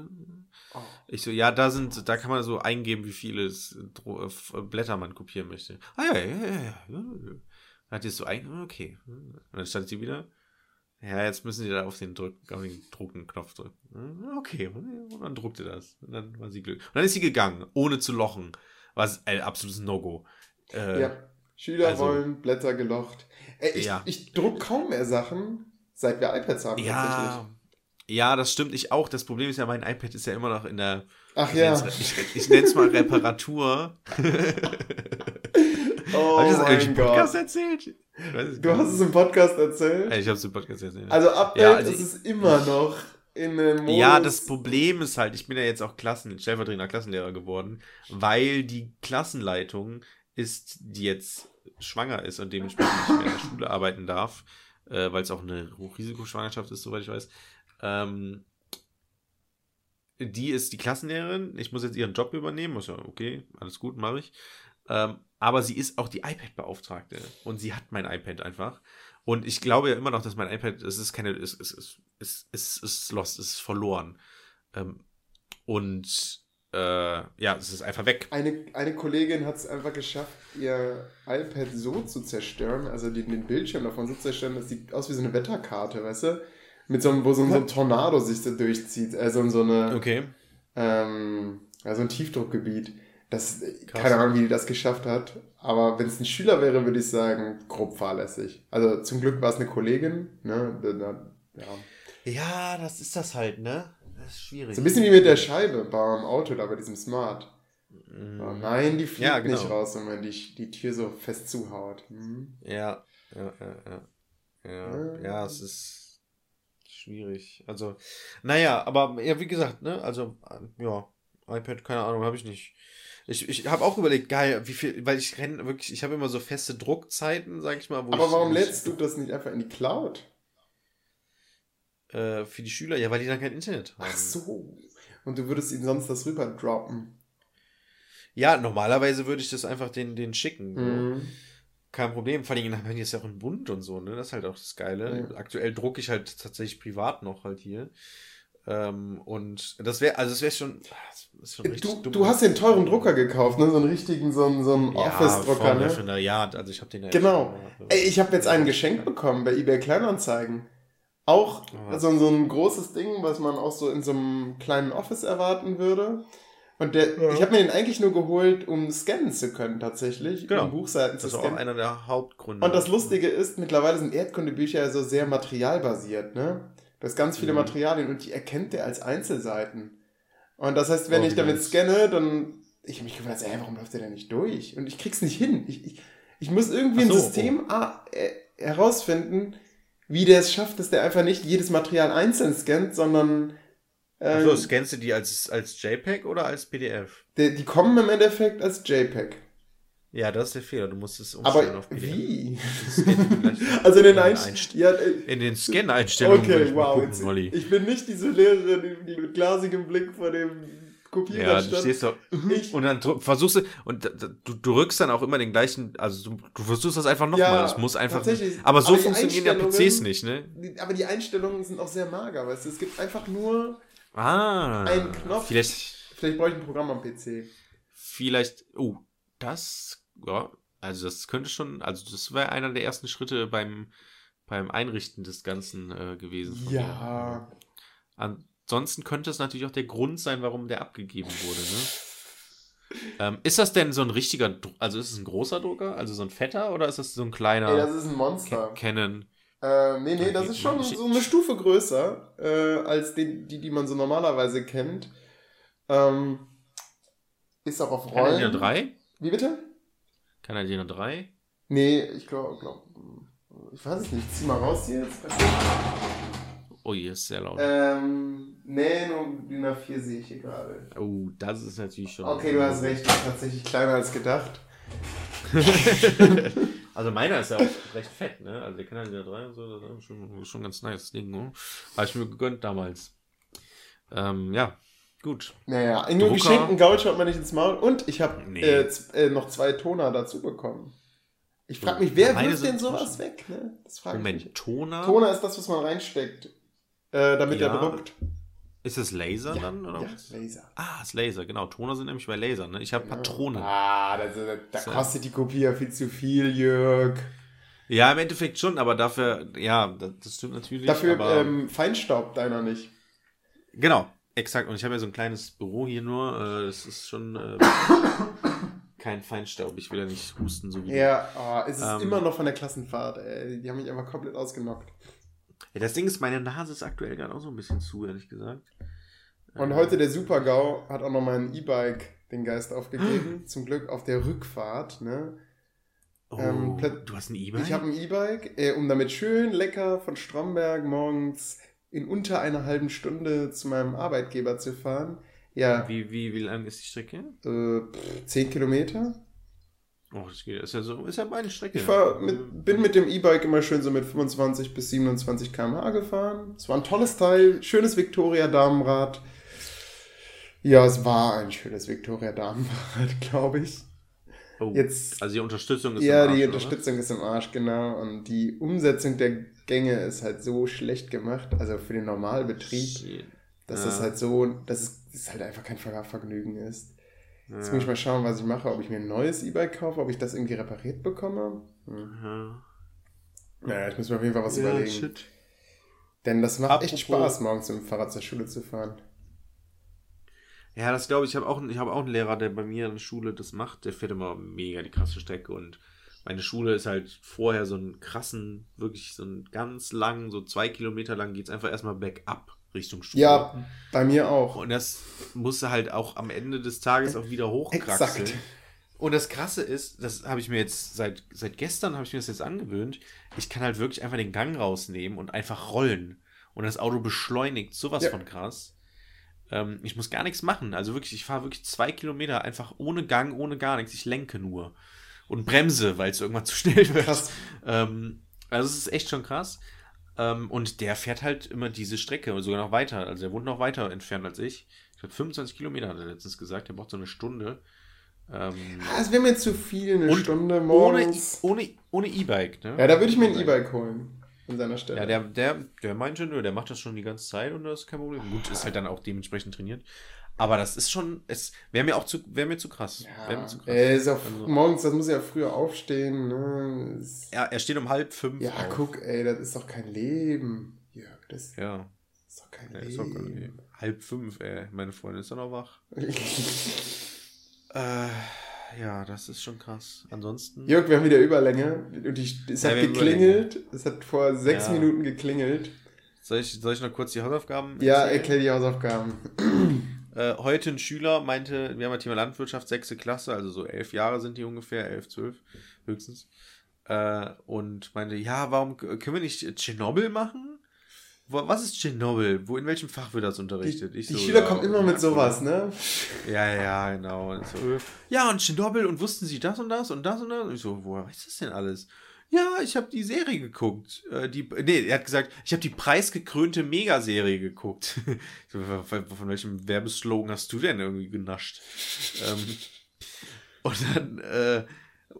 Oh. Ich so, ja, da sind, da kann man so eingeben, wie viele äh, F- Blätter man kopieren möchte. Ah ja, ja, ja, ja. Dann hat die es so eingegeben, okay. Und dann stand sie wieder. Ja, jetzt müssen sie da auf den, Drück, auf den Drucken-Knopf drücken. Okay, und dann druckte das. Und dann war sie glücklich. Und dann ist sie gegangen, ohne zu lochen. Was ein absolutes No-Go. Äh, Ja. Schüler also- wollen Blätter gelocht. Ey, ich, Ja. ich druck kaum mehr Sachen, seit wir iPads haben Ja, ja, das stimmt. Ich auch. Das Problem ist ja, mein iPad ist ja immer noch in der. Ach Ich ja. nenn's- Ich, ich nenne es mal Reparatur. Oh Habe ich das eigentlich im Podcast Gott. erzählt? Du hast es im Podcast erzählt? Ich habe es im Podcast erzählt. Also Update Ja, also ist es immer noch in den Modus. Ja, das Problem ist halt, ich bin ja jetzt auch Klassen, stellvertretender Klassenlehrer geworden, weil die Klassenleitung ist, die jetzt schwanger ist und dementsprechend nicht mehr in der Schule arbeiten darf, äh, weil es auch eine Hochrisikoschwangerschaft ist, soweit ich weiß. Ähm, die ist die Klassenlehrerin. Ich muss jetzt ihren Job übernehmen. Ist okay, alles gut, mache ich. Ähm, aber sie ist auch die iPad-Beauftragte und sie hat mein iPad einfach. Und ich glaube ja immer noch, dass mein iPad, es ist keine, es ist, es ist, es ist lost, es ist verloren. Ähm, und äh, ja, es ist einfach weg. Eine, eine Kollegin hat es einfach geschafft, ihr iPad so zu zerstören, also den, den Bildschirm davon so zu zerstören, das sieht aus wie so eine Wetterkarte, weißt du? Mit so einem, wo so, ein- so ein Tornado sich so durchzieht, also in so eine, Okay. ähm, also ein Tiefdruckgebiet. Das, Krass. keine Ahnung, wie die das geschafft hat. Aber wenn es ein Schüler wäre, würde ich sagen, grob fahrlässig. Also zum Glück war es eine Kollegin, ne? da- da- Ja. Ja, das ist das halt, ne? Das ist schwierig. So ein bisschen wie mit der Scheibe beim Auto, da bei diesem Smart. Mhm. Nein, die fliegt Ja, genau. nicht raus, wenn man die, die Tür so fest zuhaut. Hm. Ja, ja, ja, ja. Ja, Ja. es ist schwierig. Also, naja, aber ja, wie gesagt, ne, also, ja, iPad, keine Ahnung, habe ich nicht. Ich, ich habe auch überlegt, geil, wie viel, weil ich renne wirklich, ich habe immer so feste Druckzeiten, sag ich mal. Wo Aber warum ich- lädst du das nicht einfach in die Cloud? Äh, für die Schüler, ja, weil die dann kein Internet haben. Ach so. Und du würdest ihnen sonst das rüber droppen. Ja, normalerweise würde ich das einfach den, den schicken. so. Mhm. Kein Problem. Vor allem, dann ist ja auch ein Bund und so, ne? Das ist halt auch das Geile. Ja. Aktuell drucke ich halt tatsächlich privat noch halt hier. Ähm, und das wäre, also es wäre schon, das ist schon richtig Du, dumm. du hast den teuren Drucker gekauft, ne? So einen richtigen, so einen, so einen ja, Office-Drucker, ne? Referendariat, also ich habe den ja Genau. schon- Ey, ich habe jetzt einen geschenkt bekommen bei eBay Kleinanzeigen. Auch so, so ein großes Ding, was man auch so in so einem kleinen Office erwarten würde. Und der, Ja. ich habe mir den eigentlich nur geholt, um scannen zu können, tatsächlich. Genau. Um Buchseiten zu Das ist auch scannen. einer der Hauptgründe. Und das Lustige ist, mittlerweile sind Erdkundebücher so sehr materialbasiert, ne? Du hast ganz viele Mhm. Materialien und die erkennt der als Einzelseiten. Und das heißt, wenn Oh, ich damit nice. scanne, dann. Ich hab mich gefragt, ey, warum läuft der denn nicht durch? Und ich krieg's nicht hin. Ich, ich, ich muss irgendwie Ach ein so, System äh, herausfinden, wie der es schafft, dass der einfach nicht jedes Material einzeln scannt, sondern. Ähm, Achso, scannst du die als, als JPEG oder als PDF? die, die kommen im Endeffekt als JPEG. Ja, das ist der Fehler. Du musst es Aber umstellen auf PDF. wie? Also in den in den Einst ja, äh, In den Scan-Einstellungen Okay, ich wow. gucken, Jetzt, Molly. ich bin nicht diese Lehrerin die mit glasigem Blick vor dem Kopierer Ja, du stand. stehst doch. Ich- Und dann versuchst du, und du, du rückst dann auch immer den gleichen, also du, du versuchst das einfach nochmal. Ja, das muss einfach. Aber so Aber funktionieren ja PCs nicht, ne? Aber die Einstellungen sind auch sehr mager, weißt du. Es gibt einfach nur, Ah. Ein Knopf. Vielleicht, vielleicht brauche ich ein Programm am PC. vielleicht, oh, das, ja, also das könnte schon, also das wäre einer der ersten Schritte beim, beim Einrichten des Ganzen äh, gewesen. Ja. mir. Ansonsten könnte es natürlich auch der Grund sein, warum der abgegeben wurde, ne? Ähm, ist das denn so ein richtiger, also ist es ein großer Drucker, also so ein fetter, oder ist das so ein kleiner Ey, das ist ein Monster. Canon? Äh, nee, nee, das ist schon so eine Stufe größer äh, als die, die, die man so normalerweise kennt. Ähm, ist auch auf Kann er Rollen. DIN 3? Wie bitte? Kann er DIN 3? Nee, ich glaube, glaub, ich weiß es nicht. Zieh mal raus hier jetzt. Oh, hier ist sehr laut. Ähm, nee, nur DIN A4 sehe ich hier gerade. Oh, das ist natürlich schon. Okay, du hast recht, ist tatsächlich kleiner als gedacht. also meiner ist ja auch recht fett, ne? Also der kann ja DIN 3 und so, das ist schon, schon ganz nice Ding, ne? Habe ich mir gegönnt damals. Ähm, ja, gut. Naja, in Drucker. geschenkten Gouch schaut man nicht ins Maul. Und ich habe Nee. äh, äh, noch zwei Toner dazu bekommen. Ich frage mich, wer wirft denn sowas weg? Ne? Das frage ich mich. Moment, Toner? Toner ist das, was man reinsteckt, äh, damit Ja. er druckt. Ist das Laser dann? Oder? ja, was? Laser. Ah, ist Laser, genau. Toner sind nämlich bei Laser, ne? Ich habe Patronen. Ah, da, da, da So. kostet die Kopie ja viel zu viel, Jörg. Ja, im Endeffekt schon, aber dafür, ja, das, das stimmt natürlich. Dafür aber, ähm, feinstaubt deiner nicht. Genau, exakt. Und ich habe ja so ein kleines Büro hier nur. Äh, das ist schon äh, kein Feinstaub. Ich will ja nicht husten, so wie. Ja, oh, es ist Ähm. immer noch von der Klassenfahrt, ey. Die haben mich einfach komplett ausgenockt. Ja, das Ding ist, meine Nase ist aktuell gerade auch so ein bisschen zu, ehrlich gesagt. Und Äh, heute der Super-GAU hat auch noch mal ein E-Bike den Geist aufgegeben. Zum Glück auf der Rückfahrt, ne? Oh, Ähm, du hast ein E-Bike? Ich habe ein E-Bike, äh, um damit schön lecker von Stromberg morgens in unter einer halben Stunde zu meinem Arbeitgeber zu fahren. Ja, Wie, wie, wie lang ist die Strecke? äh, pff, 10 Kilometer. Oh, das geht. Ist ja so, ist ja meine Strecke. Ich mit, bin mit dem E-Bike immer schön so mit 25 bis 27 km/h gefahren. Es war ein tolles Teil, schönes Victoria Damenrad. Ja, es war ein schönes Victoria Damenrad, glaube ich. Oh, Jetzt, also die Unterstützung ist ja, im Arsch, die oder? Unterstützung ist im Arsch, genau. Und die Umsetzung der Gänge ist halt so schlecht gemacht, also für den Normalbetrieb, Shit. dass Ja. es halt so, dass es, dass es halt einfach kein Ver- Vergnügen ist. Jetzt Ja. muss ich mal schauen, was ich mache, ob ich mir ein neues E-Bike kaufe, ob ich das irgendwie repariert bekomme. Hm. Ja. Naja, ich muss mir auf jeden Fall was Ja, überlegen. shit. Denn das macht echt Apropos- Spaß, morgens mit dem Fahrrad zur Schule zu fahren. Ja, das glaube ich. Ich habe auch, ich habe auch einen Lehrer, der bei mir in der Schule das macht. Der fährt immer mega die krasse Strecke und meine Schule ist halt vorher so einen krassen, wirklich so einen ganz langen, so zwei Kilometer lang geht es einfach erstmal bergab Richtung Schule. Ja, bei mir auch. Und das musste halt auch am Ende des Tages auch wieder hochkraxeln. Exakt. Und das Krasse ist, das habe ich mir jetzt seit, seit gestern habe ich mir das jetzt angewöhnt. Ich kann halt wirklich einfach den Gang rausnehmen und einfach rollen. Und das Auto beschleunigt sowas Ja. von krass. Ähm, ich muss gar nichts machen. Also wirklich, ich fahre wirklich zwei Kilometer einfach ohne Gang, ohne gar nichts. Ich lenke nur. Und bremse, weil es irgendwann zu schnell wird. Krass. Ähm, also es ist echt schon krass. Ähm, und der fährt halt immer diese Strecke, sogar noch weiter. Also er wohnt noch weiter entfernt als ich. Ich glaube 25 Kilometer hat er letztens gesagt. Der braucht so eine Stunde. Ähm, Ah, Es wäre mir zu viel, eine Und Stunde ohne morgens. ohne ohne E-Bike, ne? ja, da würde ich mir ein E-Bike holen. An seiner Stelle. Ja, der, der, der meinte, nö, der macht das schon die ganze Zeit und das ist kein Problem. Gut, ist halt dann auch dementsprechend trainiert. Aber das ist schon, es wäre mir auch zu, wäre mir zu krass. Ja, mir zu krass. er ist auch Also- morgens, das muss ja früher aufstehen. Ne? Ist, Ja, er steht um halb fünf. ja, auf. guck, ey, das ist doch kein Leben. Jörg, das Ja, ist doch kein ja ist auch gar Leben. halb fünf, ey. Meine Freundin ist dann noch wach. Äh, ja, das ist schon krass. Ansonsten. Jörg, wir haben wieder Überlänge. Und die, es Ja, hat geklingelt. Es hat vor sechs Ja. Minuten geklingelt. Soll ich, soll ich noch kurz die Hausaufgaben Ja, erzählen? erklär die Hausaufgaben. Äh, heute ein Schüler meinte, wir haben ja Thema Landwirtschaft, sechste Klasse, also so elf Jahre sind die ungefähr, elf, zwölf höchstens. Äh, und meinte, ja, warum können wir nicht Tschernobyl machen? Was ist Tschernobyl? Wo, in welchem Fach wird das Die, unterrichtet? Ich die so, Schüler ja, kommen immer mit sowas, ne? Ja, ja, genau. Und so, ja, und Tschernobyl und wussten Sie das und das und das und das? Und ich so, woher weiß das denn alles? Ja, ich habe die Serie geguckt. Äh, die, nee, er hat gesagt, ich habe die preisgekrönte Megaserie geguckt. Von, welchem Werbeslogan hast du denn irgendwie genascht? ähm, und dann äh,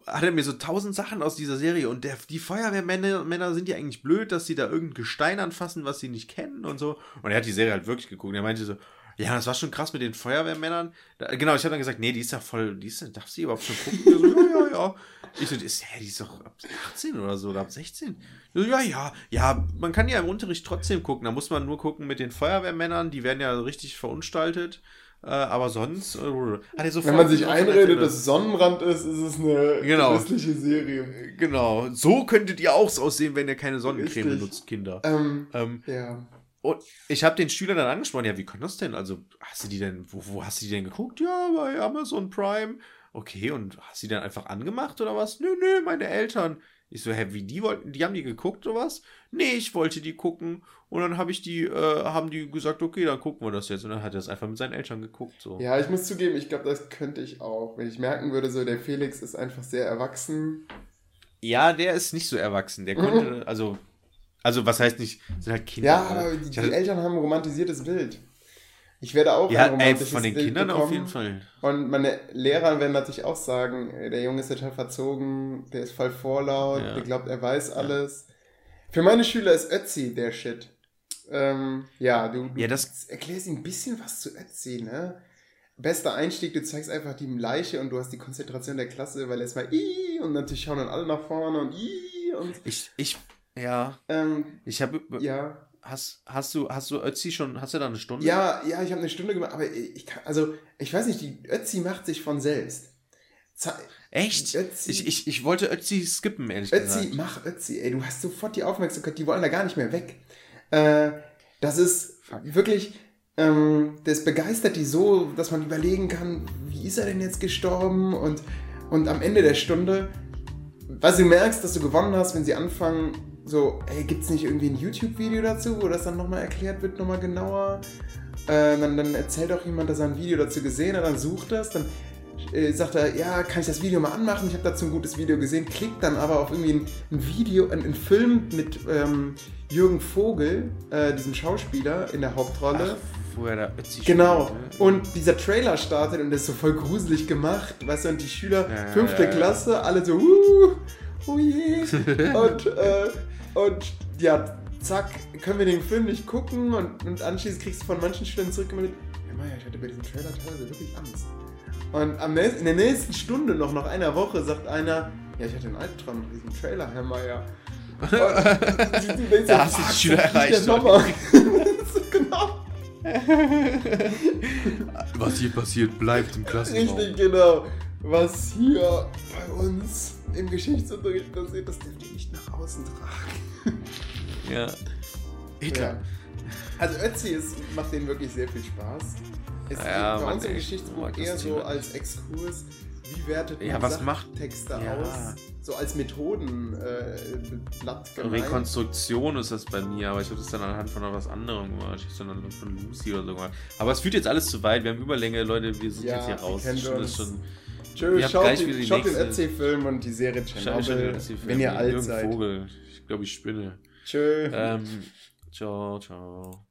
hat er mir so tausend Sachen aus dieser Serie und der, die Feuerwehrmänner Männer sind ja eigentlich blöd, dass sie da irgendein Gestein anfassen, was sie nicht kennen und so. Und er hat die Serie halt wirklich geguckt. Er meinte so, ja, das war schon krass mit den Feuerwehrmännern. Da, genau, ich habe dann gesagt, nee, die ist ja voll, die ist, darf sie überhaupt schon gucken? So, ja, ja, ja. Ich so, die ist, hä, die ist doch ab 18 oder so, oder ab 16. So, ja, ja, ja, man kann ja im Unterricht trotzdem gucken. Da muss man nur gucken mit den Feuerwehrmännern, die werden ja richtig verunstaltet. Äh, aber sonst, äh, so Wenn man sich einredet, dass es Sonnenbrand ist, ist es eine Genau. christliche Serie. Genau, so könntet ihr auch aussehen, wenn ihr keine Sonnencreme Richtig. benutzt, Kinder. Ähm, Ähm, ja. Und ich habe den Schülern dann angesprochen, ja, wie kann das denn? Also, hast du die denn, wo, wo hast du die denn geguckt? Ja, bei Amazon Prime. Okay, und hast du die dann einfach angemacht oder was? Nö, nö, meine Eltern. Ich so, hä, wie die wollten, die haben die geguckt oder was? Nee, ich wollte die gucken. Und dann habe ich die, äh, haben die gesagt, okay, dann gucken wir das jetzt. Und dann hat er das einfach mit seinen Eltern geguckt. So. Ja, ich muss zugeben, ich glaube, das könnte ich auch. Wenn ich merken würde, so der Felix ist einfach sehr erwachsen. Ja, der ist nicht so erwachsen. Der konnte, also, also was heißt nicht, sind halt Kinder. Ja, aber die, die Eltern haben ein romantisiertes Bild. Ich werde auch ja, ein ey, romantisches von den Bild Kindern bekommen. auf jeden Fall. Und meine Lehrer werden natürlich auch sagen, ey, der Junge ist total verzogen, der ist voll vorlaut, Ja. der glaubt, er weiß alles. Für meine Schüler ist Ötzi der Shit. Ähm, ja, du, du Ja, das- erklärst ihm ein bisschen was zu Ötzi, ne? Bester Einstieg, du zeigst einfach die Leiche und du hast die Konzentration der Klasse, weil erstmal i und natürlich schauen dann alle nach vorne und i und Ich, ich, ja, ähm, ich habe, ja. hast, hast du, hast du Ötzi schon, hast du da eine Stunde? Ja, ja, ich habe eine Stunde gemacht, aber ich kann, also, ich weiß nicht, die Ötzi macht sich von selbst. Ze Echt? Ötzi- Ich, ich, ich wollte Ötzi skippen, ehrlich Ötzi, gesagt. mach Ötzi, ey, du hast sofort die Aufmerksamkeit, die wollen da gar nicht mehr weg. Äh, das ist wirklich, ähm, das begeistert die so, dass man überlegen kann, wie ist er denn jetzt gestorben? Und, und am Ende der Stunde was du merkst, dass du gewonnen hast, wenn sie anfangen, so, ey, gibt's nicht irgendwie ein YouTube-Video dazu, wo das dann nochmal erklärt wird, nochmal genauer? Äh, dann, dann erzählt auch jemand, dass er ein Video dazu gesehen hat, dann sucht das, dann äh, sagt er, ja, kann ich das Video mal anmachen? Ich habe dazu ein gutes Video gesehen, klickt dann aber auf irgendwie ein, ein Video, ein, ein, Film mit ähm, Jürgen Vogel, äh, diesem Schauspieler in der Hauptrolle. Ach, wo er da Ötzi Genau. Spielt, ne? Und dieser Trailer startet und das ist so voll gruselig gemacht, weißt du, und die Schüler, ja, fünfte ja, ja. Klasse, alle so, uh, oh je. und, äh, und ja, zack, können wir den Film nicht gucken und, und anschließend kriegst du von manchen Schülern zurückgemeldet, ja Maja, ich hatte bei diesem Trailer teilweise wirklich Angst. Und am nächsten, in der nächsten Stunde, noch nach einer Woche, sagt einer, ja, ich hatte einen Albtraum mit diesem Trailer, Herr Mayer. Und denkst, da hast du die Schüler erreicht. genau. Was hier passiert, bleibt im Klassenraum. Richtig, genau. Was hier bei uns im Geschichtsunterricht passiert, das dürft ihr nicht nach außen tragen. Ja. Hitler. Ja. Also Ötzi ist, macht denen wirklich sehr viel Spaß. Es ja, bei uns im Geschichtsbuch eher so als Exkurs, wie wertet man ja, was macht, Texte ja. aus? So als Methodenblatt äh, Rekonstruktion ist das bei mir, aber ich habe das dann anhand von etwas anderem gemacht. Ich habe dann von Lucy oder so gemacht. Aber es führt jetzt alles zu weit. Wir haben Überlänge, Leute. Wir sind ja, jetzt hier raus. Das ist schon, Tschö, schaut, die, schaut den RC-Film und die Serie Chernobyl, wenn ihr alt seid. Vogel. Ich glaube, ich spinne. Tschö. Ähm, ciao, ciao.